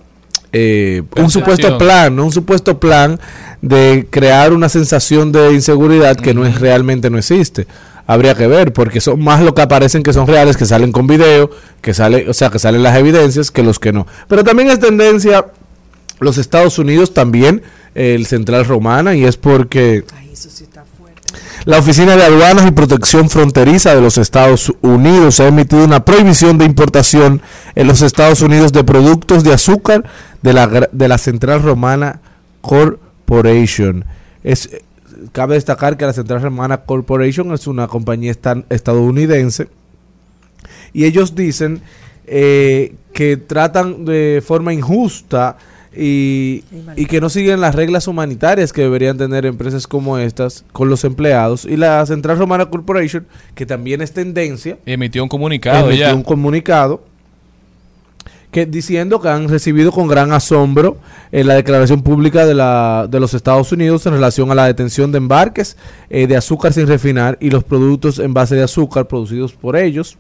[SPEAKER 13] eh, un supuesto plan, ¿no? un supuesto plan de crear una sensación de inseguridad que no es realmente no existe. Habría que ver, porque son más lo que aparecen que son reales, que salen con video, que sale, o sea, que salen las evidencias, que los que no. Pero también es tendencia los Estados Unidos también, eh, el Central Romana, y es porque la Oficina de Aduanas y Protección Fronteriza de los Estados Unidos ha emitido una prohibición de importación en los Estados Unidos de productos de azúcar de la, de la Central Romana Corporation. Es, cabe destacar que la Central Romana Corporation es una compañía estadounidense y ellos dicen eh, que tratan de forma injusta y, y que no siguen las reglas humanitarias que deberían tener empresas como estas con los empleados y la Central Romana Corporation que también es tendencia
[SPEAKER 2] Y emitió un comunicado
[SPEAKER 13] emitió
[SPEAKER 2] ya.
[SPEAKER 13] un comunicado que diciendo que han recibido con gran asombro eh, la declaración pública de, la, de los Estados Unidos en relación a la detención de embarques eh, de azúcar sin refinar y los productos en base de azúcar producidos por ellos.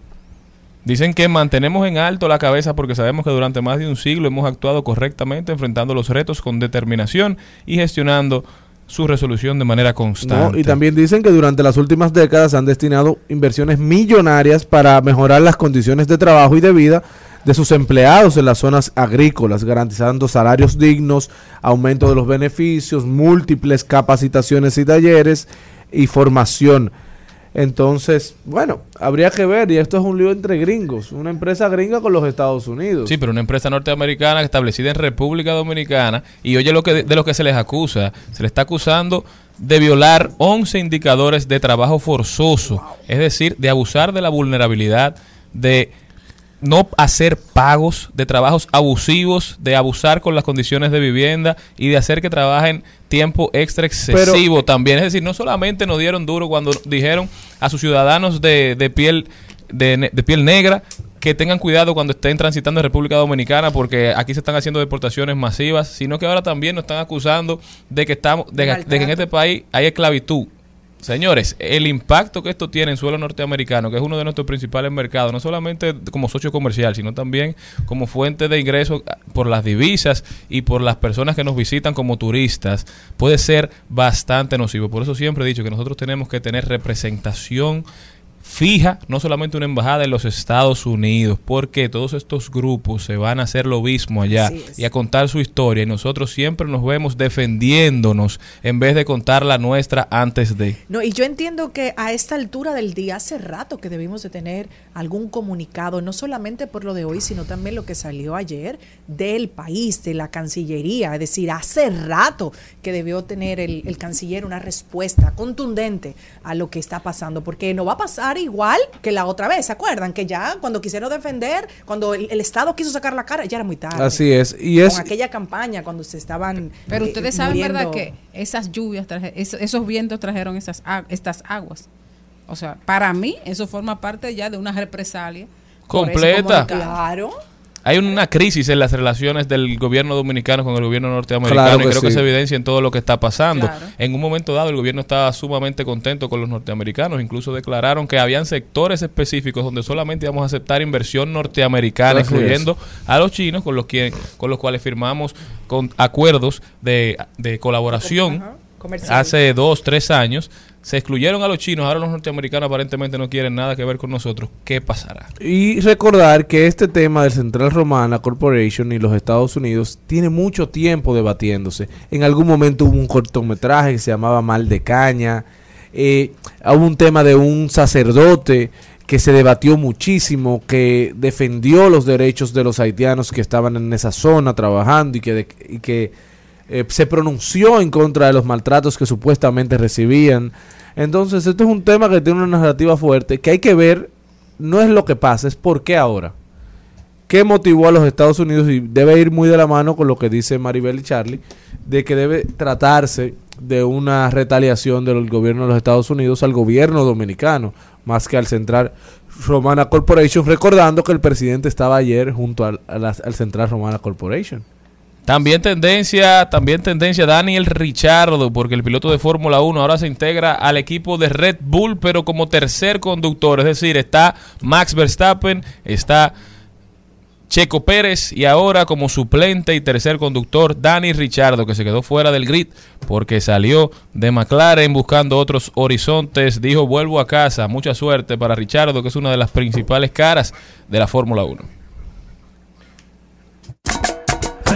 [SPEAKER 2] Dicen que mantenemos en alto la cabeza porque sabemos que durante más de un siglo hemos actuado correctamente enfrentando los retos con determinación y gestionando su resolución de manera
[SPEAKER 13] ¿no?
[SPEAKER 2] constante.
[SPEAKER 13] Y también dicen que durante las últimas décadas han destinado inversiones millonarias para mejorar las condiciones de trabajo y de vida de sus empleados en las zonas agrícolas, garantizando salarios dignos, aumento de los beneficios, múltiples capacitaciones y talleres y formación. Entonces, bueno, habría que ver, y esto es un lío entre gringos, una empresa gringa con los Estados Unidos.
[SPEAKER 2] Sí, pero una empresa norteamericana establecida en República Dominicana y oye lo que de lo que se les acusa, se le está acusando de violar 11 indicadores de trabajo forzoso, es decir, de abusar de la vulnerabilidad, de no hacer pagos, de trabajos abusivos, de abusar con las condiciones de vivienda y de hacer que trabajen tiempo extra excesivo también. Es decir, no solamente nos dieron duro cuando dijeron a sus ciudadanos de, de piel de, de piel negra que tengan cuidado cuando estén transitando en República Dominicana porque aquí se están haciendo deportaciones masivas, sino que ahora también nos están acusando de que estamos de que en este país hay esclavitud. Señores, el impacto que esto tiene en suelo norteamericano, que es uno de nuestros principales mercados, no solamente como socio comercial, sino también como fuente de ingresos ah, por las divisas y por las personas que nos visitan como turistas, puede ser bastante nocivo. Por eso siempre he dicho que nosotros tenemos que tener representación fija, no solamente una embajada en los Estados Unidos, porque todos estos grupos se van a hacer lo mismo allá y a contar su historia y nosotros siempre nos vemos defendiéndonos en vez de contar la nuestra antes de.
[SPEAKER 3] No, y yo entiendo que a esta altura del día, hace rato que debimos de tener algún comunicado, no solamente por lo de hoy, sino también lo que salió ayer del país, de la Cancillería. Es decir, hace rato que debió tener el, el canciller una respuesta contundente a lo que está pasando, porque no va a pasar igual que la otra vez, ¿se acuerdan? Que ya cuando quisieron defender, cuando el, el Estado quiso sacar la cara, ya era muy tarde.
[SPEAKER 13] Así es, y es
[SPEAKER 3] Con aquella campaña cuando se estaban...
[SPEAKER 6] Pero
[SPEAKER 3] eh,
[SPEAKER 6] ustedes saben, ¿verdad? Que esas lluvias, traje- es- esos vientos trajeron esas, estas aguas. O sea, para mí eso forma parte ya de una represalia.
[SPEAKER 2] Completa.
[SPEAKER 3] Claro.
[SPEAKER 2] Hay una crisis en las relaciones del gobierno dominicano con el gobierno norteamericano
[SPEAKER 13] Claro
[SPEAKER 2] y creo que se evidencia en todo lo que está pasando.
[SPEAKER 6] Claro.
[SPEAKER 2] En un momento dado el gobierno estaba sumamente contento con los norteamericanos, incluso declararon que habían sectores específicos donde solamente íbamos a aceptar inversión norteamericana,
[SPEAKER 13] Así
[SPEAKER 2] incluyendo a los chinos con los, quien, con los cuales firmamos con acuerdos de, de colaboración
[SPEAKER 3] Comercial.
[SPEAKER 2] hace dos, tres años. Se excluyeron a los chinos, ahora los norteamericanos aparentemente no quieren nada que ver con nosotros. ¿Qué pasará?
[SPEAKER 13] Y recordar que este tema del Central Romana Corporation y los Estados Unidos tiene mucho tiempo debatiéndose. En algún momento hubo un cortometraje que se llamaba Mal de Caña. Eh, hubo un tema de un sacerdote que se debatió muchísimo, que defendió los derechos de los haitianos que estaban en esa zona trabajando y que, de- y que eh, se pronunció en contra de los maltratos que supuestamente recibían. Entonces, esto es un tema que tiene una narrativa fuerte, que hay que ver, no es lo que pasa, es por qué ahora. ¿Qué motivó a los Estados Unidos? Y debe ir muy de la mano con lo que dice Maribel y Charlie, de que debe tratarse de una retaliación del gobierno de los Estados Unidos al gobierno dominicano, más que al Central Romana Corporation, recordando que el presidente estaba ayer junto al, al Central Romana Corporation.
[SPEAKER 2] También tendencia, también tendencia Daniel Richardo, porque el piloto de Fórmula 1 ahora se integra al equipo de Red Bull, pero como tercer conductor. Es decir, está Max Verstappen, está Checo Pérez y ahora como suplente y tercer conductor Dani Richardo, que se quedó fuera del grid porque salió de McLaren buscando otros horizontes. Dijo, vuelvo a casa. Mucha suerte para Richardo, que es una de las principales caras de la Fórmula 1.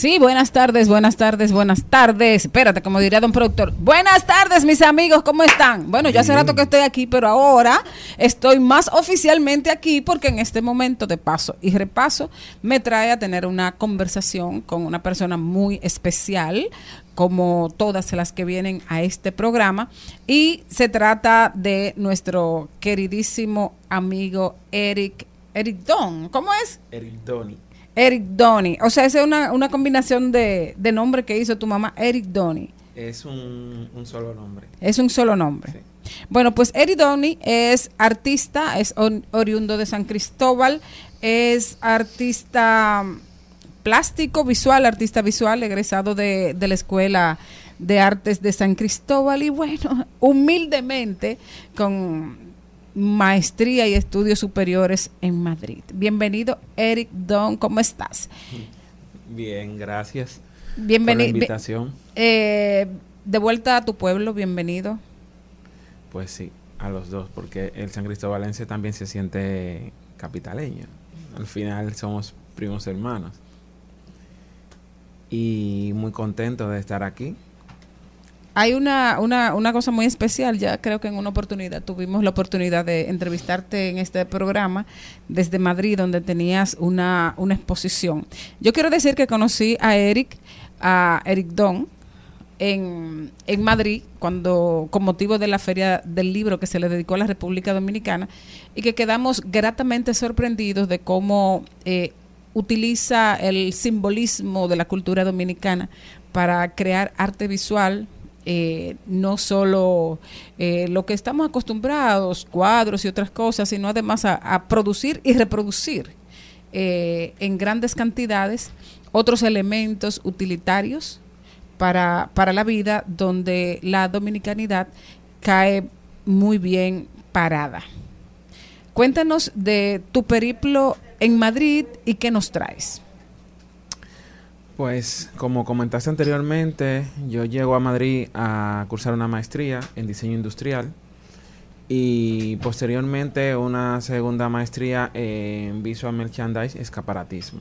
[SPEAKER 6] Sí, buenas tardes, buenas tardes, buenas tardes. Espérate, como diría don productor. Buenas tardes, mis amigos, ¿cómo están? Bueno, yo hace rato que estoy aquí, pero ahora estoy más oficialmente aquí porque en este momento de paso y repaso me trae a tener una conversación con una persona muy especial, como todas las que vienen a este programa. Y se trata de nuestro queridísimo amigo Eric, Eric Don. ¿Cómo es?
[SPEAKER 14] Eric Donny.
[SPEAKER 6] Eric Donny. O sea, esa es una, una combinación de, de nombre que hizo tu mamá, Eric Donny.
[SPEAKER 14] Es un, un solo nombre.
[SPEAKER 6] Es un solo nombre. Bueno, pues Eric Donny es artista, es on- oriundo de San Cristóbal, es artista plástico, visual, artista visual, egresado de, de la Escuela de Artes de San Cristóbal y bueno, <laughs> humildemente con maestría y estudios superiores en Madrid. Bienvenido, Eric Don, ¿cómo estás?
[SPEAKER 14] Bien, gracias.
[SPEAKER 6] Bienveni-
[SPEAKER 14] Por la invitación.
[SPEAKER 6] Eh, de vuelta a tu pueblo, bienvenido.
[SPEAKER 14] Pues sí, a los dos, porque el San Cristóbalense también se siente capitaleño. Al final somos primos hermanos. Y muy contento de estar aquí.
[SPEAKER 6] Hay una, una, una cosa muy especial, ya creo que en una oportunidad tuvimos la oportunidad de entrevistarte en este programa desde Madrid, donde tenías una, una exposición. Yo quiero decir que conocí a Eric, a Eric Don, en, en Madrid, cuando con motivo de la feria del libro que se le dedicó a la República Dominicana, y que quedamos gratamente sorprendidos de cómo eh, utiliza el simbolismo de la cultura dominicana para crear arte visual, eh, no solo eh, lo que estamos acostumbrados, cuadros y otras cosas, sino además a, producir y reproducir eh, en grandes cantidades otros elementos utilitarios para, para la vida donde la dominicanidad cae muy bien parada. Cuéntanos de tu periplo en Madrid y qué nos traes.
[SPEAKER 14] Pues como comentaste anteriormente, yo llego a Madrid a cursar una maestría en diseño industrial y posteriormente una segunda maestría en visual merchandise escaparatismo.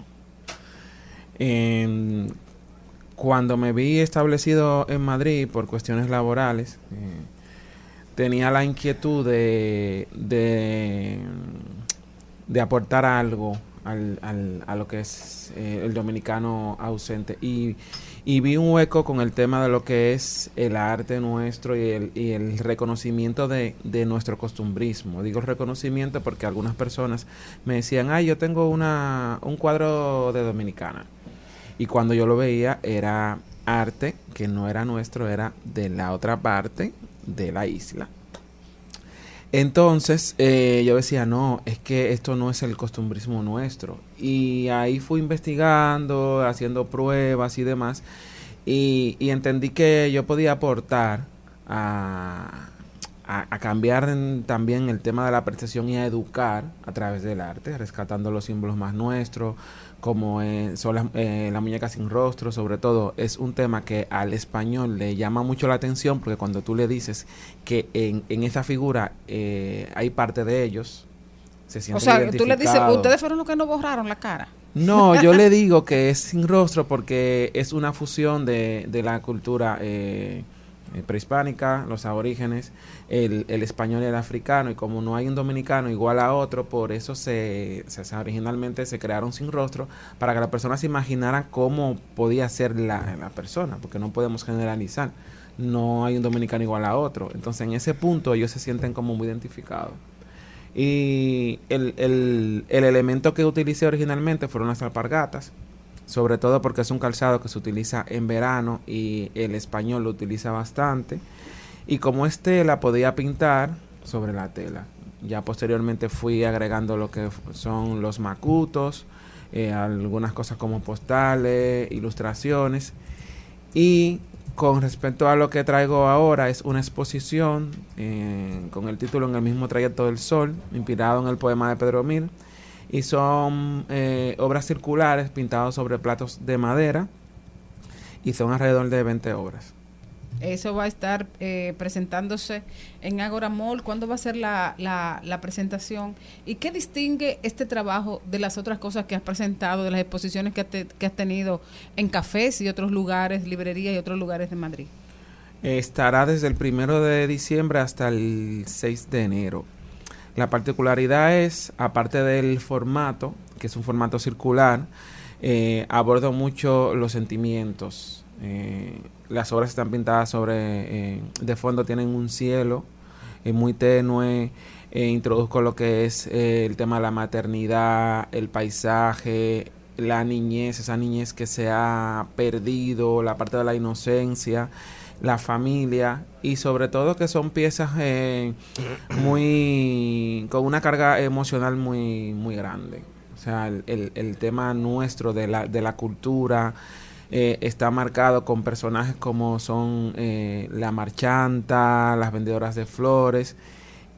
[SPEAKER 14] Cuando me vi establecido en Madrid por cuestiones laborales, eh, tenía la inquietud de, de aportar algo al, al- a lo que es eh, el dominicano ausente. Y, y vi un hueco con el tema de lo que es el arte nuestro y el, y el reconocimiento de, de nuestro costumbrismo. Digo reconocimiento porque algunas personas me decían, ay, yo tengo una, un cuadro de dominicana. Y cuando yo lo veía era arte que no era nuestro, era de la otra parte de la isla. Entonces eh, yo decía, no, es que esto no es el costumbrismo nuestro. Y ahí fui investigando, haciendo pruebas y demás. Y, entendí que yo podía aportar a, cambiar también el tema de la percepción y a educar a través del arte, rescatando los símbolos más nuestros, como eh, son las, eh, la muñeca sin rostro, sobre todo, es un tema que al español le llama mucho la atención porque cuando tú le dices que en, en esa figura eh, hay parte de ellos, se
[SPEAKER 6] O
[SPEAKER 14] sienten
[SPEAKER 6] sea, tú le dices, ustedes fueron los que no borraron la cara.
[SPEAKER 14] No, yo le <laughs> digo que es sin rostro porque es una fusión de, de la cultura eh, prehispánica, los aborígenes, el, el español y el africano, y como no hay un dominicano igual a otro, por eso se, se- se- originalmente se crearon sin rostro, para que la persona se imaginara cómo podía ser la, la persona, porque no podemos generalizar. No hay un dominicano igual a otro. Entonces, en ese punto, ellos se sienten como muy identificados. Y el, el- el elemento que utilicé originalmente fueron las alpargatas, sobre todo porque es un calzado que se utiliza en verano y el español lo utiliza bastante. Y como es tela, podía pintar sobre la tela. Ya posteriormente fui agregando lo que son los macutos, eh, algunas cosas como postales, ilustraciones. Y con respecto a lo que traigo ahora, es una exposición eh, con el título En el mismo trayecto del sol, inspirado en el poema de Pedro Mir. Y son eh, obras circulares pintadas sobre platos de madera y son alrededor de 20 obras.
[SPEAKER 6] Eso va a estar eh, presentándose en Agora Mall. ¿Cuándo va a ser la, la, la presentación? ¿Y qué distingue este trabajo de las otras cosas que has presentado, de las exposiciones que, has te- que has tenido en cafés y otros lugares, librerías y otros lugares de Madrid?
[SPEAKER 14] Estará desde el primero de diciembre hasta el 6 de enero. La particularidad es, aparte del formato, que es un formato circular, eh, abordo mucho los sentimientos. Eh, las obras están pintadas sobre, eh, de fondo tienen un cielo muy tenue. introduzco lo que es el tema de la maternidad, el paisaje, la niñez, esa niñez que se ha perdido, la parte de la inocencia, la familia y sobre todo que son piezas eh, muy con una carga emocional muy muy grande. O sea, el, el- el tema nuestro de la, de la cultura eh, está marcado con personajes como son eh, la marchanta, las vendedoras de flores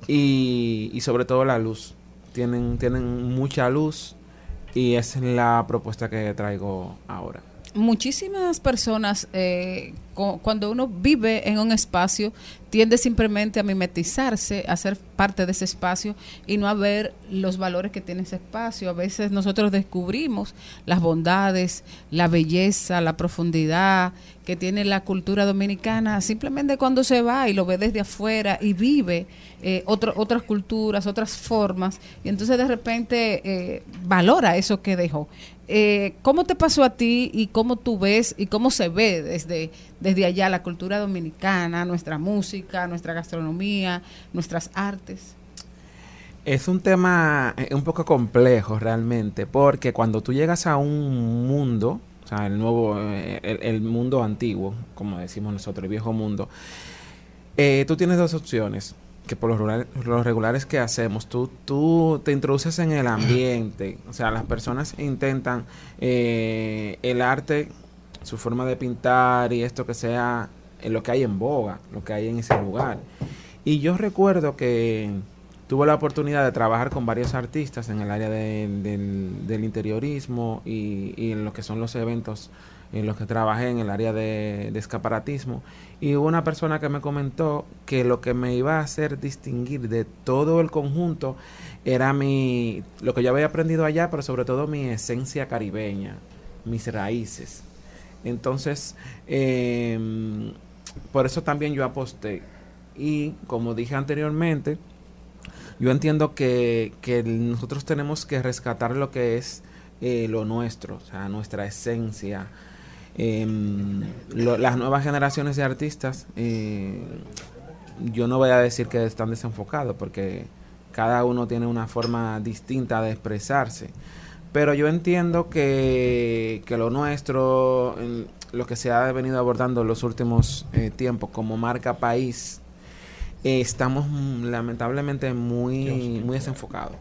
[SPEAKER 14] y, y sobre todo la luz. Tienen, tienen mucha luz y es la propuesta que traigo ahora.
[SPEAKER 6] Muchísimas personas, eh, cu- cuando uno vive en un espacio, tiende simplemente a mimetizarse, a ser parte de ese espacio y no a ver los valores que tiene ese espacio. A veces nosotros descubrimos las bondades, la belleza, la profundidad que tiene la cultura dominicana simplemente cuando se va y lo ve desde afuera y vive eh, otro- otras culturas, otras formas y entonces de repente eh, valora eso que dejó. Eh, ¿Cómo te pasó a ti y cómo tú ves y cómo se ve desde, desde allá la cultura dominicana, nuestra música, nuestra gastronomía, nuestras artes?
[SPEAKER 14] Es un tema eh, un poco complejo realmente, porque cuando tú llegas a un mundo, o sea, el nuevo, eh, el, mundo antiguo, como decimos nosotros, el viejo mundo, eh, tú tienes dos opciones, que por los, regulares que hacemos, tú, tú te introduces en el ambiente, o sea, las personas intentan eh, el arte, su forma de pintar y esto que sea en lo que hay en boga, lo que hay en ese lugar. Y yo recuerdo que tuve la oportunidad de trabajar con varios artistas en el área de- del, del interiorismo y, y en lo que son los eventos en los que trabajé en el área de, escaparatismo. Y hubo una persona que me comentó que lo que me iba a hacer distinguir de todo el conjunto era mi, lo que yo había aprendido allá, pero sobre todo mi esencia caribeña, mis raíces. Entonces, em, por eso también yo aposté. Y como dije anteriormente, Yo entiendo que, que nosotros tenemos que rescatar lo que es eh, lo nuestro, o sea, nuestra esencia. Lo- las nuevas generaciones de artistas, eh, yo no voy a decir que están desenfocados, porque cada uno tiene una forma distinta de expresarse. Pero yo entiendo que, que lo nuestro, lo que se ha venido abordando en los últimos eh, tiempos como marca país, eh, estamos mm, lamentablemente muy, muy desenfocados.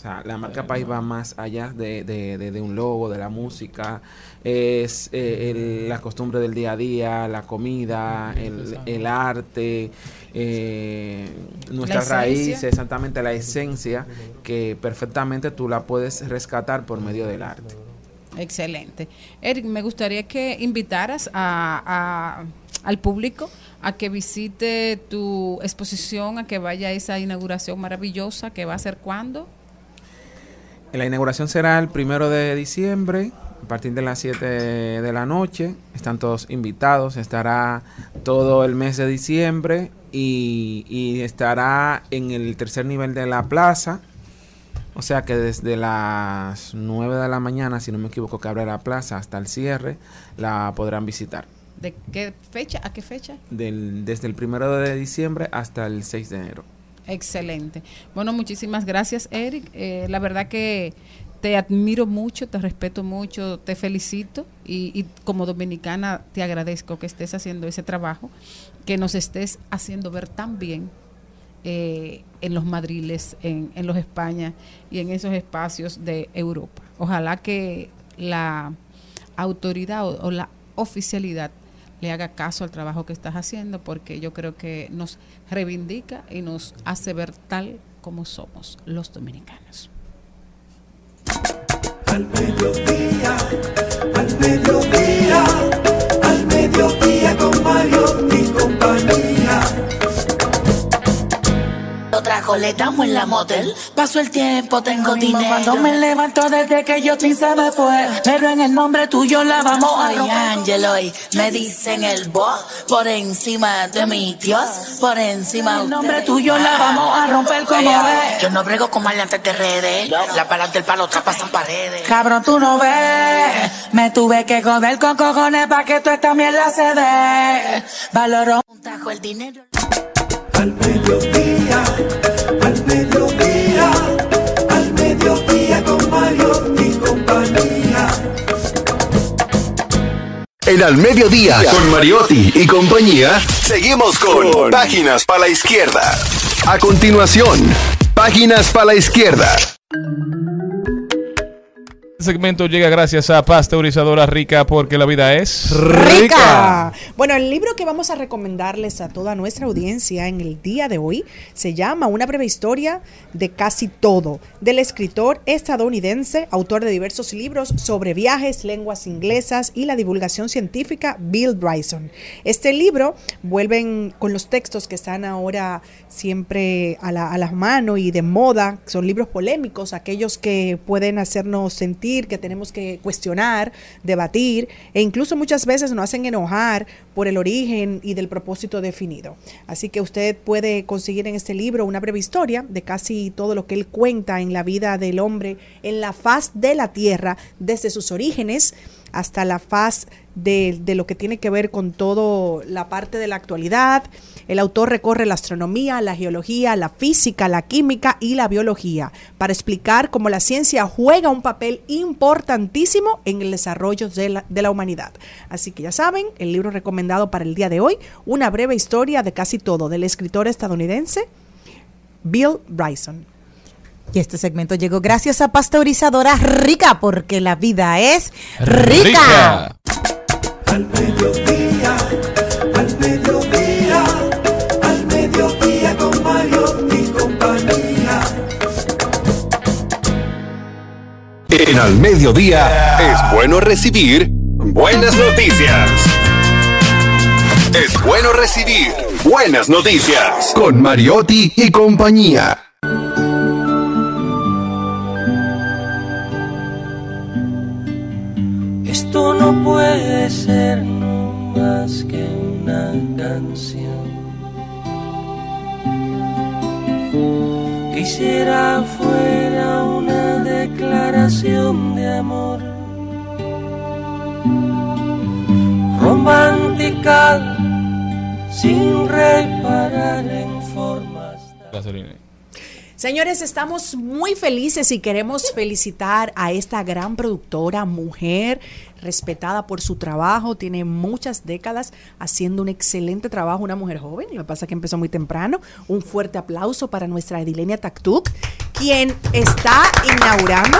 [SPEAKER 14] O sea, la marca país va más allá de, de- de- de un logo, de la música, es eh, el- la costumbre del día a día, la comida, el, el arte, eh, nuestras raíces, exactamente la esencia que perfectamente tú la puedes rescatar por medio del arte.
[SPEAKER 6] Excelente. Eric, me gustaría que invitaras a, a- al público a que visite tu exposición, a que vaya a esa inauguración maravillosa que va a ser cuándo.
[SPEAKER 14] La inauguración será el primero de diciembre, a partir de las 7 de la noche. Están todos invitados. Estará todo el mes de diciembre y, y estará en el tercer nivel de la plaza. O sea que desde las 9 de la mañana, si no me equivoco, que abre la plaza hasta el cierre, la podrán visitar.
[SPEAKER 6] ¿De qué fecha a qué fecha?
[SPEAKER 14] Del- desde el primero de diciembre hasta el 6 de enero.
[SPEAKER 6] Excelente. Bueno, muchísimas gracias, Eric. Eh, la verdad que te admiro mucho, te respeto mucho, te felicito y, y como dominicana te agradezco que estés haciendo ese trabajo, que nos estés haciendo ver tan bien eh, en los madriles, en, en los España y en esos espacios de Europa. Ojalá que la autoridad o, o la oficialidad le haga caso al trabajo que estás haciendo porque yo creo que nos reivindica y nos hace ver tal como somos los dominicanos.
[SPEAKER 15] Otra le damos en la motel. Paso el tiempo, tengo dinero. Cuando me levanto desde que yo se me fue. Pero en el nombre tuyo la vamos a romper. Angelo y me dicen el boss. Por encima de mi Dios. Por encima de El nombre tuyo la vamos a romper como ves. Yo no brego con maleantes de redes. Las balas del palo pasan paredes. Cabrón, tú no ves. Me tuve que joder con cojones para que tú esta mierda se dé. Valoro un tajo el dinero.
[SPEAKER 1] Al mediodía,
[SPEAKER 9] En Al Mediodía, con Mariotti y compañía, seguimos con Páginas para la Izquierda. A continuación, Páginas para la Izquierda.
[SPEAKER 2] Segmento llega gracias a Pasteurizadora Rica porque la vida es
[SPEAKER 3] rica. Bueno, el libro que vamos a recomendarles a toda nuestra audiencia en el día de hoy se llama Una breve historia de casi todo, del escritor estadounidense, autor de diversos libros sobre viajes, lenguas inglesas y la divulgación científica, Bill Bryson. Este libro vuelven con los textos que están ahora siempre a la, a la mano y de moda, son libros polémicos, aquellos que pueden hacernos sentir que tenemos que cuestionar, debatir e incluso muchas veces nos hacen enojar por el origen y del propósito definido. Así que usted puede conseguir en este libro una breve historia de casi todo lo que él cuenta en la vida del hombre en la faz de la tierra, desde sus orígenes hasta la faz de, de lo que tiene que ver con todo la parte de la actualidad. El autor recorre la astronomía, la geología, la física, la química y la biología para explicar cómo la ciencia juega un papel importantísimo en el desarrollo de la, de la humanidad. Así que ya saben, el libro recomendado para el día de hoy, una breve historia de casi todo del escritor estadounidense Bill Bryson.
[SPEAKER 4] Y este segmento llegó gracias a Pasteurizadora Rica, porque la vida es rica.
[SPEAKER 9] En Al Mediodía, es bueno recibir buenas noticias. Es bueno recibir buenas noticias. Con Mariotti y compañía.
[SPEAKER 16] Esto no puede ser no más que una canción Quisiera fuera una declaración de amor romántica sin reparar en formas.
[SPEAKER 2] Gasolina.
[SPEAKER 3] Señores, estamos muy felices y queremos felicitar a esta gran productora, mujer, respetada por su trabajo, tiene muchas décadas haciendo un excelente trabajo, una mujer joven, lo que pasa es que empezó muy temprano. Un fuerte aplauso para nuestra Edilenia Taktuk, quien está inaugurando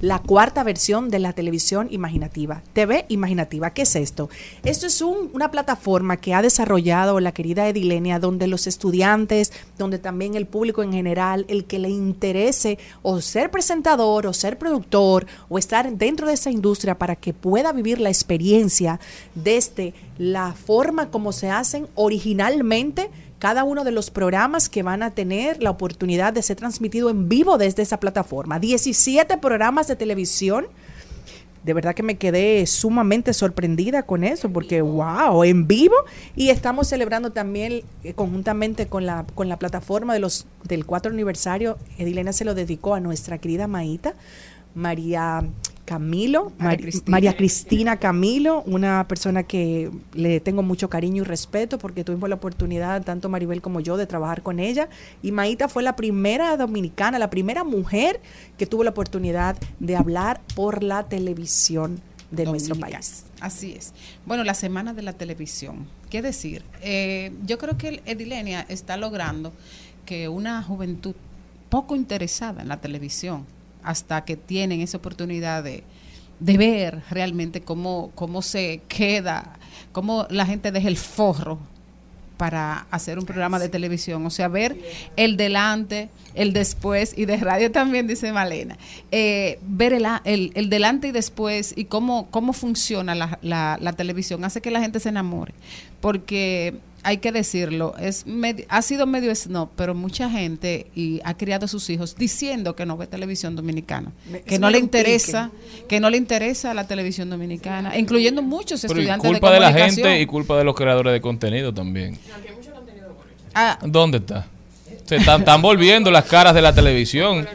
[SPEAKER 3] la cuarta versión de la televisión imaginativa. TV imaginativa, ¿qué es esto? Esto es un- una plataforma que ha desarrollado la querida Edilenia, donde los estudiantes, donde también el público en general, el que le interese o ser presentador o ser productor o estar dentro de esa industria para que pueda vivir la experiencia desde la forma como se hacen originalmente cada uno de los programas que van a tener la oportunidad de ser transmitido en vivo desde esa plataforma. 17 programas de televisión. De verdad que me quedé sumamente sorprendida con eso, porque wow, en vivo. Y estamos celebrando también eh, conjuntamente con la, con la plataforma de los, del 4 aniversario. Edilena se lo dedicó a nuestra querida Maíta, María Camilo,
[SPEAKER 6] María Cristina.
[SPEAKER 3] María Cristina Camilo, una persona que le tengo mucho cariño y respeto porque tuvimos la oportunidad, tanto Maribel como yo, de trabajar con ella. Y Maíta fue la primera dominicana, la primera mujer que tuvo la oportunidad de hablar por la televisión de nuestro país.
[SPEAKER 6] Así es. Bueno, la semana de la televisión. ¿Qué decir? Eh, yo creo que el Edilenia está logrando que una juventud poco interesada en la televisión, hasta que tienen esa oportunidad de, de ver realmente cómo, cómo se queda, cómo la gente deja el forro para hacer un programa de televisión, o sea, ver el delante, el después y de radio también, dice Malena, Eh, ver el, el, el delante y después y cómo, cómo funciona la, la, la televisión hace que la gente se enamore, porque hay que decirlo, es medi- ha sido medio snob, pero mucha gente y ha criado a sus hijos diciendo que no ve televisión dominicana,
[SPEAKER 3] Me-
[SPEAKER 6] que no le
[SPEAKER 3] pique.
[SPEAKER 6] interesa, que no le interesa la televisión dominicana, incluyendo muchos
[SPEAKER 2] Pero y
[SPEAKER 6] estudiantes
[SPEAKER 2] culpa
[SPEAKER 6] de
[SPEAKER 2] de la gente y culpa de los creadores de contenido también.
[SPEAKER 6] Ah,
[SPEAKER 2] ¿Dónde está? Se están, están volviendo las caras de la televisión.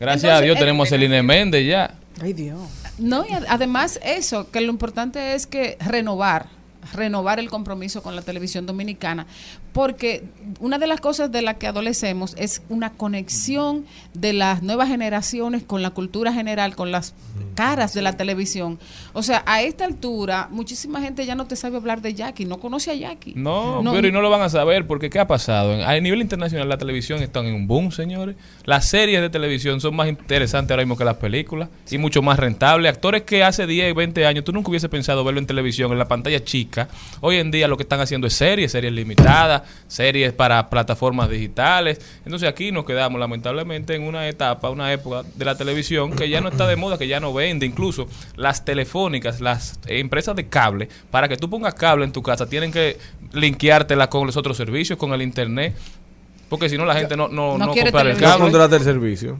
[SPEAKER 2] Gracias a Dios
[SPEAKER 6] el-
[SPEAKER 2] tenemos a Celine Méndez ya.
[SPEAKER 3] Ay Dios.
[SPEAKER 6] No, y ad- además eso, que lo importante es que renovar, renovar el compromiso con la televisión dominicana, porque una de las cosas de las que adolecemos es una conexión de las nuevas generaciones con la cultura general, con las caras de la televisión. O sea, a esta altura, muchísima gente ya no te sabe hablar de Jackie, no conoce a Jackie.
[SPEAKER 2] No, pero y no lo van a saber porque ¿qué ha pasado? A nivel internacional la televisión está en un boom, señores. Las series de televisión son más interesantes ahora mismo que las películas y mucho más rentables. Actores que hace 10, 20 años tú nunca hubiese pensado verlo en televisión, en la pantalla chica. Hoy en día lo que están haciendo es series, series limitadas, series para plataformas digitales. Entonces aquí nos quedamos lamentablemente en una etapa, una época de la televisión que ya no está de moda, que ya no vende. Incluso las telefónicas, las empresas de cable, para que tú pongas cable en tu casa, tienen que linkeártela con los otros servicios, con el internet. Porque si no, la gente no, no,
[SPEAKER 6] No
[SPEAKER 2] no
[SPEAKER 6] quiere
[SPEAKER 2] compra el
[SPEAKER 13] No
[SPEAKER 2] cable.
[SPEAKER 13] contrata el servicio.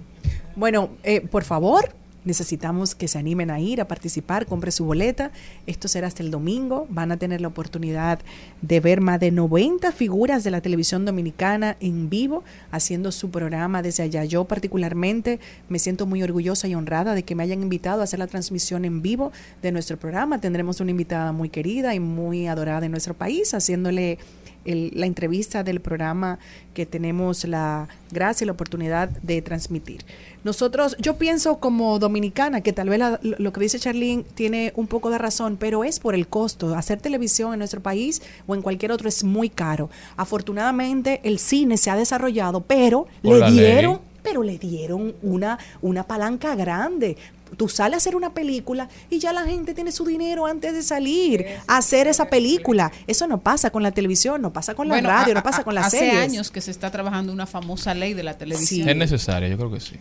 [SPEAKER 3] Bueno, eh, por favor, necesitamos que se animen a ir a participar, compre su boleta. Esto será hasta el domingo. Van a tener la oportunidad de ver más de 90 figuras de la televisión dominicana en vivo haciendo su programa desde allá. Yo particularmente me siento muy orgullosa y honrada de que me hayan invitado a hacer la transmisión en vivo de nuestro programa. Tendremos una invitada muy querida y muy adorada en nuestro país, haciéndole el- la entrevista del programa que tenemos la gracia y la oportunidad de transmitir. Nosotros, yo pienso como dominicana que tal vez la- lo que dice Charlene tiene un poco de razón, pero es por el costo. Hacer televisión en nuestro país o en cualquier otro es muy caro. Afortunadamente el cine se ha desarrollado, pero
[SPEAKER 2] Por
[SPEAKER 3] le
[SPEAKER 2] ley.
[SPEAKER 3] dieron, pero le dieron una, una palanca grande. Tú sales a hacer una película y ya la gente tiene su dinero antes de salir a hacer esa película. Eso no pasa con la televisión, no pasa con la
[SPEAKER 6] Bueno,
[SPEAKER 3] radio,
[SPEAKER 6] a-
[SPEAKER 3] no pasa con las
[SPEAKER 6] hace
[SPEAKER 3] series.
[SPEAKER 6] años que se está trabajando una famosa ley de la televisión.
[SPEAKER 2] Es necesaria, yo creo que sí.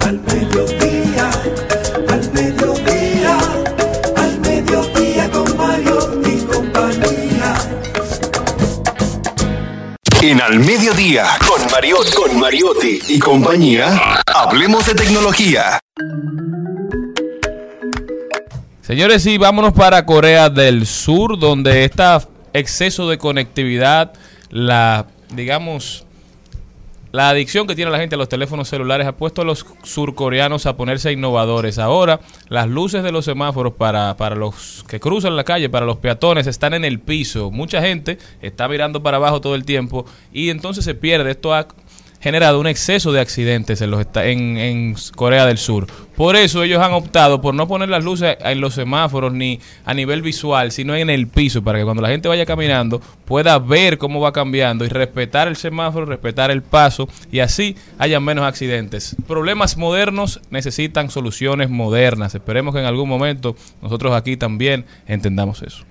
[SPEAKER 1] Al mediodía, al mediodía, al mediodía con Mario
[SPEAKER 9] En Al Mediodía, con Mariotti, con Mariotti y compañía, hablemos de tecnología.
[SPEAKER 2] Señores, sí, vámonos para Corea del Sur, donde está exceso de conectividad, la, digamos, La adicción que tiene la gente a los teléfonos celulares ha puesto a los surcoreanos a ponerse innovadores. Ahora, las luces de los semáforos para, para los que cruzan la calle, para los peatones, están en el piso. Mucha gente está mirando para abajo todo el tiempo y entonces se pierde. Esto ha generado un exceso de accidentes en, los en, Corea del Sur. Por eso ellos han optado por no poner las luces en los semáforos ni a nivel visual, sino en el piso, para que cuando la gente vaya caminando pueda ver cómo va cambiando y respetar el semáforo, respetar el paso y así haya menos accidentes. Problemas modernos necesitan soluciones modernas. Esperemos que en algún momento nosotros aquí también entendamos eso.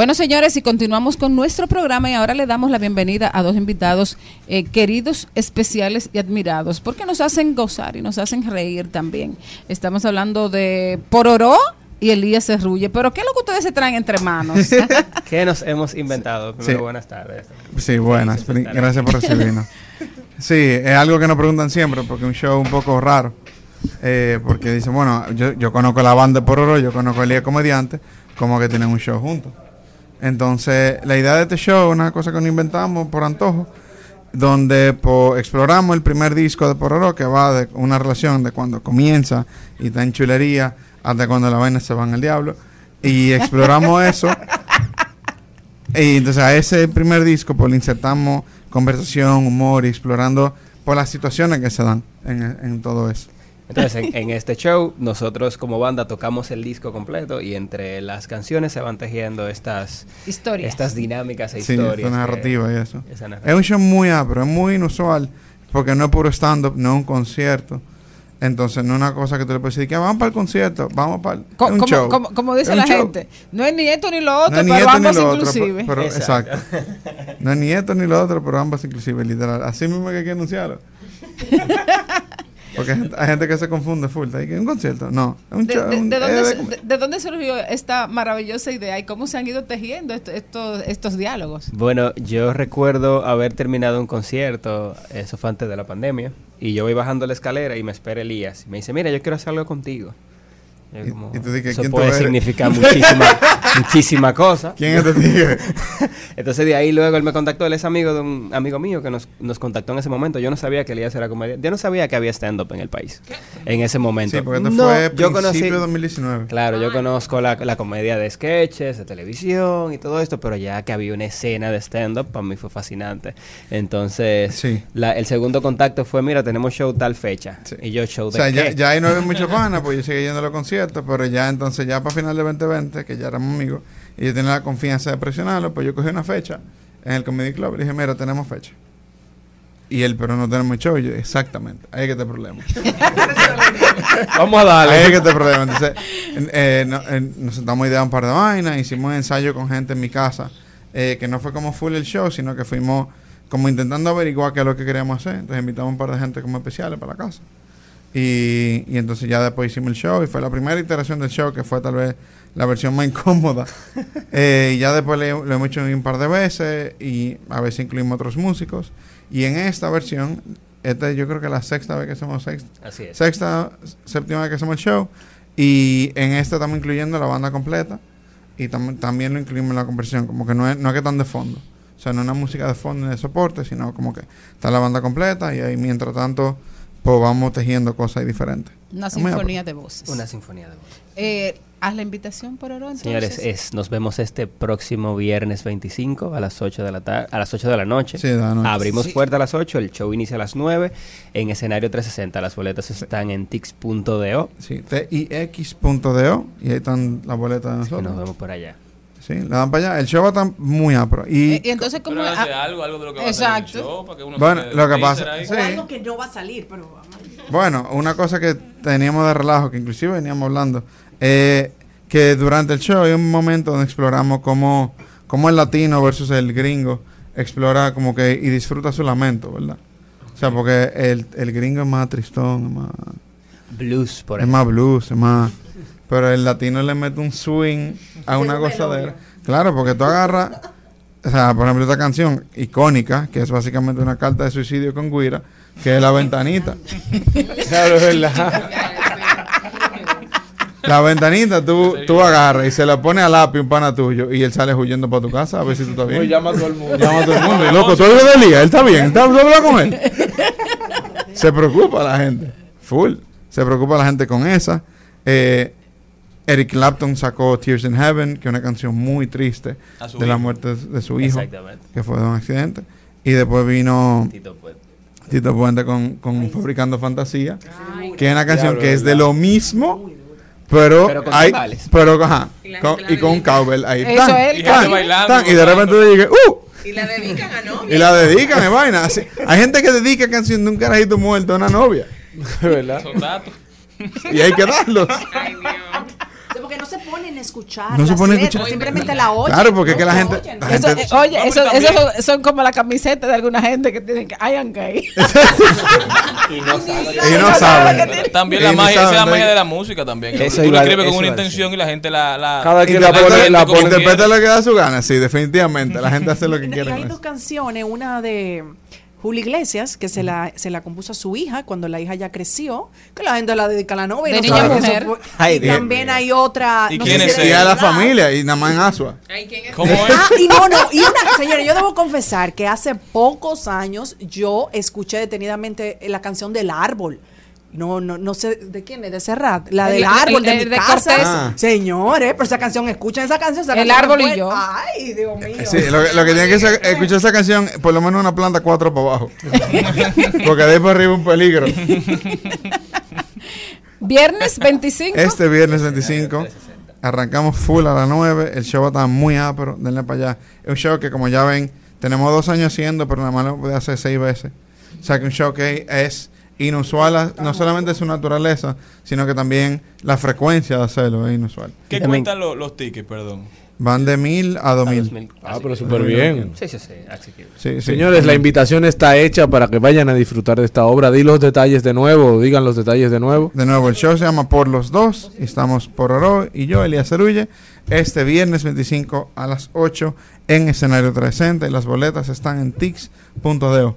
[SPEAKER 6] Bueno, señores, y continuamos con nuestro programa y ahora le damos la bienvenida a dos invitados eh, queridos, especiales y admirados, porque nos hacen gozar y nos hacen reír también. Estamos hablando de Pororó y Elías Cerrulle, pero ¿qué es lo que ustedes se traen entre manos? <laughs>
[SPEAKER 17] ¿Qué nos hemos inventado? Primero,
[SPEAKER 18] Sí.
[SPEAKER 17] buenas tardes.
[SPEAKER 18] Sí, buenas.
[SPEAKER 17] Gracias por
[SPEAKER 18] Gracias recibirnos. Sí, es algo que nos preguntan siempre, porque es un show un poco raro. Eh, porque dicen, bueno, yo, yo conozco la banda de Pororo, yo conozco a Elías Comediante, como que tienen un show juntos. Entonces, la idea de este show es una cosa que nos inventamos por antojo, donde po- exploramos el primer disco de Pororo, que va de una relación de cuando comienza y está en chulería hasta cuando la vaina se van al diablo. Y exploramos <laughs> eso. Y entonces a ese primer disco pues le insertamos conversación, humor y explorando por las situaciones que se dan en, en todo eso.
[SPEAKER 17] Entonces, en, en este show, nosotros como banda tocamos el disco completo y entre las canciones se van tejiendo estas
[SPEAKER 6] Historias.
[SPEAKER 17] estas dinámicas e
[SPEAKER 18] Sí,
[SPEAKER 17] historias.
[SPEAKER 18] esa
[SPEAKER 17] que-
[SPEAKER 18] narrativa y eso.
[SPEAKER 17] esa
[SPEAKER 18] Es
[SPEAKER 17] narrativa.
[SPEAKER 18] un show muy apro, es muy inusual, porque no es puro stand-up, no es un concierto. Entonces no es una cosa que tú le puedes decir que vamos para el concierto, vamos para el
[SPEAKER 6] Co-
[SPEAKER 18] es un
[SPEAKER 6] como,
[SPEAKER 18] show.
[SPEAKER 6] como- como dice la
[SPEAKER 18] show.
[SPEAKER 6] gente, no es ni esto ni lo otro,
[SPEAKER 18] No es ni
[SPEAKER 6] pero
[SPEAKER 18] otro,
[SPEAKER 6] inclusive.
[SPEAKER 18] pero- pero- exacto. No es ni esto ni lo otro, pero ambas inclusive, literal. Así mismo que hay que anunciarlo. <laughs> Porque hay gente- que se confunde full. ¿Hay que un concierto? No. Es un
[SPEAKER 6] ¿De,
[SPEAKER 18] show.
[SPEAKER 6] de-
[SPEAKER 18] un-
[SPEAKER 6] de
[SPEAKER 18] es
[SPEAKER 6] dónde,
[SPEAKER 18] com-
[SPEAKER 6] de- de dónde surgió esta maravillosa idea y cómo se han ido tejiendo est- estos, estos diálogos?
[SPEAKER 17] Bueno, yo recuerdo haber terminado un concierto, eso fue antes de la pandemia, y yo voy bajando la escalera y me espera Elías. Y me dice, mira, yo quiero hacer algo contigo. Como, eso
[SPEAKER 18] ¿quién tú
[SPEAKER 17] puede
[SPEAKER 18] eres?
[SPEAKER 17] significar <laughs> muchísima, muchísima cosa.
[SPEAKER 18] ¿Quién es este? <laughs>
[SPEAKER 17] Entonces de ahí luego él me contactó, él es amigo de un amigo mío que nos, nos contactó en ese momento. Yo no sabía que Elías era comediante. Yo no sabía que había stand-up en el país en ese momento.
[SPEAKER 18] Sí, porque esto
[SPEAKER 17] No,
[SPEAKER 18] fue
[SPEAKER 17] yo
[SPEAKER 18] principio
[SPEAKER 17] conocí,
[SPEAKER 18] de 2019.
[SPEAKER 17] Claro, yo conozco la, la comedia de sketches, de televisión y todo esto, pero ya que había una escena de stand-up, para mí fue fascinante. Entonces, la- el segundo contacto fue, mira, tenemos show tal fecha. Y yo, show
[SPEAKER 18] O
[SPEAKER 17] de
[SPEAKER 18] sea, ya,
[SPEAKER 17] qué?
[SPEAKER 18] ya ahí no había mucho <laughs> pana, pues yo seguía yendo a los conciertos, pero ya entonces, ya para final de 2020, que ya éramos amigos, y yo tenía la confianza de presionarlo, pues yo cogí una fecha en el Comedy Club y le dije, mira, tenemos fecha. Y él, pero no tenemos show. Y yo, exactamente, ahí es que está el problema. <laughs>
[SPEAKER 13] Vamos a darle.
[SPEAKER 18] Ahí es que está el problema. Entonces, en- eh, no- en- nos sentamos idear un par de vainas, hicimos un ensayo con gente en mi casa, eh, que no fue como full el show, sino que fuimos como intentando averiguar qué es lo que queríamos hacer. Entonces invitamos un par de gente como especiales para la casa. Y, y entonces ya después hicimos el show y fue la primera iteración del show que fue tal vez la versión más <laughs> incómoda. Eh, y ya después lo hemos hecho un par de veces y a veces incluimos otros músicos. Y en esta versión, esta yo creo que es la sexta vez que hacemos sex-
[SPEAKER 17] Así es.
[SPEAKER 18] sexta, séptima vez que hacemos el show. Y en esta estamos incluyendo la banda completa y tam- también lo incluimos en la conversión, como que no es, no es que están de fondo. O sea, no es una música de fondo ni de soporte, sino como que está la banda completa y ahí mientras tanto pues vamos tejiendo cosas diferentes.
[SPEAKER 6] Una
[SPEAKER 18] Es
[SPEAKER 6] sinfonía de voces.
[SPEAKER 17] Una sinfonía de voces.
[SPEAKER 6] Eh, haz la invitación por ahora entonces.
[SPEAKER 17] Señores, es, nos vemos este próximo viernes 25 a las 8 de la tarde, a las 8 de la noche.
[SPEAKER 18] Sí, de la noche.
[SPEAKER 17] Abrimos
[SPEAKER 18] Sí.
[SPEAKER 17] puerta a las 8, el show inicia a las 9 en escenario 360. Las boletas están en tix.do.
[SPEAKER 18] Sí, tix.do y ahí están las boletas de nosotros.
[SPEAKER 17] nos vemos por allá.
[SPEAKER 18] Sí, le dan para allá. El show va a estar muy apro. Y,
[SPEAKER 6] Eh, y entonces, ¿cómo
[SPEAKER 2] Pero
[SPEAKER 6] es?
[SPEAKER 2] hace algo, algo de lo que va a salir el
[SPEAKER 6] Exacto.
[SPEAKER 2] show, para que uno
[SPEAKER 18] Bueno, lo que pasa- sí.
[SPEAKER 3] Algo que no va a salir, pero...
[SPEAKER 18] Bueno, una cosa que teníamos de relajo, que inclusive veníamos hablando, eh, que durante el show hay un momento donde exploramos cómo, cómo el latino versus el gringo explora como que y disfruta su lamento, ¿verdad? O sea, porque el, el gringo es más tristón, es más...
[SPEAKER 17] Blues, por
[SPEAKER 18] Es
[SPEAKER 17] ejemplo.
[SPEAKER 18] más blues, es más... Pero el latino le mete un swing a una
[SPEAKER 17] un
[SPEAKER 18] gozadera. Claro, porque tú agarras o sea, por ejemplo, esta canción icónica, que es básicamente una carta de suicidio con Guira, que es La Ventanita. <laughs>
[SPEAKER 13] Claro, es verdad.
[SPEAKER 18] La ventanita tú, tú agarras y se la pones al lápiz un pana tuyo y él sale huyendo para tu casa a ver si tú estás bien.
[SPEAKER 13] No, llama a todo el mundo.
[SPEAKER 18] Llama a todo el mundo. Y, loco, todo el día, él está bien, está ¿tú hablas con él. Se preocupa la gente, full. Se preocupa la gente con esa. Eh, Eric Clapton sacó Tears in Heaven, que es una canción muy triste de la muerte de su hijo,
[SPEAKER 17] Exactamente.
[SPEAKER 18] que fue de un accidente. Y después vino
[SPEAKER 17] Tito Puente.
[SPEAKER 18] Tito Puente con, con Fabricando Fantasía, que es una canción que es de lo mismo, pero,
[SPEAKER 17] Pero con
[SPEAKER 18] hay, pero ajá,
[SPEAKER 5] Y
[SPEAKER 18] con-
[SPEAKER 5] gente
[SPEAKER 18] y con un cowbell ahí.
[SPEAKER 6] Eso
[SPEAKER 18] tan,
[SPEAKER 6] es,
[SPEAKER 2] Y
[SPEAKER 18] tan,
[SPEAKER 2] gente bailando.
[SPEAKER 18] tan, y de repente te llegué, ¡uh!
[SPEAKER 5] Y la dedican a novia.
[SPEAKER 18] Y la dedican vaina. Así- Hay gente que dedica canción de un carajito muerto a una novia. <laughs>
[SPEAKER 13] ¿Verdad?
[SPEAKER 2] Son datos.
[SPEAKER 18] Y hay que darlos.
[SPEAKER 5] Ay, Dios.
[SPEAKER 3] Porque no se ponen a escuchar.
[SPEAKER 18] No se ponen a escuchar.
[SPEAKER 3] Simplemente la oyen.
[SPEAKER 18] Claro, porque es que
[SPEAKER 3] No
[SPEAKER 18] la gente- la
[SPEAKER 6] Eso,
[SPEAKER 18] gente-
[SPEAKER 6] eh, oye, eso, eso son, son como la camiseta de alguna gente que tienen que I am gay.
[SPEAKER 17] Y no
[SPEAKER 18] no saben.
[SPEAKER 2] También la magia, esa es la magia
[SPEAKER 18] de-
[SPEAKER 2] la música también.
[SPEAKER 13] Eso
[SPEAKER 2] tú lo escribes con
[SPEAKER 13] eso
[SPEAKER 2] una intención y la gente la... la
[SPEAKER 13] Cada quien la
[SPEAKER 18] Interpreta,
[SPEAKER 13] pone- la
[SPEAKER 18] interpreta lo que da su gana, sí, definitivamente. La gente hace lo que <laughs> quiere.
[SPEAKER 3] hay dos
[SPEAKER 18] eso.
[SPEAKER 3] canciones, una de Julio Iglesias, que se la, se la compuso a su hija cuando la hija ya creció, que la gente la dedica a la novia. y
[SPEAKER 6] De
[SPEAKER 3] no
[SPEAKER 6] niña mujer.
[SPEAKER 3] eso fue-
[SPEAKER 17] Ay,
[SPEAKER 3] y
[SPEAKER 17] Dios
[SPEAKER 3] también hay otra.
[SPEAKER 2] ¿Y
[SPEAKER 3] no
[SPEAKER 2] quién
[SPEAKER 3] sé
[SPEAKER 2] es
[SPEAKER 3] si
[SPEAKER 2] ella?
[SPEAKER 18] Y a la familia, y nada más en Asua.
[SPEAKER 5] Ay, ¿quién es?
[SPEAKER 2] ¿Cómo es?
[SPEAKER 3] Ah, y no, no, y una, señores, yo debo confesar que hace pocos años yo escuché detenidamente la canción del árbol. No, no, no sé de quién es, de Serrat, la
[SPEAKER 6] El-
[SPEAKER 3] del
[SPEAKER 6] el-
[SPEAKER 3] árbol de
[SPEAKER 6] el
[SPEAKER 3] mi
[SPEAKER 6] de
[SPEAKER 3] casa.
[SPEAKER 6] Cortés.
[SPEAKER 18] Ah.
[SPEAKER 3] Señores, pero esa canción, escuchen esa canción. esa
[SPEAKER 6] El
[SPEAKER 3] canción
[SPEAKER 6] árbol y yo.
[SPEAKER 3] Ay, Dios mío.
[SPEAKER 18] Sí, lo, que- lo que tiene que ser, escuchar esa canción, por lo menos una planta cuatro para abajo. <laughs> Porque de ahí para arriba es un peligro.
[SPEAKER 6] Viernes 25.
[SPEAKER 18] Este viernes 25 arrancamos full a las 9. El show va a estar muy ápero. Denle para allá. Es un show que, como ya ven, tenemos dos años haciendo, pero nada más lo puede hacer seis veces. O sea que un show que es inusual, a- no solamente su naturaleza, sino que también la frecuencia de hacerlo es inusual.
[SPEAKER 2] ¿Qué
[SPEAKER 17] También-
[SPEAKER 2] cuentan lo- los tickets, perdón?
[SPEAKER 18] Van de mil a dos mil.
[SPEAKER 13] Ah, pero súper bien.
[SPEAKER 17] Sí, sí, sí.
[SPEAKER 13] Señores, la invitación está hecha para que vayan a disfrutar de esta obra. Di los detalles de nuevo, digan los detalles de nuevo.
[SPEAKER 18] De nuevo, el show se llama Por los Dos. y Estamos por Oro y yo, Elías Cerulle, este viernes 25 a las 8 en escenario 360. Y las boletas están en tix.deo.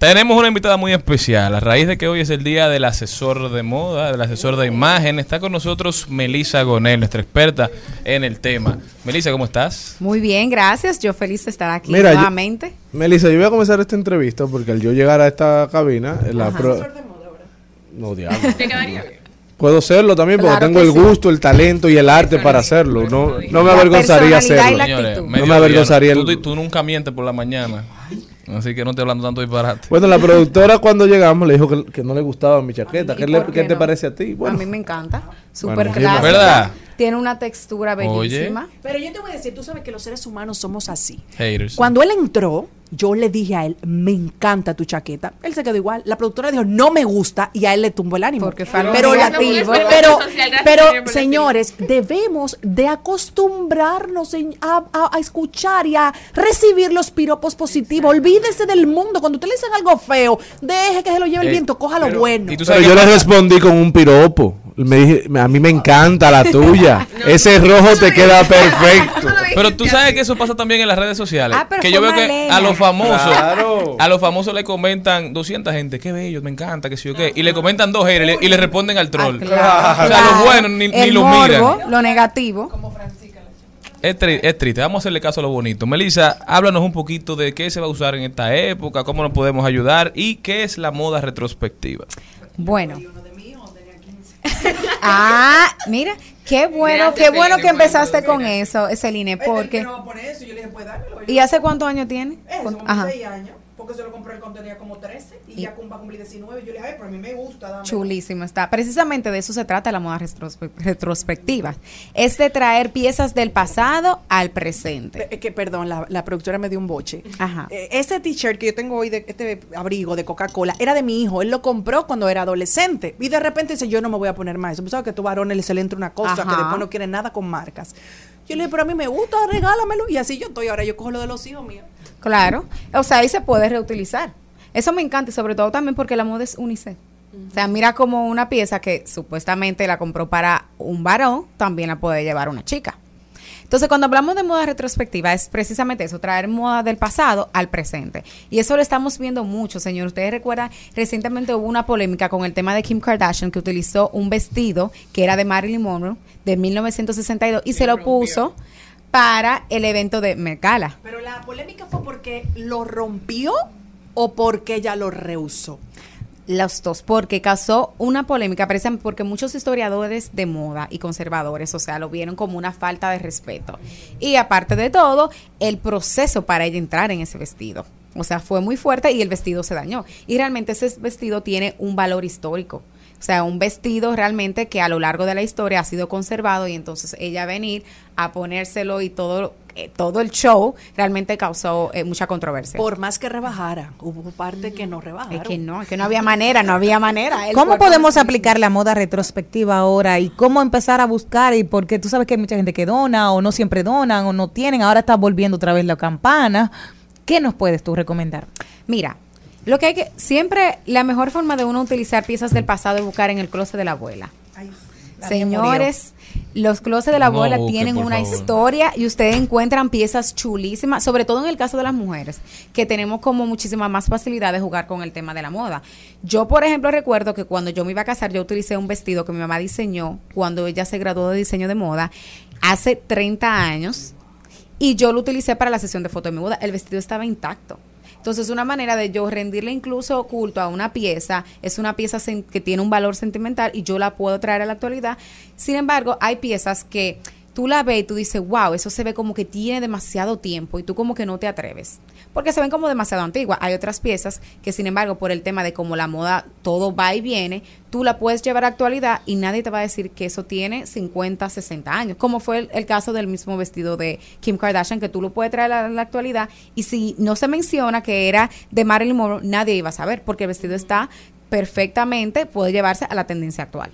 [SPEAKER 2] Tenemos una invitada muy especial. A raíz de que hoy es el día del asesor de moda, del asesor de imagen, está con nosotros Melisa Gonel, nuestra experta en el tema. Melisa, ¿cómo estás?
[SPEAKER 19] Muy bien, gracias. Yo feliz de estar aquí
[SPEAKER 13] Mira, yo-
[SPEAKER 19] nuevamente.
[SPEAKER 13] Melissa, yo voy a comenzar esta entrevista porque al yo llegar a esta cabina, la
[SPEAKER 19] Ajá.
[SPEAKER 13] pro- No, <laughs> diablo.
[SPEAKER 5] ¿Te quedaría bien?
[SPEAKER 13] Puedo serlo también porque
[SPEAKER 19] Claro
[SPEAKER 13] tengo el
[SPEAKER 19] sí.
[SPEAKER 13] gusto, el talento y el arte para hacerlo. No, no me
[SPEAKER 19] La
[SPEAKER 13] avergonzaría hacerlo.
[SPEAKER 19] la
[SPEAKER 2] Señores.
[SPEAKER 13] No me avergonzaría el-
[SPEAKER 2] Tú, tú nunca mientes por la mañana. Así que no estoy hablando tanto disparate.
[SPEAKER 13] Bueno, la productora <laughs> cuando llegamos le dijo que, que no le gustaba mi chaqueta. ¿Qué,
[SPEAKER 19] ¿Y
[SPEAKER 13] le-
[SPEAKER 19] por
[SPEAKER 13] qué te parece a ti? Bueno,
[SPEAKER 19] a mí me encanta. Súper
[SPEAKER 13] Bueno,
[SPEAKER 19] clásica.
[SPEAKER 2] ¿verdad?
[SPEAKER 19] Tiene una textura
[SPEAKER 2] Oye.
[SPEAKER 19] bellísima.
[SPEAKER 3] Pero yo te voy a decir, tú sabes que los seres humanos somos así.
[SPEAKER 2] Haters.
[SPEAKER 3] Cuando él entró, yo le dije a él, me encanta tu chaqueta. Él se quedó igual. La productora dijo, no me gusta, y a él le tumbó el ánimo.
[SPEAKER 19] Porque fue algo
[SPEAKER 3] pero, la- <laughs> pero, pero,
[SPEAKER 5] por
[SPEAKER 3] señores, debemos de acostumbrarnos en- a, a- a escuchar y a recibir los piropos positivos. Olvídese del mundo. Cuando usted le dicen algo feo, deje que se lo lleve el
[SPEAKER 2] Eh,
[SPEAKER 3] viento, coja lo bueno.
[SPEAKER 2] ¿Y tú
[SPEAKER 13] pero
[SPEAKER 2] sabes
[SPEAKER 13] yo le respondí con un piropo. Me dije, a mí me encanta la tuya. Ese rojo te queda perfecto.
[SPEAKER 2] Pero tú sabes que eso pasa también en las redes sociales.
[SPEAKER 4] Ah,
[SPEAKER 2] que yo veo que a los famosos,
[SPEAKER 13] Claro.
[SPEAKER 2] a los famosos le comentan 200 gente, qué bello, me encanta, que sí o qué. Y le comentan dos haters y le- responden al troll.
[SPEAKER 19] Ah, Claro.
[SPEAKER 2] O sea, los buenos ni, ni los
[SPEAKER 19] morbo,
[SPEAKER 2] miran.
[SPEAKER 19] lo negativo.
[SPEAKER 2] Es, tri- es triste, vamos a hacerle caso a lo bonito. Melissa, háblanos un poquito de qué se va a usar en esta época, cómo nos podemos ayudar y qué es la moda retrospectiva.
[SPEAKER 19] Bueno. <laughs> Ah, mira, qué bueno, qué bueno que empezaste con
[SPEAKER 5] mira.
[SPEAKER 19] eso, Celine, porque...
[SPEAKER 3] eso, yo le dije, pues dámelo.
[SPEAKER 19] ¿Y hace cuántos años tiene?
[SPEAKER 3] Eso,
[SPEAKER 19] Ajá.
[SPEAKER 3] 6 años, porque se lo compré cuando tenía como 13 y, ya va a cumplir 19. Yo le dije, ay, pero a mí me gusta, dámelo.
[SPEAKER 19] Chulísimo está. Precisamente de eso se trata la moda retrospe- retrospectiva. Es de traer piezas del pasado al presente.
[SPEAKER 3] Eh, que perdón, la, la productora me dio un boche.
[SPEAKER 19] Ajá.
[SPEAKER 3] Eh, Ese t-shirt que yo tengo hoy, de este abrigo de Coca-Cola, era de mi hijo. Él lo compró cuando era adolescente. Y de repente dice, yo no me voy a poner más eso. Pues, ¿Sabes que tu varones se le entra una cosa que después no quiere nada con marcas? Yo le dije, pero a mí me gusta, regálamelo. Y así yo estoy. Ahora yo cojo lo de los hijos míos.
[SPEAKER 19] Claro. O sea, ahí se puede reutilizar. Eso me encanta y sobre todo también porque la moda es unisex. O sea, mira como una pieza que supuestamente la compró para un varón, también la puede llevar una chica. Entonces, cuando hablamos de moda retrospectiva, es precisamente eso, traer moda del pasado al presente. Y eso lo estamos viendo mucho, señor. Ustedes recuerdan, recientemente hubo una polémica con el tema de Kim Kardashian, que utilizó un vestido que era de Marilyn Monroe de 1962 y se lo puso para el evento de Met Gala.
[SPEAKER 3] Pero la polémica fue porque lo rompió o porque ella lo rehusó.
[SPEAKER 19] Los dos, porque causó una polémica, precisamente porque muchos historiadores de moda y conservadores, o sea, lo vieron como una falta de respeto. Y aparte de todo, el proceso para ella entrar en ese vestido. O sea, fue muy fuerte y el vestido se dañó. Y realmente ese vestido tiene un valor histórico. O sea, un vestido realmente que a lo largo de la historia ha sido conservado y entonces ella venir a ponérselo y todo, eh, todo el show realmente causó eh, mucha controversia.
[SPEAKER 3] Por más que rebajara, hubo parte que no rebajaron.
[SPEAKER 19] Es que no, es que no había manera, no había manera. El
[SPEAKER 4] ¿Cómo podemos
[SPEAKER 19] no
[SPEAKER 4] aplicar la moda retrospectiva ahora y cómo empezar a buscar? Y porque tú sabes que hay mucha gente que dona o no siempre donan o no tienen, ahora está volviendo otra vez la campana. ¿Qué nos puedes tú recomendar?
[SPEAKER 19] Mira, lo que hay que siempre la mejor forma de uno utilizar piezas del pasado es buscar en el closet de la abuela.
[SPEAKER 4] la
[SPEAKER 19] Señores, los closets de la
[SPEAKER 4] No
[SPEAKER 19] abuela
[SPEAKER 4] busque,
[SPEAKER 19] tienen una
[SPEAKER 4] favor.
[SPEAKER 19] historia y ustedes encuentran piezas chulísimas, sobre todo en el caso de las mujeres, que tenemos como muchísima más facilidad de jugar con el tema de la moda. Yo, por ejemplo, recuerdo que cuando yo me iba a casar, yo utilicé un vestido que mi mamá diseñó cuando ella se graduó de diseño de moda hace 30 años y yo lo utilicé para la sesión de foto de mi boda. El vestido estaba intacto. Entonces, una manera de yo rendirle incluso culto a una pieza es una pieza que tiene un valor sentimental y yo la puedo traer a la actualidad. Sin embargo, hay piezas que tú la ves y tú dices, wow, eso se ve como que tiene demasiado tiempo y tú como que no te atreves. Porque se ven como demasiado antiguas. Hay otras piezas que, sin embargo, por el tema de cómo la moda todo va y viene, tú la puedes llevar a actualidad y nadie te va a decir que eso tiene 50, 60 años. Como fue el, caso del mismo vestido de Kim Kardashian, que tú lo puedes traer a la actualidad y si no se menciona que era de Marilyn Monroe, nadie iba a saber porque el vestido está perfectamente, puede llevarse a la tendencia actual.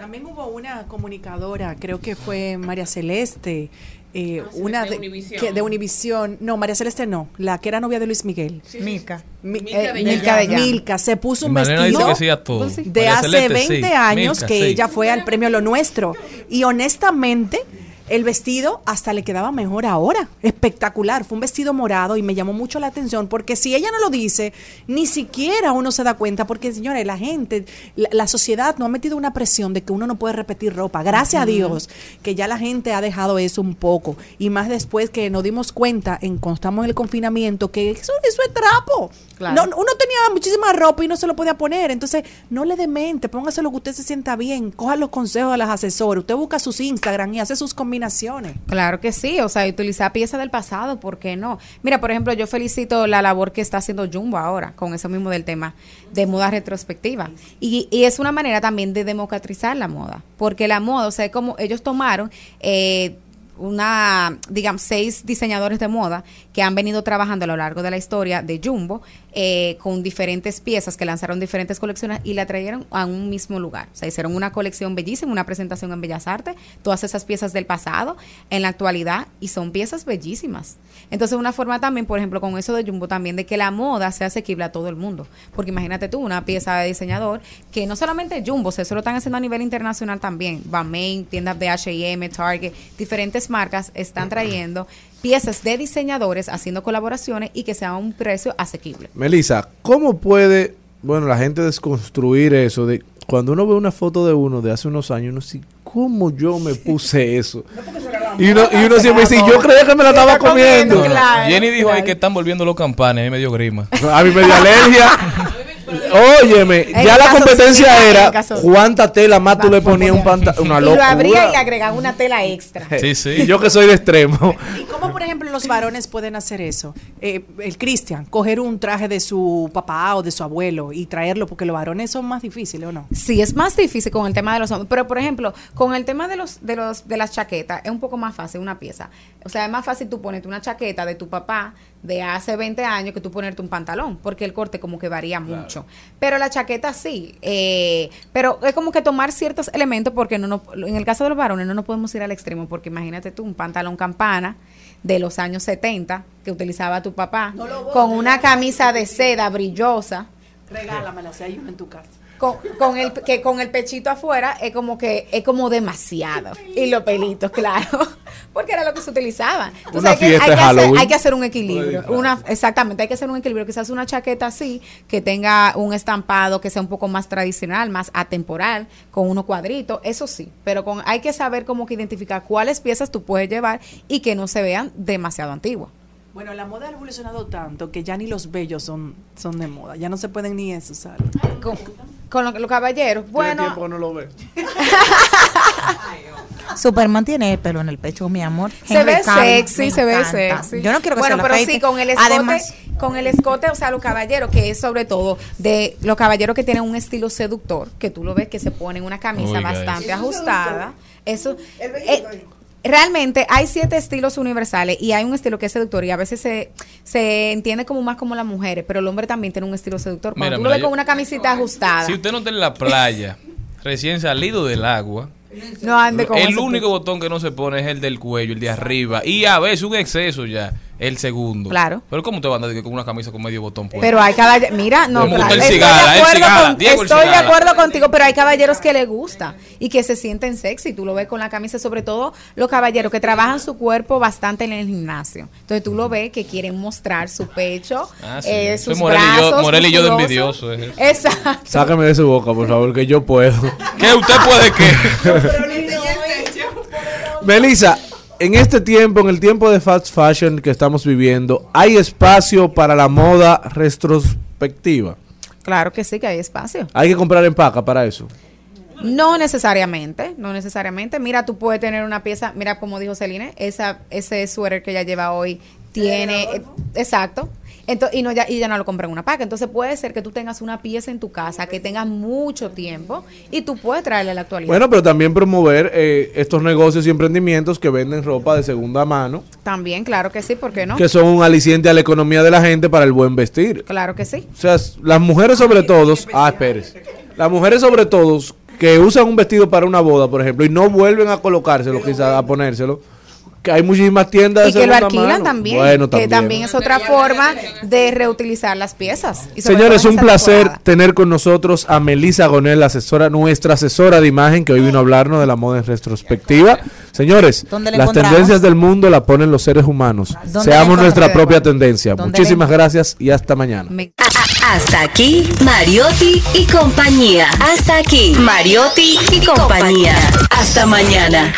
[SPEAKER 3] También hubo una comunicadora, creo que fue María Celeste, eh,
[SPEAKER 5] Ah, sí,
[SPEAKER 3] una
[SPEAKER 5] de Univisión.
[SPEAKER 3] que- de Univisión. No, María Celeste no, la que era novia de Luis Miguel.
[SPEAKER 4] Milka.
[SPEAKER 3] Mi-
[SPEAKER 5] Milka
[SPEAKER 3] eh,
[SPEAKER 5] de
[SPEAKER 3] Milka se puso un
[SPEAKER 2] Malena
[SPEAKER 3] vestido
[SPEAKER 2] dice que sí a todo.
[SPEAKER 3] de
[SPEAKER 2] María
[SPEAKER 3] hace
[SPEAKER 2] Celeste,
[SPEAKER 3] 20
[SPEAKER 2] sí.
[SPEAKER 3] años
[SPEAKER 2] Milka,
[SPEAKER 3] que
[SPEAKER 2] sí.
[SPEAKER 3] ella fue al premio Lo Nuestro. Y honestamente, el vestido hasta le quedaba mejor ahora. Espectacular. Fue un vestido morado y me llamó mucho la atención porque si ella no lo dice, ni siquiera uno se da cuenta porque, señores, la gente, la, la sociedad nos ha metido una presión de que uno no puede repetir ropa. Gracias a. Dios que ya la gente ha dejado eso un poco. Y más después que nos dimos cuenta, en cuando estamos en el confinamiento, que eso, eso es trapo.
[SPEAKER 19] Claro.
[SPEAKER 3] No, uno tenía muchísima ropa y no se lo podía poner. Entonces, no le demente, póngase lo que usted se sienta bien, coja los consejos de las asesoras. Usted busca sus Instagram y hace sus combinaciones.
[SPEAKER 19] Claro que sí, o sea, utilizar piezas del pasado, ¿por qué no? Mira, por ejemplo, yo felicito la labor que está haciendo Jumbo ahora con eso mismo del tema de moda retrospectiva. Y, y es una manera también de democratizar la moda, porque la moda, o sea, como ellos tomaron... Eh, una, digamos, seis diseñadores de moda que han venido trabajando a lo largo de la historia de Jumbo eh, con diferentes piezas que lanzaron diferentes colecciones y la trajeron a un mismo lugar. O sea, hicieron una colección bellísima, una presentación en Bellas Artes, todas esas piezas del pasado en la actualidad y son piezas bellísimas. Entonces, una forma también, por ejemplo, con eso de Jumbo también, de que la moda sea asequible a todo el mundo. Porque imagínate tú, una pieza de diseñador que no solamente Jumbo, eso lo están haciendo a nivel internacional también. Balmain, tiendas de H&M, Target, diferentes marcas están trayendo piezas de diseñadores haciendo colaboraciones y que sea a un precio asequible.
[SPEAKER 13] Melissa, ¿cómo puede, bueno, la gente desconstruir eso de cuando uno ve una foto de uno de hace unos años, uno dice, ¿cómo yo me puse eso? y uno, y uno siempre dice, yo creía que me la estaba comiendo.
[SPEAKER 2] Jenny dijo ahí que están volviendo los campanes, a mí me dio grima. <laughs>
[SPEAKER 13] A mí me dio alergia. <laughs> Óyeme,
[SPEAKER 19] En
[SPEAKER 13] ya la competencia era cuánta tela más tú le ponías un pantalón. Una
[SPEAKER 19] y lo abría y le
[SPEAKER 13] locura.
[SPEAKER 19] agregaba una tela extra.
[SPEAKER 2] Sí, sí.
[SPEAKER 13] Y yo que soy de extremo.
[SPEAKER 3] ¿Y cómo, por ejemplo, los varones pueden hacer eso? Eh, el Cristian, coger un traje de su papá o de su abuelo y traerlo, porque los varones son más difíciles, ¿o no?
[SPEAKER 19] Sí, es más difícil con el tema de los hombres. Pero, por ejemplo, con el tema de los, de los, de las chaquetas, es un poco más fácil una pieza. O sea, es más fácil tú ponerte una chaqueta de tu papá de hace 20 años que tú ponerte un pantalón, porque el corte como que varía mucho. Pero la chaqueta sí. eh, pero es como que tomar ciertos elementos, porque no, no, en el caso de los varones no nos podemos ir al extremo, porque imagínate tú, un pantalón campana de los años 70 que utilizaba tu papá, con una camisa de seda brillosa
[SPEAKER 3] Regálamela si hay en tu casa.
[SPEAKER 19] Con, con el que con el pechito afuera es como que es como demasiado. Y los pelitos claro. <laughs> Porque era lo que se utilizaba. Entonces
[SPEAKER 13] Una
[SPEAKER 19] hay que, hay que hacer, hay que hacer un equilibrio. Una exactamente hay que hacer un equilibrio. Quizás una chaqueta así que tenga un estampado que sea un poco más tradicional más atemporal con unos cuadritos eso sí. Pero con hay que saber cómo que identificar cuáles piezas tú puedes llevar y que no se vean demasiado antiguas.
[SPEAKER 3] Bueno, la moda ha evolucionado tanto que ya ni los bellos son, son de moda. Ya no se pueden ni eso usar.
[SPEAKER 19] Con, con lo- los caballeros bueno
[SPEAKER 13] tiempo que no lo ve. <laughs>
[SPEAKER 4] Superman tiene el pelo en el pecho, mi amor.
[SPEAKER 19] Se ve
[SPEAKER 4] Cavill,
[SPEAKER 19] sexy, se ve sexy.
[SPEAKER 4] Yo no quiero que
[SPEAKER 19] bueno,
[SPEAKER 4] se lo
[SPEAKER 19] pero sí, con el escote,
[SPEAKER 4] Además,
[SPEAKER 19] con el escote, o sea, los caballeros, que es sobre todo de los caballeros que tienen un estilo seductor, que tú lo ves que se ponen una camisa
[SPEAKER 2] Oiga
[SPEAKER 19] bastante
[SPEAKER 2] eso.
[SPEAKER 19] ajustada. Eso. eh, Realmente hay siete estilos universales y hay un estilo que es seductor y a veces se, se entiende como más como las mujeres, pero el hombre también tiene un estilo seductor. Cuando
[SPEAKER 2] Mira,
[SPEAKER 19] tú
[SPEAKER 2] mira,
[SPEAKER 19] lo ves con una camisita ajustada,
[SPEAKER 2] Si usted no está en la playa, <laughs> recién salido del agua,
[SPEAKER 19] no ande con
[SPEAKER 2] el único botón que no se pone es el del cuello, el de arriba. Y a veces un exceso ya, el segundo.
[SPEAKER 19] Claro.
[SPEAKER 2] Pero ¿cómo te van a decir con una camisa con medio botón puesto?
[SPEAKER 19] Pero hay caballeros, mira, no, claro, estoy,
[SPEAKER 2] cigala,
[SPEAKER 19] de acuerdo,
[SPEAKER 2] cigala,
[SPEAKER 19] con- estoy de acuerdo contigo, pero hay caballeros que le gusta y que se sienten sexy, tú lo ves con la camisa, sobre todo los caballeros que trabajan su cuerpo bastante en el gimnasio. Entonces tú lo ves que quieren mostrar su pecho,
[SPEAKER 2] Ah, sí.
[SPEAKER 19] eh,
[SPEAKER 2] Soy
[SPEAKER 19] sus
[SPEAKER 2] Morel y yo-
[SPEAKER 19] brazos,
[SPEAKER 2] Morel y yo de envidioso, es.
[SPEAKER 19] Exacto.
[SPEAKER 13] Sácame de su boca, por favor, que yo puedo.
[SPEAKER 2] ¿Qué usted puede qué? <laughs>
[SPEAKER 13] Melissa, en este tiempo, en el tiempo de fast fashion que estamos viviendo, ¿hay espacio para la moda retrospectiva?
[SPEAKER 19] Claro que sí, que hay espacio.
[SPEAKER 13] Hay que comprar en paca para eso.
[SPEAKER 19] No necesariamente, no necesariamente. Mira, tú puedes tener una pieza, mira como dijo Celine, esa, ese suéter que ella lleva hoy tiene, eh, exacto. Entonces, y no ya, y ya no lo compra en una paca. Entonces puede ser que tú tengas una pieza en tu casa que tenga mucho tiempo y tú puedes traerle a la actualidad.
[SPEAKER 13] Bueno, pero también promover eh, estos negocios y emprendimientos que venden ropa de segunda mano,
[SPEAKER 19] También, claro que sí, ¿por qué no?
[SPEAKER 13] que son un aliciente a la economía de la gente para el buen vestir.
[SPEAKER 19] Claro que sí.
[SPEAKER 13] O sea, las mujeres sobre todo, ah, espérese. Las mujeres sobre todo que usan un vestido para una boda, por ejemplo, y no vuelven a colocárselo, quizás a ponérselo, que hay muchísimas tiendas de
[SPEAKER 19] Y que lo alquilan
[SPEAKER 13] mano.
[SPEAKER 19] también,
[SPEAKER 13] Bueno,
[SPEAKER 19] que
[SPEAKER 13] también.
[SPEAKER 19] también es otra forma de reutilizar las piezas. Y
[SPEAKER 13] Señores, un placer
[SPEAKER 19] temporada.
[SPEAKER 13] tener con nosotros a Melissa Gonel, asesora, nuestra asesora de imagen, que hoy vino a hablarnos de la moda en retrospectiva. Señores,
[SPEAKER 4] ¿Dónde la
[SPEAKER 13] las tendencias del mundo la ponen los seres humanos.
[SPEAKER 4] ¿Dónde la
[SPEAKER 13] Seamos nuestra propia tendencia.
[SPEAKER 4] ¿Dónde la
[SPEAKER 13] Muchísimas gracias y hasta mañana.
[SPEAKER 10] Hasta aquí, Mariotti y compañía. Hasta aquí, Mariotti y compañía. Hasta mañana.